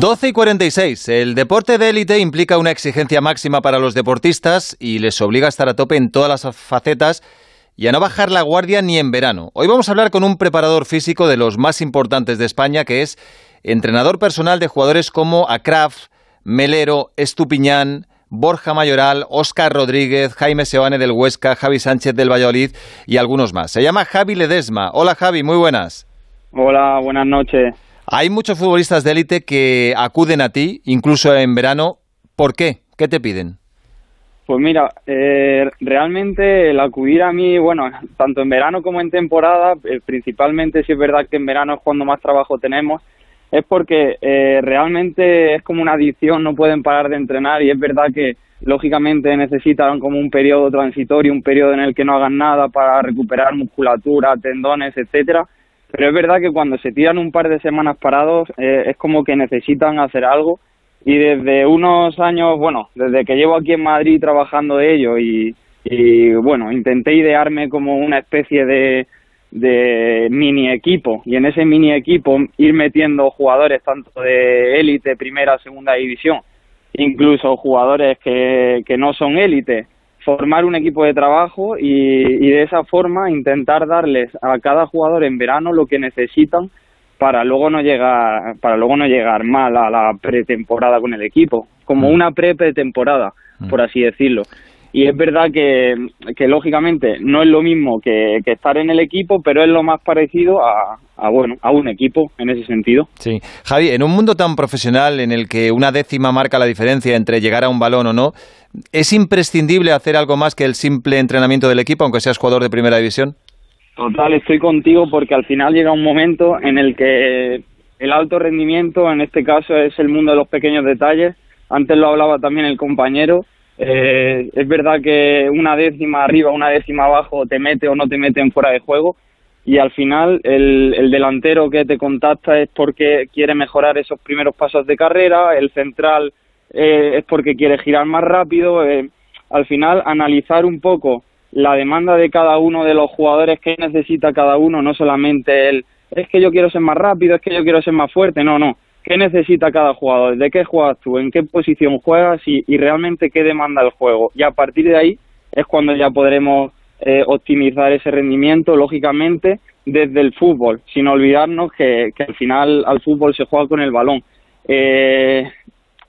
12 y 46. El deporte de élite implica una exigencia máxima para los deportistas y les obliga a estar a tope en todas las facetas y a no bajar la guardia ni en verano. Hoy vamos a hablar con un preparador físico de los más importantes de España, que es entrenador personal de jugadores como Akraf, Melero, Estupiñán, Borja Mayoral, Óscar Rodríguez, Jaime Seoane del Huesca, Javi Sánchez del Valladolid y algunos más. Se llama Javi Ledesma. Hola Javi, muy buenas. Hola, buenas noches. Hay muchos futbolistas de élite que acuden a ti, incluso en verano. ¿Por qué? ¿Qué te piden? Pues mira, eh, realmente el acudir a mí, bueno, tanto en verano como en temporada, eh, principalmente si es verdad que en verano es cuando más trabajo tenemos, es porque eh, realmente es como una adicción, no pueden parar de entrenar y es verdad que lógicamente necesitan como un periodo transitorio, un periodo en el que no hagan nada para recuperar musculatura, tendones, etcétera pero es verdad que cuando se tiran un par de semanas parados eh, es como que necesitan hacer algo. Y desde unos años, bueno, desde que llevo aquí en Madrid trabajando de ello y, y bueno, intenté idearme como una especie de, de mini equipo. Y en ese mini equipo ir metiendo jugadores tanto de élite, primera, segunda división, incluso jugadores que, que no son élite, formar un equipo de trabajo y, de esa forma intentar darles a cada jugador en verano lo que necesitan para luego no llegar para luego no llegar mal a la pretemporada con el equipo como una pre-pretemporada por así decirlo y es verdad que, que lógicamente no es lo mismo que, que, estar en el equipo, pero es lo más parecido a, a, bueno, a un equipo en ese sentido. Sí. Javi, en un mundo tan profesional en el que una décima marca la diferencia entre llegar a un balón o no, ¿es imprescindible hacer algo más que el simple entrenamiento del equipo, aunque seas jugador de primera división? Total, estoy contigo porque al final llega un momento en el que el alto rendimiento, en este caso, es el mundo de los pequeños detalles. Antes lo hablaba también el compañero Eh, es verdad que una décima arriba, una décima abajo te mete o no te mete en fuera de juego y al final el delantero que te contacta es porque quiere mejorar esos primeros pasos de carrera, el central eh, es porque quiere girar más rápido. Eh, al final analizar un poco la demanda de cada uno de los jugadores que necesita cada uno, no solamente el es que yo quiero ser más rápido, es que yo quiero ser más fuerte, no, no. ¿Qué necesita cada jugador? ¿De qué juegas tú? ¿En qué posición juegas? Y, realmente qué demanda el juego. Y a partir de ahí es cuando ya podremos eh, optimizar ese rendimiento, lógicamente, desde el fútbol, sin olvidarnos que, que al final al fútbol se juega con el balón. Eh,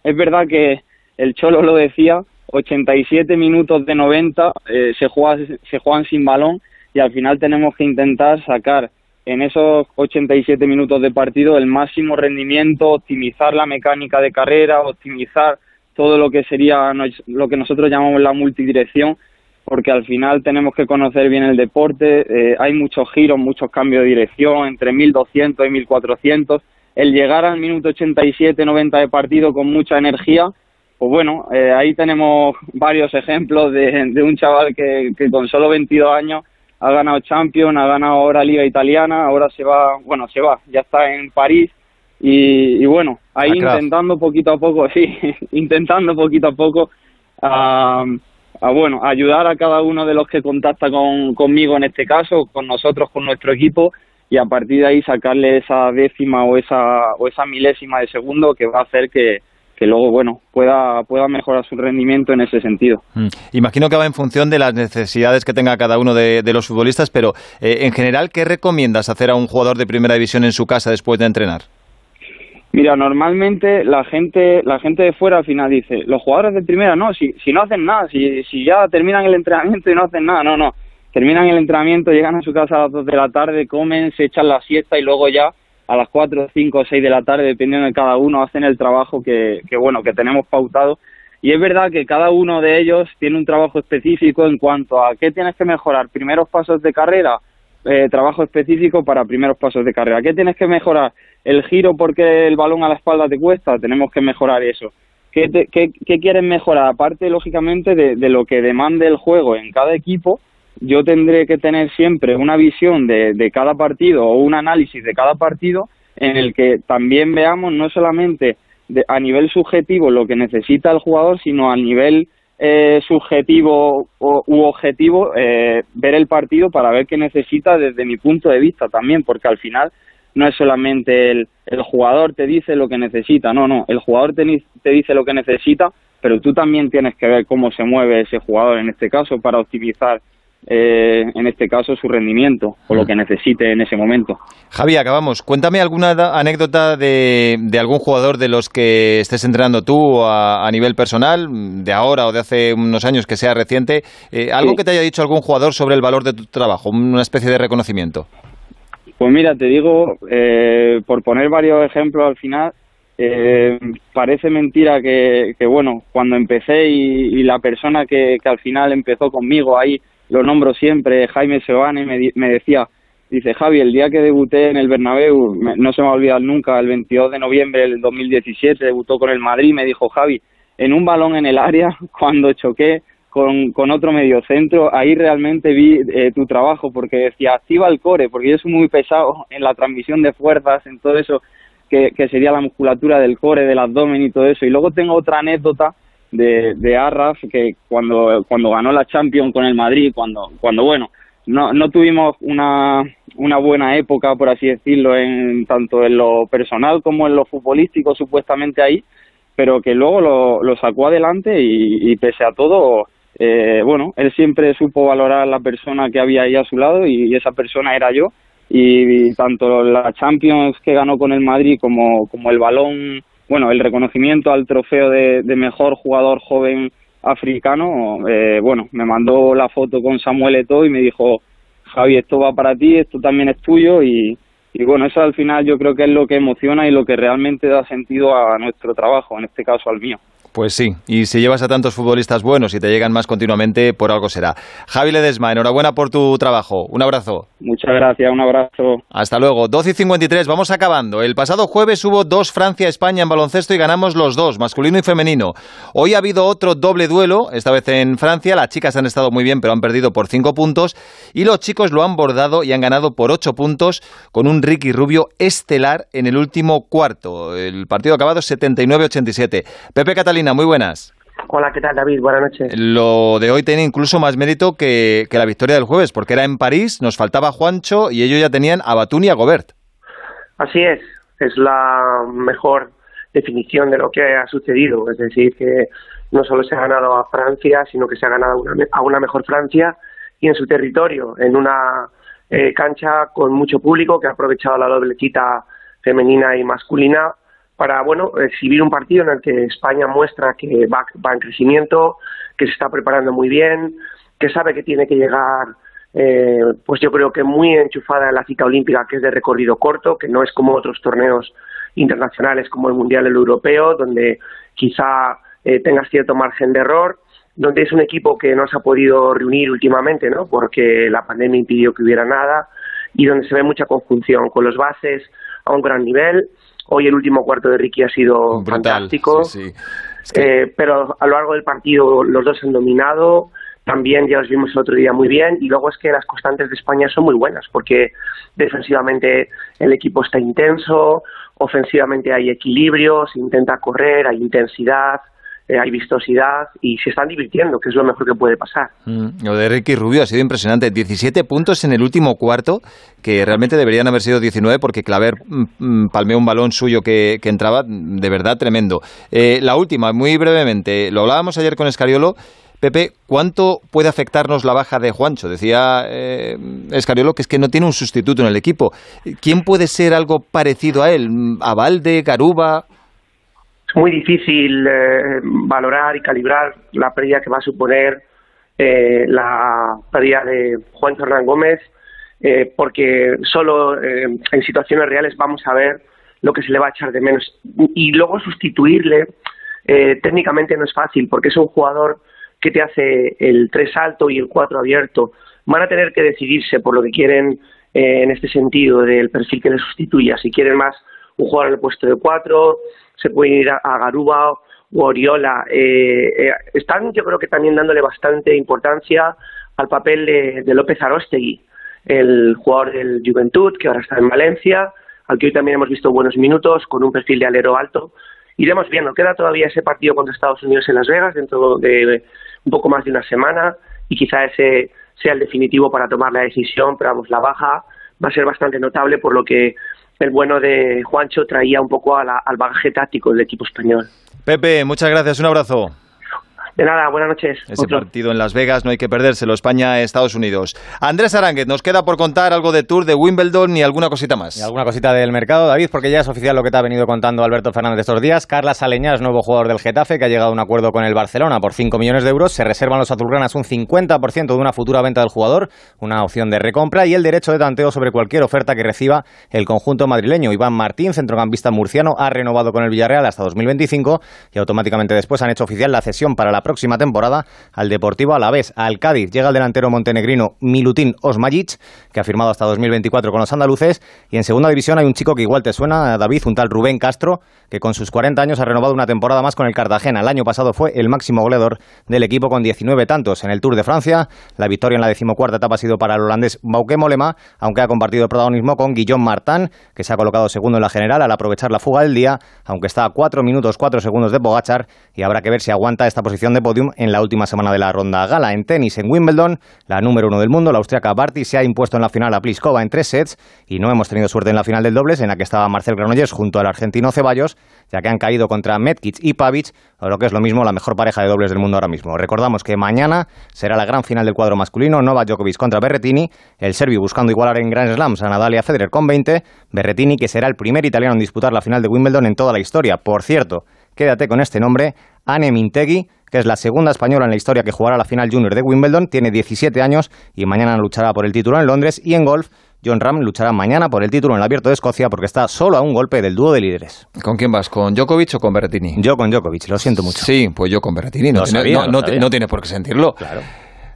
es verdad que el Cholo lo decía, 87 minutos de 90 eh, se, juega, se juegan sin balón y al final tenemos que intentar sacar en esos 87 minutos de partido el máximo rendimiento, optimizar la mecánica de carrera, optimizar todo lo que sería lo que nosotros llamamos la multidirección, porque al final tenemos que conocer bien el deporte, eh, hay muchos giros, muchos cambios de dirección, entre 1200 y 1400, el llegar al minuto 87-90 de partido con mucha energía, pues bueno, eh, ahí tenemos varios ejemplos de, de un chaval que, que con solo 22 años ha ganado Champions, ha ganado ahora Liga Italiana, ahora se va, bueno, se va, ya está en París y, y bueno, ahí intentando poquito a poco, sí, intentando poquito a poco a, a, bueno, ayudar a cada uno de los que contacta con, conmigo en este caso, con nosotros, con nuestro equipo y a partir de ahí sacarle esa décima o esa o esa milésima de segundo que va a hacer que, que luego bueno pueda pueda mejorar su rendimiento en ese sentido. Mm. Imagino que va en función de las necesidades que tenga cada uno de, de los futbolistas, pero eh, en general, ¿qué recomiendas hacer a un jugador de primera división en su casa después de entrenar? Mira, normalmente la gente la gente de fuera al final dice, los jugadores de primera no, si, si no hacen nada, si, si ya terminan el entrenamiento y no hacen nada, no, no, terminan el entrenamiento, llegan a su casa a las 2 de la tarde, comen, se echan la siesta y luego ya a las 4, 5 o 6 de la tarde, dependiendo de cada uno, hacen el trabajo que, que, bueno, que tenemos pautado. Y es verdad que cada uno de ellos tiene un trabajo específico en cuanto a qué tienes que mejorar. Primeros pasos de carrera, eh, trabajo específico para primeros pasos de carrera. ¿Qué tienes que mejorar? El giro porque el balón a la espalda te cuesta, tenemos que mejorar eso. ¿Qué, te, qué, qué quieres mejorar? Aparte, lógicamente, de, de lo que demande el juego en cada equipo, yo tendré que tener siempre una visión de, de, cada partido o un análisis de cada partido en el que también veamos no solamente de, a nivel subjetivo lo que necesita el jugador, sino a nivel eh, subjetivo o, u objetivo eh, ver el partido para ver qué necesita desde mi punto de vista también, porque al final no es solamente el, el jugador te dice lo que necesita, no, no, el jugador te, te dice lo que necesita, pero tú también tienes que ver cómo se mueve ese jugador en este caso para optimizar eh, en este caso su rendimiento o lo que necesite en ese momento. Javi, acabamos. Cuéntame alguna anécdota de, de algún jugador de los que estés entrenando tú a, a, nivel personal, de ahora o de hace unos años que sea reciente, eh, algo sí. que te haya dicho algún jugador sobre el valor de tu trabajo, una especie de reconocimiento. Pues mira, te digo, eh, por poner varios ejemplos al final, eh, parece mentira que, que, bueno, cuando empecé y, y la persona que, que, al final empezó conmigo ahí, lo nombro siempre, Jaime Sebane, me, me decía, dice Javi, el día que debuté en el Bernabéu, me, no se me va a olvidar nunca, el 22 de noviembre del 2017, debutó con el Madrid, me dijo Javi, en un balón en el área, cuando choqué con, con otro mediocentro, ahí realmente vi eh, tu trabajo, porque decía, activa el core, porque yo soy muy pesado en la transmisión de fuerzas, en todo eso, que, que sería la musculatura del core, del abdomen y todo eso. Y luego tengo otra anécdota de, de que cuando, cuando ganó la Champions con el Madrid, cuando, cuando bueno, no, no tuvimos una, una buena época, por así decirlo, en tanto en lo personal como en lo futbolístico, supuestamente ahí, pero que luego lo, sacó adelante y, pese a todo, eh, bueno, él siempre supo valorar la persona que había ahí a su lado y, y esa persona era yo. Y, y, tanto la Champions que ganó con el Madrid como, como el balón, bueno, el reconocimiento al trofeo de, mejor jugador joven africano, eh, bueno, me mandó la foto con Samuel Eto'o y me dijo, Javi, esto va para ti, esto también es tuyo y, y bueno, eso al final yo creo que es lo que emociona y lo que realmente da sentido a nuestro trabajo, en este caso al mío. Pues sí, y si llevas a tantos futbolistas buenos y te llegan más continuamente, por algo será. Javi Ledesma, enhorabuena por tu trabajo. Un abrazo. Muchas gracias, un abrazo. Hasta luego. 12 y 53, vamos acabando. El pasado jueves hubo dos Francia-España en baloncesto y ganamos los dos, masculino y femenino. Hoy ha habido otro doble duelo, esta vez en Francia. Las chicas han estado muy bien, pero han perdido por 5 puntos. Y los chicos lo han bordado y han ganado por 8 puntos con un Ricky Rubio estelar en el último cuarto. El partido ha acabado 79-87. Pepe Catalina muy buenas. Hola, ¿qué tal David? Buenas noches. Lo de hoy tiene incluso más mérito que, la victoria del jueves, porque era en París, nos faltaba Juancho y ellos ya tenían a Batún y a Gobert. Así es, es la mejor definición de lo que ha sucedido, es decir, que no solo se ha ganado a Francia, sino que se ha ganado a una mejor Francia y en su territorio, en una eh, cancha con mucho público que ha aprovechado la doble cita femenina y masculina para bueno exhibir un partido en el que España muestra que va, en crecimiento, que se está preparando muy bien, que sabe que tiene que llegar, eh, pues yo creo que muy enchufada en la cita olímpica, que es de recorrido corto, que no es como otros torneos internacionales como el Mundial el Europeo, donde quizá eh, tengas cierto margen de error, donde es un equipo que no se ha podido reunir últimamente, ¿no? porque la pandemia impidió que hubiera nada, y donde se ve mucha conjunción con los bases a un gran nivel Hoy el último cuarto de Ricky ha sido fantástico. Eh, pero a lo largo del partido los dos han dominado. También ya los vimos el otro día muy bien. Y luego es que las constantes de España son muy buenas porque defensivamente el equipo está intenso, ofensivamente hay equilibrio, se intenta correr, hay intensidad. Eh, hay vistosidad y se están divirtiendo, que es lo mejor que puede pasar. Mm, lo de Ricky Rubio ha sido impresionante. 17 puntos en el último cuarto, que realmente deberían haber sido 19 porque Claver mm, mm, palmeó un balón suyo que, entraba de verdad tremendo. Eh, la última, muy brevemente, lo hablábamos ayer con Escariolo. Pepe, ¿cuánto puede afectarnos la baja de Juancho? Decía eh, Escariolo que es que no tiene un sustituto en el equipo. ¿Quién puede ser algo parecido a él? ¿A Valde, Garuba? Es muy difícil eh, valorar y calibrar la pérdida que va a suponer eh, la pérdida de Juan Hernán Gómez, eh, porque solo en situaciones reales vamos a ver lo que se le va a echar de menos. Y luego sustituirle técnicamente no es fácil, porque es un jugador que te hace el 3 alto y el 4 abierto. Van a tener que decidirse por lo que quieren en este sentido del perfil que le sustituya. Si quieren más un jugador en el puesto de 4, se puede ir a, Garuba o Oriola. Eh, eh, están, yo creo que también dándole bastante importancia al papel de, López Arostegui, el jugador del Juventud, que ahora está en Valencia, al que hoy también hemos visto buenos minutos, con un perfil de alero alto. Iremos viendo, queda todavía ese partido contra Estados Unidos en Las Vegas dentro de un poco más de una semana y quizá ese sea el definitivo para tomar la decisión, pero vamos, la baja va a ser bastante notable por lo que el bueno de Juancho traía un poco al bagaje táctico del equipo español. Pepe, muchas gracias, un abrazo. De nada, buenas noches. Ese partido en Las Vegas no hay que perdérselo, España-Estados Unidos. Andrés Aránguez, nos queda por contar algo de Tour de Wimbledon y alguna cosita más. Y alguna cosita del mercado, David, porque ya es oficial lo que te ha venido contando Alberto Fernández estos días. Carla Saleñas, nuevo jugador del Getafe, que ha llegado a un acuerdo con el Barcelona por 5 millones de euros. Se reservan los azulgranas un 50% de una futura venta del jugador, una opción de recompra y el derecho de tanteo sobre cualquier oferta que reciba el conjunto madrileño. Iván Martín, centrocampista murciano, ha renovado con el Villarreal hasta 2025 y automáticamente después han hecho oficial la cesión para la próxima temporada al Deportivo Alavés. Al Cádiz llega el delantero montenegrino Milutin Osmajic, que ha firmado hasta 2024 con los andaluces. Y en segunda división hay un chico que igual te suena, David, un tal Rubén Castro, que con sus 40 años ha renovado una temporada más con el Cartagena. El año pasado fue el máximo goleador del equipo con 19 tantos en el Tour de Francia. La victoria en la decimocuarta etapa ha sido para el holandés Bauke Molema, aunque ha compartido el protagonismo con Guillaume Martin, que se ha colocado segundo en la general al aprovechar la fuga del día, aunque está a 4 minutos 4 segundos de Pogachar y habrá que ver si aguanta esta posición podium en la última semana de la ronda gala. En tenis, en Wimbledon, la número uno del mundo, la austriaca Barty, se ha impuesto en la final a Pliskova en tres sets y no hemos tenido suerte en la final del dobles, en la que estaba Marcel Granollers junto al argentino Ceballos, ya que han caído contra Metkic y Pavic, o lo que es lo mismo, la mejor pareja de dobles del mundo ahora mismo. Recordamos que mañana será la gran final del cuadro masculino, Novak Djokovic contra Berretini, el serbio buscando igualar en Grand Slams a Nadal y a Federer con 20, Berretini que será el primer italiano en disputar la final de Wimbledon en toda la historia. Por cierto, quédate con este nombre, Anne Mintegui, que es la segunda española en la historia que jugará la final junior de Wimbledon, tiene 17 años y mañana luchará por el título en Londres y en golf John Ram luchará mañana por el título en el Abierto de Escocia porque está solo a un golpe del dúo de líderes. ¿Con quién vas? ¿Con Djokovic o con Berrettini? Yo con Djokovic, lo siento mucho. Sí, pues yo con Berrettini. No, sabía, tienes por qué sentirlo. Claro.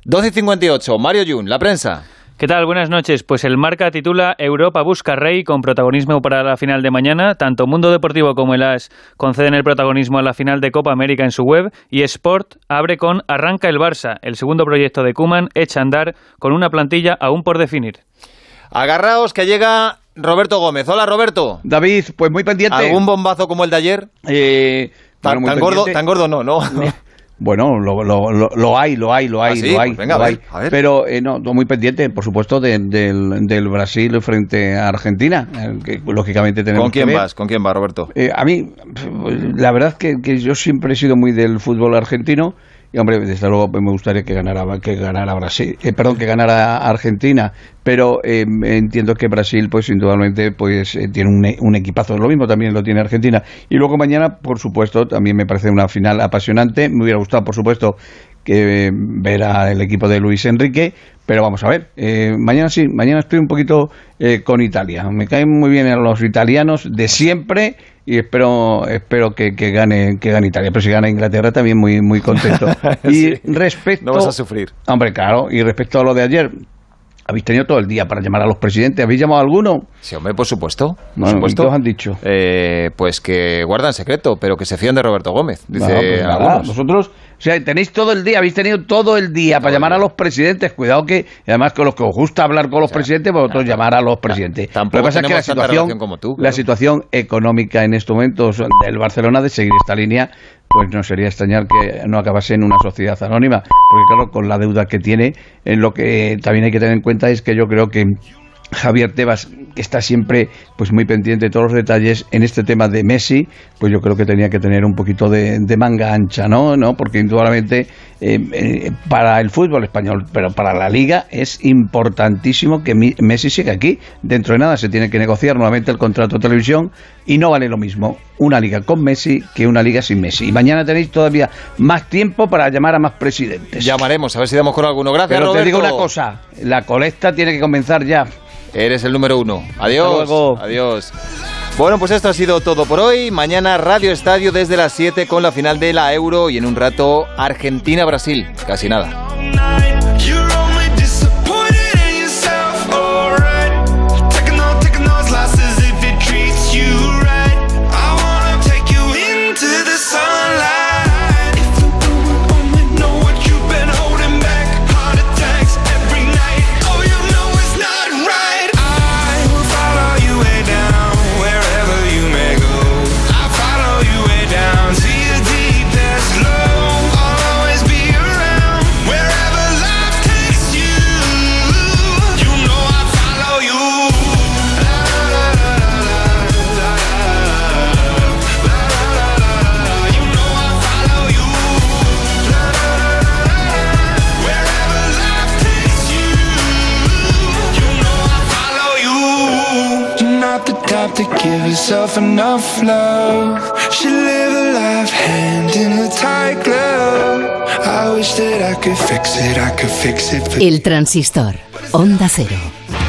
12 y 58, Mario Jun, la prensa. ¿Qué tal? Buenas noches. Pues el Marca titula Europa busca rey con protagonismo para la final de mañana. Tanto Mundo Deportivo como el AS conceden el protagonismo a la final de Copa América en su web y Sport abre con Arranca el Barça, el segundo proyecto de Kuman echa a andar con una plantilla aún por definir. Agarraos que llega Roberto Gómez. Hola, Roberto. David, pues muy pendiente. ¿Algún bombazo como el de ayer? Eh, Tan, bueno, muy tan gordo, tan gordo no, ¿no? Bueno, lo, lo, lo, lo hay, lo hay, lo hay, ¿Ah, sí? lo hay. Pues venga, lo hay. ver, a ver. Pero eh, no, muy pendiente, por supuesto, de- del, del Brasil frente a Argentina, eh, que lógicamente tenemos ¿Con quién que ver. vas? ¿Con quién vas, Roberto? Eh, a mí, la verdad que, que yo siempre he sido muy del fútbol argentino y, hombre, desde luego me gustaría que ganara, que ganara Brasil, eh, perdón, que ganara Argentina, pero eh, entiendo que Brasil, pues indudablemente, pues eh, tiene un, e- un equipazo, lo mismo también lo tiene Argentina. Y luego mañana, por supuesto, también me parece una final apasionante. Me hubiera gustado, por supuesto, que eh, ver al equipo de Luis Enrique, pero vamos a ver. eh, mañana sí, mañana estoy un poquito eh, con Italia. Me caen muy bien los italianos de siempre y espero espero que, que gane que gane Italia. Pero si gana Inglaterra también muy muy contento. Y respecto, No vas a sufrir. hombre, claro. Y respecto a lo de ayer. Habéis tenido todo el día para llamar a los presidentes. ¿Habéis llamado a alguno? Sí, hombre, por supuesto. Por Bueno, supuesto. ¿qué os han dicho? Eh, pues que guardan secreto, pero que se fían de Roberto Gómez. Dice pues algunos. o sea, tenéis todo el día, habéis tenido todo el día para llamar a los presidentes. Cuidado que, además con los que os gusta hablar con los presidentes, vosotros llamar a los presidentes. tampoco Lo que pasa es que la situación, como tú, la situación económica en estos momentos del Barcelona de seguir esta línea, pues no sería extrañar que no acabase en una sociedad anónima, porque claro, con la deuda que tiene, en lo que también hay que tener en cuenta es que yo creo que Javier Tebas, que está siempre pues muy pendiente de todos los detalles en este tema de Messi, pues yo creo que tenía que tener un poquito de, de manga ancha, ¿no? ¿no? Porque indudablemente eh, eh, para el fútbol español, pero para la liga es importantísimo que Mi- Messi siga aquí. Dentro de nada se tiene que negociar nuevamente el contrato de televisión y no vale lo mismo una liga con Messi que una liga sin Messi. Y mañana tenéis todavía más tiempo para llamar a más presidentes. Llamaremos, a ver si damos con alguno. Gracias, Pero te digo una cosa, la colecta tiene que comenzar ya. Eres el número uno. Adiós. Hasta luego. Adiós. Bueno, pues esto ha sido todo por hoy. Mañana Radio Estadio desde las 7 con la final de la Euro y en un rato Argentina-Brasil. Casi nada. Give yourself enough love. Should live a life hand in a tight glove. I wish that I could fix it, I could fix it El transistor. Onda cero.